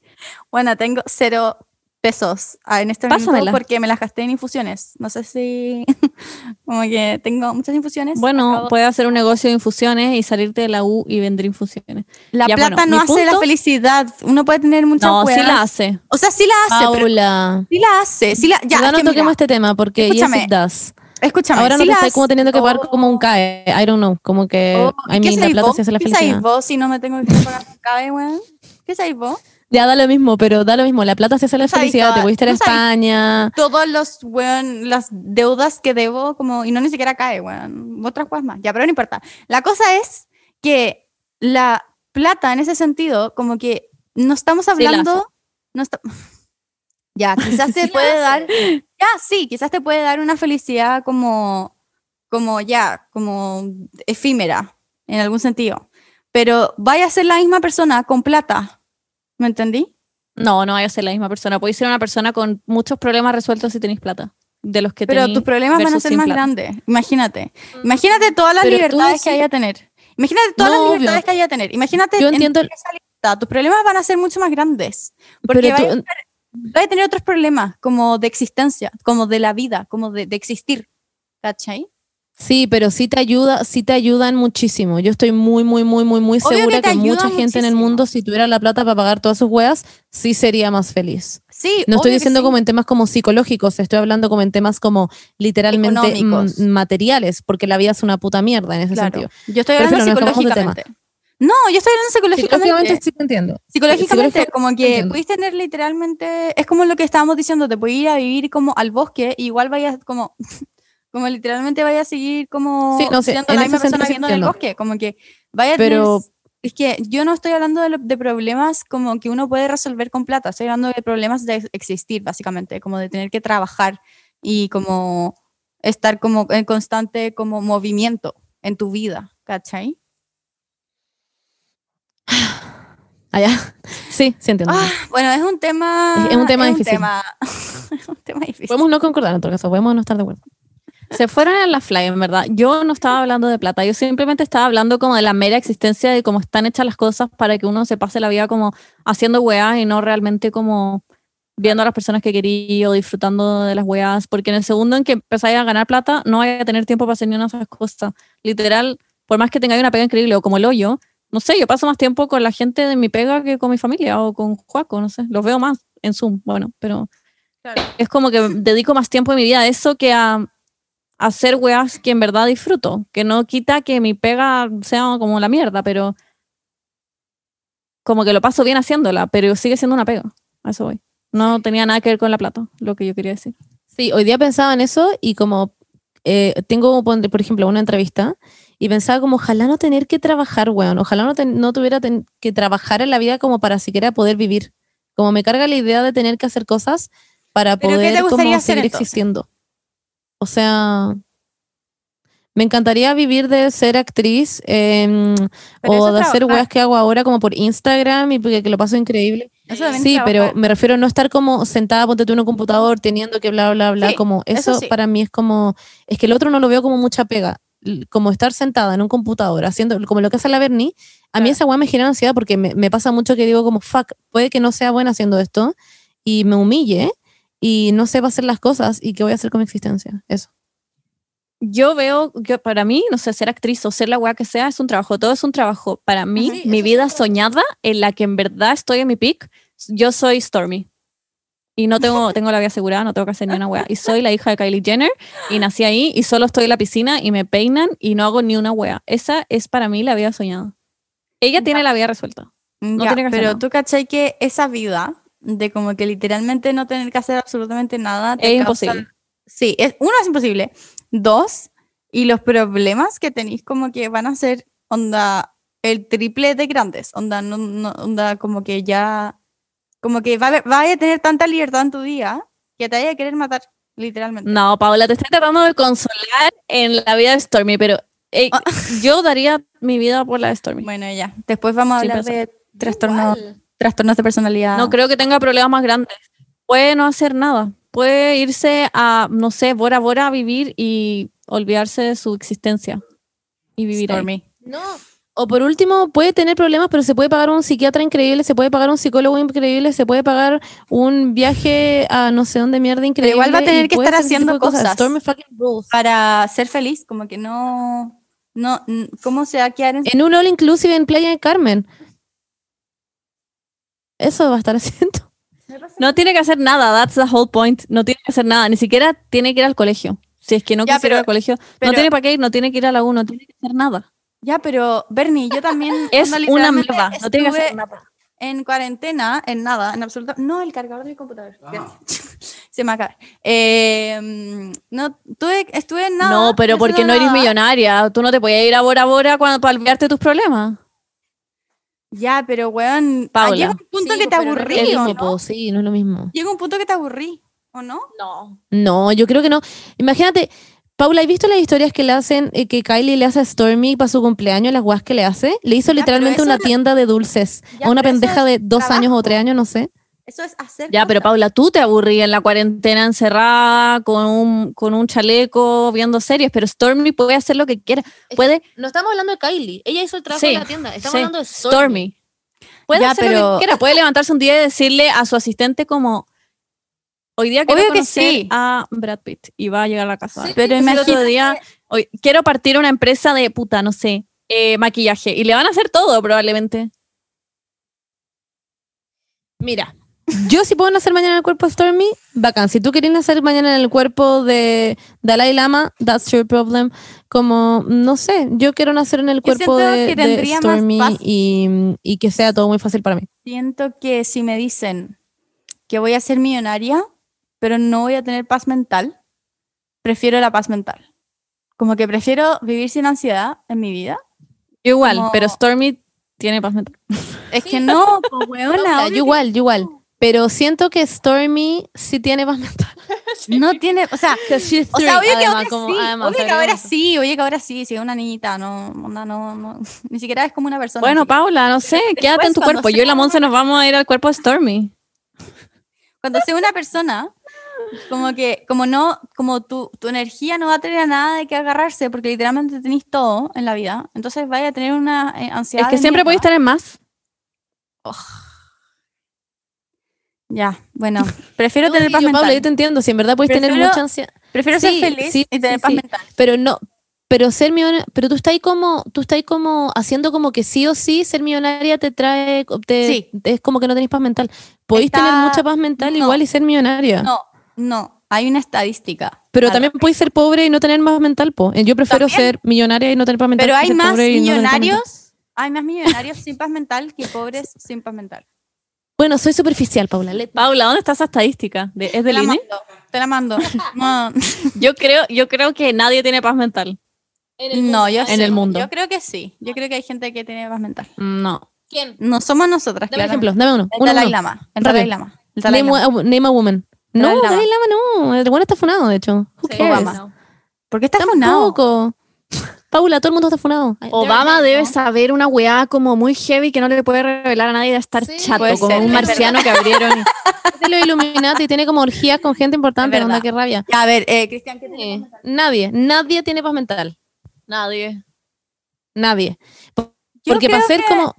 Bueno, tengo cero pesos ah, en este momento Pásamela. porque me las gasté en infusiones. No sé si como que tengo muchas infusiones. Bueno, Acabo- puedes hacer un negocio de infusiones y salirte de la U y vender infusiones. la ya, plata bueno, no hace la felicidad. Uno puede tener muchas No, sí weas. la hace. O sea, sí la hace, pero Paula. sí la hace. Sí la, ya, es no mira, toquemos este tema porque yes escúchame, it does. escúchame. Ahora no te la estoy como teniendo que pagar Oh, como un CAE. I don't know. Como que, oh, I ¿qué mean, la plata vos? sí hace la ¿Qué sabéis felicidad. vos si no me tengo que pagar un cabe, weón? ¿Qué sabéis vos? Ya da lo mismo, pero da lo mismo. La plata sí hace la felicidad. Te a ir a España. Todos los, weón, las deudas que debo, como, y no ni siquiera cae, weón. Otras cosas más. Ya, pero no importa. La cosa es que la plata, en ese sentido, como que no estamos Sí la hablando. no está- ya, quizás te Sí puede dar. Ya, sí, quizás te puede dar una felicidad como, como ya, como efímera, en algún sentido. Pero vaya a ser la misma persona con plata. ¿Me entendí? No, no vaya a ser la misma persona. Podéis ser una persona con muchos problemas resueltos si tenéis plata. De los que Pero tus problemas van a ser más plata. grandes. Imagínate. Imagínate todas las Pero tú libertades que haya a tener. Imagínate todas No, las obvio. libertades que haya a tener. Imagínate Yo en entiendo- esa lista. Tus problemas van a ser mucho más grandes. Porque tú- a vaya a tener otros problemas, como de existencia, como de la vida, como de, de existir. ¿Cachai? Sí, pero sí te ayuda, sí te ayudan muchísimo. Yo estoy muy, muy, muy, muy, muy Obvio segura que, mucha gente en el mundo, si tuviera la plata para pagar todas sus weas, sí sería más feliz. Sí. No estoy diciendo sí. como en temas como psicológicos, estoy hablando como en temas como literalmente materiales, porque la vida es una puta mierda en ese Claro. sentido. Yo estoy hablando psicológicamente. No, yo estoy hablando psicológicamente. Psicológicamente sí te entiendo. Psicológicamente, psicológicamente como que puedes tener literalmente, es como lo que estábamos diciendo, te puedes ir a vivir como al bosque, y igual vayas como, como literalmente vayas a seguir como Sí, no sé, siendo en la misma persona viviendo en el bosque, como que vaya a Pero- tener- es que yo no estoy hablando de, lo- de problemas como que uno puede resolver con plata, estoy hablando de problemas de ex- existir, básicamente, como de tener que trabajar y como estar como en constante como movimiento en tu vida, ¿cachai? Allá. Sí, sí entiendo. Ah, bueno, es un tema. Es- es un tema difícil. tema- es un tema difícil. Podemos no concordar en todo caso, podemos no estar de acuerdo. Se fueron en la fly, en verdad. Yo no estaba hablando de plata, yo simplemente estaba hablando como de la mera existencia de cómo están hechas las cosas para que uno se pase la vida como haciendo weas y no realmente como viendo a las personas que quería o disfrutando de las weas, porque en el segundo en que empezáis a ganar plata, no vais a tener tiempo para hacer ni una de esas cosas. Literal, por más que tengáis una pega increíble o como el hoyo, no sé, yo paso más tiempo con la gente de mi pega que con mi familia o con Juaco, no sé, los veo más en Zoom, bueno, pero es como que dedico más tiempo de mi vida a eso que a, a hacer weas que en verdad disfruto, que no quita que mi pega sea como la mierda, pero como que lo paso bien haciéndola, pero sigue siendo una pega, a eso voy. No tenía nada que ver con la plata, lo que yo quería decir. Sí, hoy día pensaba en eso y como eh, tengo, por ejemplo, una entrevista y pensaba como ojalá no tener que trabajar, weón, ojalá no, ten- no tuviera ten- que trabajar en la vida como para siquiera poder vivir. Como me carga la idea de tener que hacer cosas para ¿Pero qué te poder como seguir entonces? existiendo. O sea, me encantaría vivir de ser actriz em, o de hacer weas que hago ahora como por Instagram y porque que lo paso increíble. Eso Sí, pero me refiero a no estar como sentada, ponte tú en un computador, teniendo que bla, bla, bla, Sí, como eso eso sí. para mí es como, es que el otro no lo veo como mucha pega, como estar sentada en un computador, haciendo, como lo que hace la Bernie, a mí Claro. esa weá me genera ansiedad porque me, me pasa mucho que digo como, fuck, puede que no sea buena haciendo esto y me humille y no sepa hacer las cosas y qué voy a hacer con mi existencia, eso. Yo veo que para mí, no sé, ser actriz o ser la wea que sea es un trabajo, todo es un trabajo. Para mí, Sí, mi vida soñada en la que en verdad estoy en mi peak, yo soy Stormy. Y no tengo, tengo la vida asegurada, no tengo que hacer ni una wea. Y soy la hija de Kylie Jenner y nací ahí y solo estoy en la piscina y me peinan y no hago ni una wea. Esa es para mí la vida soñada. Ella tiene la vida resuelta. no Ya, tiene que hacer pero nada. tú cachai que esa vida de como que literalmente no tener que hacer absolutamente nada te Es causa- imposible. Sí, es, uno es imposible. Dos, y los problemas que tenéis como que van a ser onda el triple de grandes, onda, no, no- onda como que ya, como que va, a haber- vaya a tener tanta libertad en tu día que te vaya a querer matar, literalmente. No, Paula, te estoy tratando de consolar en la vida de Stormy, pero eh, Ah. yo daría mi vida por la de Stormy. Bueno, ya, después vamos a hablar de trastornos, trastornos de personalidad. No creo que tenga problemas más grandes. Puede no hacer nada. Puede irse a, no sé, Bora Bora a vivir y olvidarse de su existencia. Y vivir ahí. Stormy. No. O por último, puede tener problemas, pero se puede pagar un psiquiatra increíble, se puede pagar un psicólogo increíble, se puede pagar un viaje a no sé dónde mierda increíble. igual va a tener que estar haciendo cosas. Stormy fucking rules. para ser feliz, como que no, no, ¿cómo se va a quedar en En un all inclusive en Playa de Carmen. Eso va a estar haciendo. No tiene que hacer nada, that's the whole point. No tiene que hacer nada, ni siquiera tiene que ir al colegio. Si es que no Ya, quisiera ir al colegio, pero- no tiene para qué ir, no tiene que ir a la U, no tiene que hacer nada. Ya, pero Bernie, yo también Es una mierda, no tiene que hacer nada. En cuarentena, en nada, en absoluto. No, el cargador de mi computador. gracias. Se me acaba. Eh, mm, no, tuve, estuve en nada. No, pero porque no eres millonaria. Tú no te podías ir a Bora Bora cuando, para olvidarte tus problemas. Ya, pero weón, Paula. llega un punto Sí, que te pero no es aburrí, lo ¿o mismo, no? po, sí, no es lo mismo. Llega un punto que te aburrí, ¿o no? No. No, yo creo que no. Imagínate, Paula, ¿has visto las historias que le hacen, eh, que Kylie le hace a Stormy para su cumpleaños, las guas que le hace? Le hizo Ya, literalmente una no- tienda de dulces Ya, a una pendeja es de dos años o tres años, no sé. Eso es hacer Ya, pero. Paula, tú te aburrías en la cuarentena encerrada con un, con un chaleco viendo series, pero Stormy puede hacer lo que quiera. Puede, No estamos hablando de Kylie. Ella hizo el trabajo en la tienda. sí, Stormy. Puede Ya, hacer lo pero- que quiera. Puede levantarse un día y decirle a su asistente como, hoy día quiero Obvio que conocer sí. a Brad Pitt y va a llegar a la casa. Sí, pero Decirle otro imagínate- día, hoy quiero partir una empresa de puta, no sé, eh, maquillaje. Y le van a hacer todo probablemente. Mira, Yo si puedo nacer mañana en el cuerpo de Stormy, bacán. Si tú querés nacer mañana en el cuerpo de Dalai Lama, that's your problem. Como, no sé, yo quiero nacer en el cuerpo de, de Stormy y, y que sea todo muy fácil para mí. Siento que si me dicen que voy a ser millonaria, pero no voy a tener paz mental, prefiero la paz mental. Como que prefiero vivir sin ansiedad en mi vida. Igual, Como- pero Stormy tiene paz mental. Es que no, pues weona, yo que igual, yo igual. Pero siento que Stormy sí tiene paz mental. no tiene, o sea, o sea, obvio que Además, ahora como- sí, además, obvio que ahora sí, oye que ahora sí, si es una niñita, no, onda, no, no, ni siquiera es como una persona. Bueno, así. Paula, no sé, quédate en tu cuerpo. Yo y la Monse nos vamos a ir al cuerpo de Stormy. cuando sea una persona, como que, como no, como tu, tu energía no va a tener a nada de qué agarrarse, porque literalmente tenéis todo en la vida, entonces vaya a tener una eh, ansiedad. Es que siempre podéis tener más. Ya, bueno, prefiero No, tener paz yo, mental. Yo te entiendo. Si en verdad puedes tener Prefiero- mucha ansiedad. Prefiero Sí, ser feliz sí, y tener sí, paz mental. Pero no, pero ser millonaria, pero tú estás ahí como, tú estás ahí como haciendo como que sí o sí ser millonaria te trae, te, es como que no tenés paz mental. Podéis Está- tener mucha paz mental no. igual y ser millonaria. No, no, hay una estadística. Pero también podéis ser pobre y no tener paz mental, po. Eh, Yo prefiero También. ser millonaria y no tener paz mental. Pero hay más no tener millonarios, hay más millonarios sin paz mental que pobres sin paz mental. Bueno, soy superficial, Paula. let- Paula, ¿dónde está esa estadística? ¿De- ¿Es Te del la INE? mando, te la mando. No, Yo creo, yo creo que nadie tiene paz mental. no, yo En sí. el mundo. Yo creo que sí. Yo creo que hay gente que tiene paz mental. No. ¿Quién? No somos nosotras, claramente. ejemplo, dame uno. El uno, Dalai uno. Lama. El. Dalai Lama. El Dalai Name, a, name a woman. No, Dalai Lama. Dalai Lama no. El bueno está funado, de hecho. Who Sí, cares? Obama. ¿Por qué está funado? Paula, todo el mundo está funado. Obama debe no. saber una weá como muy heavy que no le puede revelar a nadie de estar Sí, chato, como ser, un marciano que abrieron. y- Es de los Illuminati, tiene como orgías con gente importante, onda, verdad. qué rabia. Ya, a ver, eh, Cristian, ¿qué tiene Eh, paz mental? nadie, nadie tiene paz mental. Nadie. Nadie. Porque para ser que- como.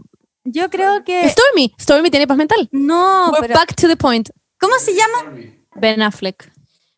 Yo creo que... Stormy, Stormy tiene paz mental. No, We're pero... back to the point. ¿Cómo se llama? Ben Affleck.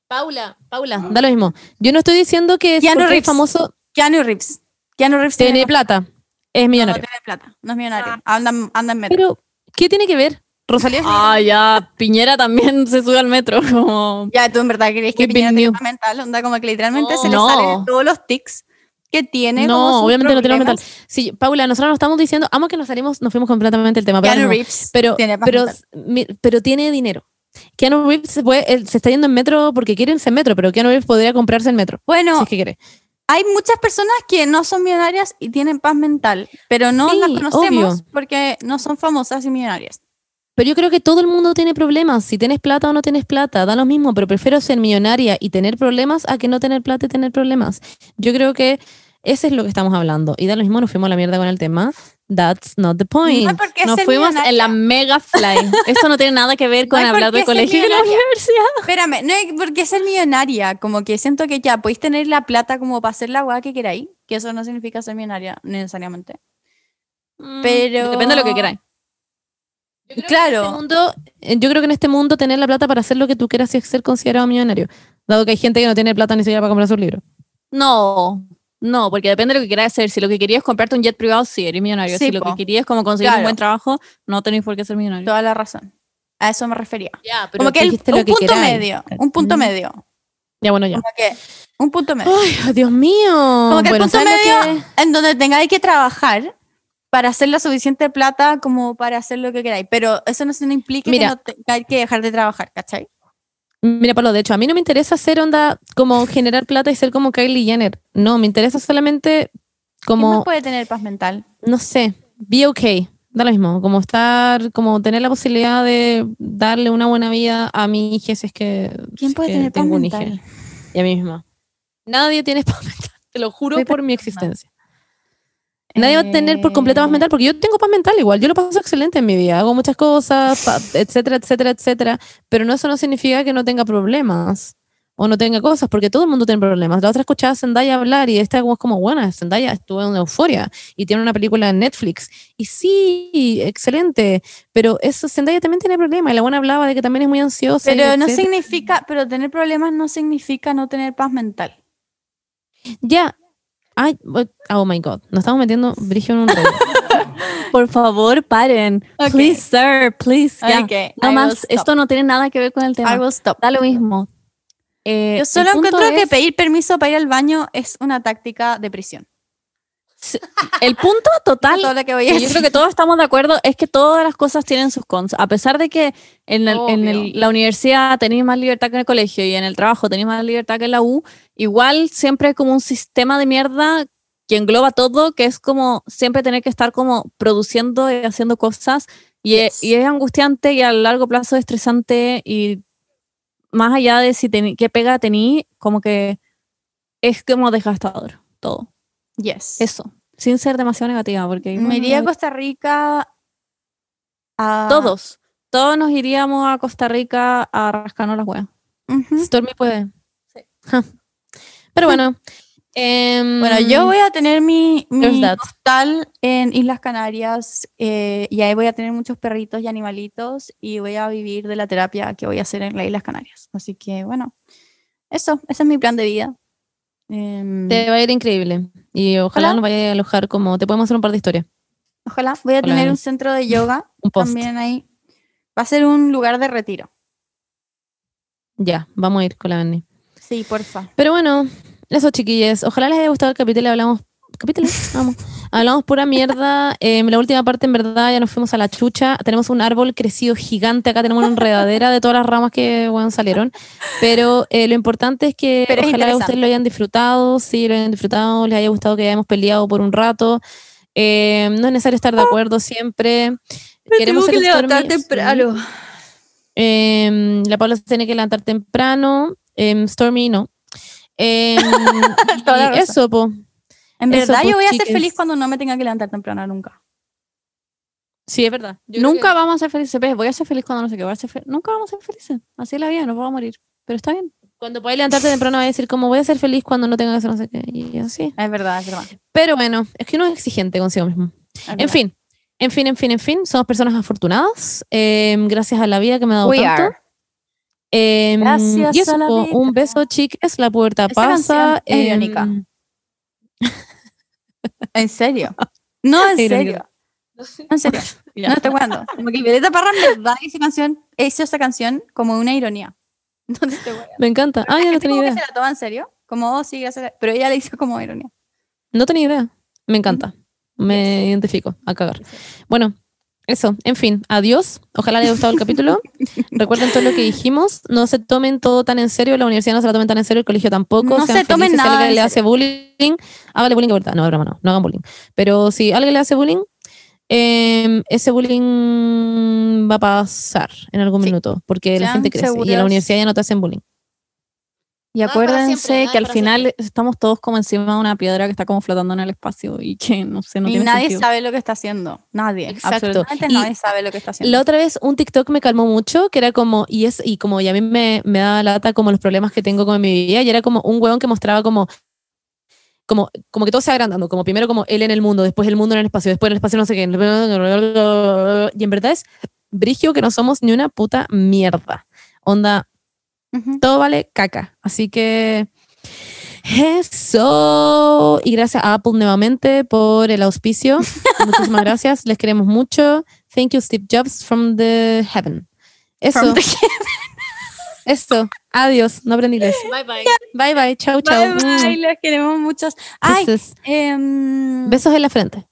Paula, Paula, da lo mismo. Yo no estoy diciendo que es Keanu porque es Reeves. famoso, Keanu Reeves. Keanu Reeves tiene paz- plata, es No, millonario. tiene plata. No es millonario. Anda, anda en metro. Pero, ¿qué tiene que ver? Rosalía es Ah, ya. Piñera también se sube al metro. Como... Ya, tú en verdad crees que Piñera tiene paz mental, onda como que literalmente se le No. salen todos los tics que tiene. como No, sus obviamente no tiene mental. problemas. Sí, Paula, nosotros nos estamos diciendo, amo que nos salimos, nos fuimos completamente del tema. pero Keanu no. Reeves pero, tiene pero, pero tiene dinero. Keanu Reeves se, puede- él se está yendo en metro porque quiere irse en metro, pero Keanu Reeves podría comprarse el metro. Bueno, Si es que quiere. Hay muchas personas que no son millonarias y tienen paz mental, pero no Sí, las conocemos obvio. porque no son famosas y millonarias. Pero yo creo que todo el mundo tiene problemas. Si tienes plata o no tienes plata, da lo mismo, pero prefiero ser millonaria y tener problemas a que no tener plata y tener problemas. Yo creo que ese es lo que estamos hablando. Y da lo mismo, nos fuimos a la mierda con el tema. That's not the point. No Nos fuimos en la mega fly. Esto no tiene nada que ver con No hablar ser colegio y de la universidad. Espérame, no hay por qué ser millonaria. Como que siento que ya podéis tener la plata como para hacer la weá que queráis, que eso no significa ser millonaria necesariamente. Pero- Depende de lo que queráis. Claro. este mundo, eh, yo creo que en este mundo tener la plata para hacer lo que tú quieras y ser considerado millonario. Dado que hay gente que no tiene plata ni siquiera para comprar sus libros. No, no, porque depende de lo que quieras hacer. Si lo que querías es comprarte un jet privado, sí, eres millonario. Sí, si lo que querías es como conseguir Claro. un buen trabajo, no tenéis por qué ser millonario. Toda la razón. A eso me refería. Ya, pero Como que el- dijiste un lo que punto queráis. medio. Un punto Mm. medio. Ya, bueno, ya. Como que un punto medio. Ay, Dios mío. Como que bueno, el punto ¿sabes lo medio que- en donde tengáis que trabajar para hacer la suficiente plata como para hacer lo que queráis. Pero eso no, no implica Mira. que no tengáis que dejar de trabajar, ¿cachai? Mira, Pablo, de hecho, a mí no me interesa hacer onda como generar plata y ser como Kylie Jenner. No, me interesa solamente ¿Quién como, puede tener paz mental? no sé, be okay. Da lo mismo, como estar, como tener la posibilidad de darle una buena vida a mi hija si es que, si ¿Quién es puede que tener paz tengo un mental? hija. Y a mí misma. Nadie tiene paz mental, te lo juro Soy por mi existencia. Nadie va a tener por completo paz Eh, mental, porque yo tengo paz mental igual, yo lo paso excelente en mi vida, hago muchas cosas, etcétera, etcétera, etcétera, pero no eso no significa que no tenga problemas o no tenga cosas, porque todo el mundo tiene problemas. La otra escuchaba a Zendaya hablar y esta es como, buena, Zendaya estuvo en euforia y tiene una película en Netflix. Y sí, excelente, pero eso Zendaya también tiene problemas y la buena hablaba de que también es muy ansiosa. Pero no etcétera. significa, pero tener problemas no significa no tener paz mental. Ya. Ay, oh my god, nos estamos metiendo brillo en un rollo. por favor, paren. Please, sir, please. I No más, esto no tiene nada que ver con el I tema. will stop. Da lo mismo. Eh, Yo solo el punto encuentro que pedir permiso para ir al baño es una táctica de prisión. El punto total Todo lo que voy a yo creo que todos estamos de acuerdo, es que todas las cosas tienen sus cons. A pesar de que en, el- en el- la universidad tenéis más libertad que en el colegio y en el trabajo tenéis más libertad que en la U, igual siempre hay como un sistema de mierda que engloba todo, que es como siempre tener que estar como produciendo y haciendo cosas. Y, es, y es angustiante y a largo plazo estresante y más allá de si qué pega tení, como que es como desgastador todo. Yes. Eso, sin ser demasiado negativa, porque Me iría a Costa Rica a... Todos. Todos nos iríamos a Costa Rica a rascarnos las huevas. Ujú. Stormy puede. Pero bueno. em, Bueno, yo voy a tener mi, mi hostal en Islas Canarias eh, y ahí voy a tener muchos perritos y animalitos y voy a vivir de la terapia que voy a hacer en las Islas Canarias. Así que bueno, eso, ese es mi plan de vida. Em, Te va a ir increíble. Y ojalá Ojalá. nos vaya a alojar como. Te podemos hacer un par de historias. ojalá voy a tener un centro de yoga Un post. también ahí. Va a ser un lugar de retiro. Ya, vamos a ir con la Benny. Sí, porfa. Pero bueno, eso chiquillos. Ojalá les haya gustado el capítulo. Hablamos. ¿Capítulo? Vamos. Hablamos pura mierda. En la última parte, en verdad, ya nos fuimos a la chucha. Tenemos un árbol crecido gigante. Acá tenemos una enredadera de todas las ramas que bueno, salieron. Pero eh, lo importante es que Pero ojalá ustedes lo hayan disfrutado. Sí, lo hayan disfrutado. Les haya gustado que hayamos peleado por un rato. Eh, no es necesario estar de acuerdo siempre. Queremos ser Stormy, sí. Em, la Paula se tiene que levantar temprano. em, Stormy no. Em, eso, po. En Eso, verdad, pues, yo voy a ser feliz cuando no me tenga que levantar temprano nunca. Sí, es verdad. Yo Nunca que- vamos a ser felices. Ves, Voy a ser feliz cuando no sé qué. Voy a ser fe- Nunca vamos a ser felices. Así es la vida, nos vamos a morir. Pero está bien. Cuando podáis levantarte temprano, va a decir como voy a ser feliz cuando no tenga que hacer no sé qué. Y así. Es verdad, es verdad. Pero bueno, es que uno es exigente consigo mismo. es En verdad. fin, en fin, en fin, en fin. Somos personas afortunadas. em, gracias a la vida que me ha dado We tanto. are. Em, Gracias y eso, a la vida. un beso, chicas. La puerta Esa pasa. canción es irónica. ¿En serio? No, en serio. En serio. No estoy jugando. Como que Violeta Parra en verdad hizo, canción, hizo esa canción como una ironía. No te. Me encanta. Ah, ya no tenía idea. se la toma en serio. Como, oh, sí, gracias. Pero ella le hizo como ironía. No tenía idea. Me encanta. Me identifico a cagar. Bueno, eso. En fin, adiós. Ojalá les haya gustado el capítulo. Recuerden todo lo que dijimos. No se tomen todo tan en serio. La universidad no se la tomen tan en serio. El colegio tampoco. No Sean se tomen felices. Si nada alguien en le hace bullying, hágale bullying de verdad. No, broma, no. No hagan bullying. Pero si alguien le hace bullying, eh, ese bullying va a pasar en algún Sí. minuto. Porque la gente crece. Y en la universidad ya no te hacen bullying. Y acuérdense siempre, que al final estamos todos como encima de una piedra que está como flotando en el espacio y que no sé, no y tiene nadie sentido. sabe lo que está haciendo. Nadie. Exacto. Absolutamente Y nadie sabe lo que está haciendo. La otra vez un TikTok me calmó mucho, que era como, y es, y como, y a mí me, me da lata como los problemas que tengo con mi vida, y era como un hueón que mostraba como, como, como que todo se va agrandando, como primero como él en el mundo, después el mundo en el espacio, después el espacio no sé qué, y en verdad es brigio que no somos ni una puta mierda. Onda, Todo vale caca. Así que eso. Y gracias a Apple nuevamente por el auspicio. Muchísimas gracias. Les queremos mucho. Thank you, Steve Jobs from the heaven. Eso. From the- Eso. Adiós. No aprendí inglés. Bye bye. Bye bye. Chau, chau. Bye, bye, les queremos muchos. Ay, Besos. em, Besos en la frente.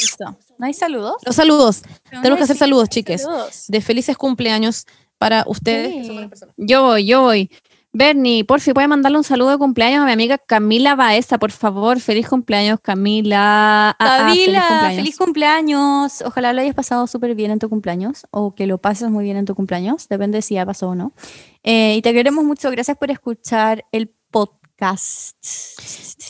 listo. ¿No hay saludos? Los saludos. Tenemos que hacer saludos, chiques. saludos. De felices cumpleaños para ustedes. que Sí. son buenas personas. Yo voy, yo voy. Bernie, por fin, puede mandarle un saludo de cumpleaños a mi amiga Camila Baeza, por favor. Feliz cumpleaños, Camila. Ah, ah, Camila, feliz cumpleaños. Ojalá lo hayas pasado súper bien en tu cumpleaños o que lo pases muy bien en tu cumpleaños. Depende si ya pasó o no. Eh, y te queremos mucho. Gracias por escuchar el podcast.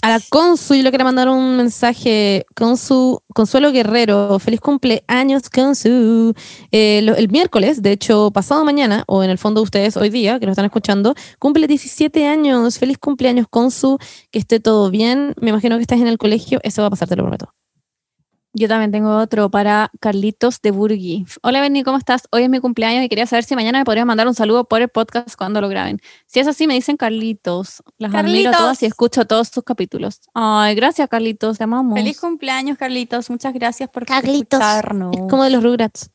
A la Consu, yo le quiero mandar un mensaje. Consu, Consuelo Guerrero, feliz cumpleaños, Consu. Eh, el miércoles, de hecho, pasado mañana, o en el fondo ustedes hoy día, que lo están escuchando, cumple 17 años. Feliz cumpleaños, Consu. Que esté todo bien. Me imagino que estás en el colegio. Eso va a pasar, te lo prometo. Yo también tengo otro para Carlitos de Burgui. Hola Benny, ¿cómo estás? Hoy es mi cumpleaños y quería saber si mañana me podrías mandar un saludo por el podcast cuando lo graben. Si es así, me dicen Carlitos. Las admiro a Carlitos. todas y escucho todos sus capítulos. Ay, gracias Carlitos, te amamos. Feliz cumpleaños, Carlitos. Muchas gracias por Carlitos. escucharnos. Es como de los Rugrats.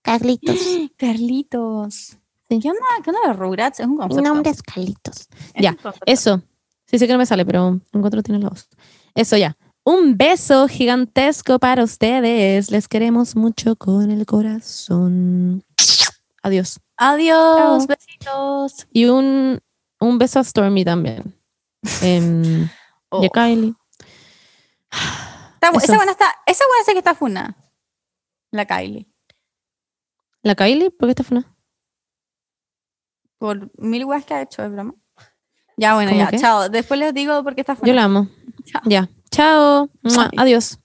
Carlitos. Carlitos. Sí. ¿Qué onda? ¿Qué onda los Rugrats? Es un concepto. es Carlitos. Es Ya, un concepto. Eso. Sí sé que no me sale, pero encuentro tiene la voz. Eso ya. Un beso gigantesco para ustedes. Les queremos mucho con el corazón. Adiós. Adiós, Chao. besitos. Y un, un beso a Stormy también. Em, Oh. Y a Kylie. Está bu- Eso. esa buena está, esa buena sé que está funa. La Kylie. ¿La Kylie? ¿Por qué está funa? Por mil weas que ha hecho, es broma. Ya, bueno, ¿Cómo ya, qué? chao. Después les digo por qué está funa. Yo la amo. Chao. Ya. Chao. Adiós.